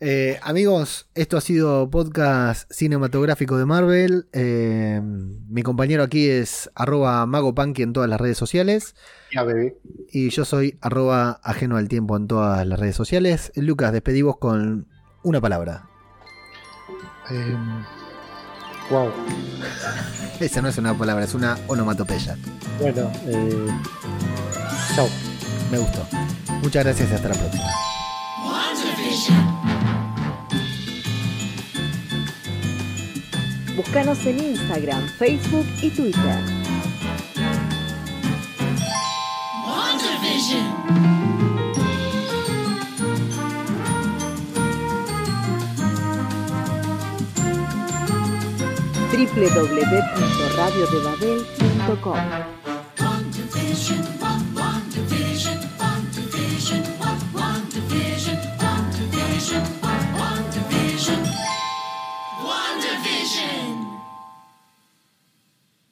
Eh, amigos, esto ha sido podcast cinematográfico de Marvel. Eh, mi compañero aquí es arroba magopanky en todas las redes sociales. Ya, bebé. Y yo soy arroba ajeno al tiempo en todas las redes sociales. Lucas, despedimos con una palabra. Em, wow. Esa no es una palabra, es una onomatopeya. Bueno, eh, chao. Me gustó. Muchas gracias y hasta la próxima. Búscanos en Instagram, Facebook y Twitter. www.radiodebabel.com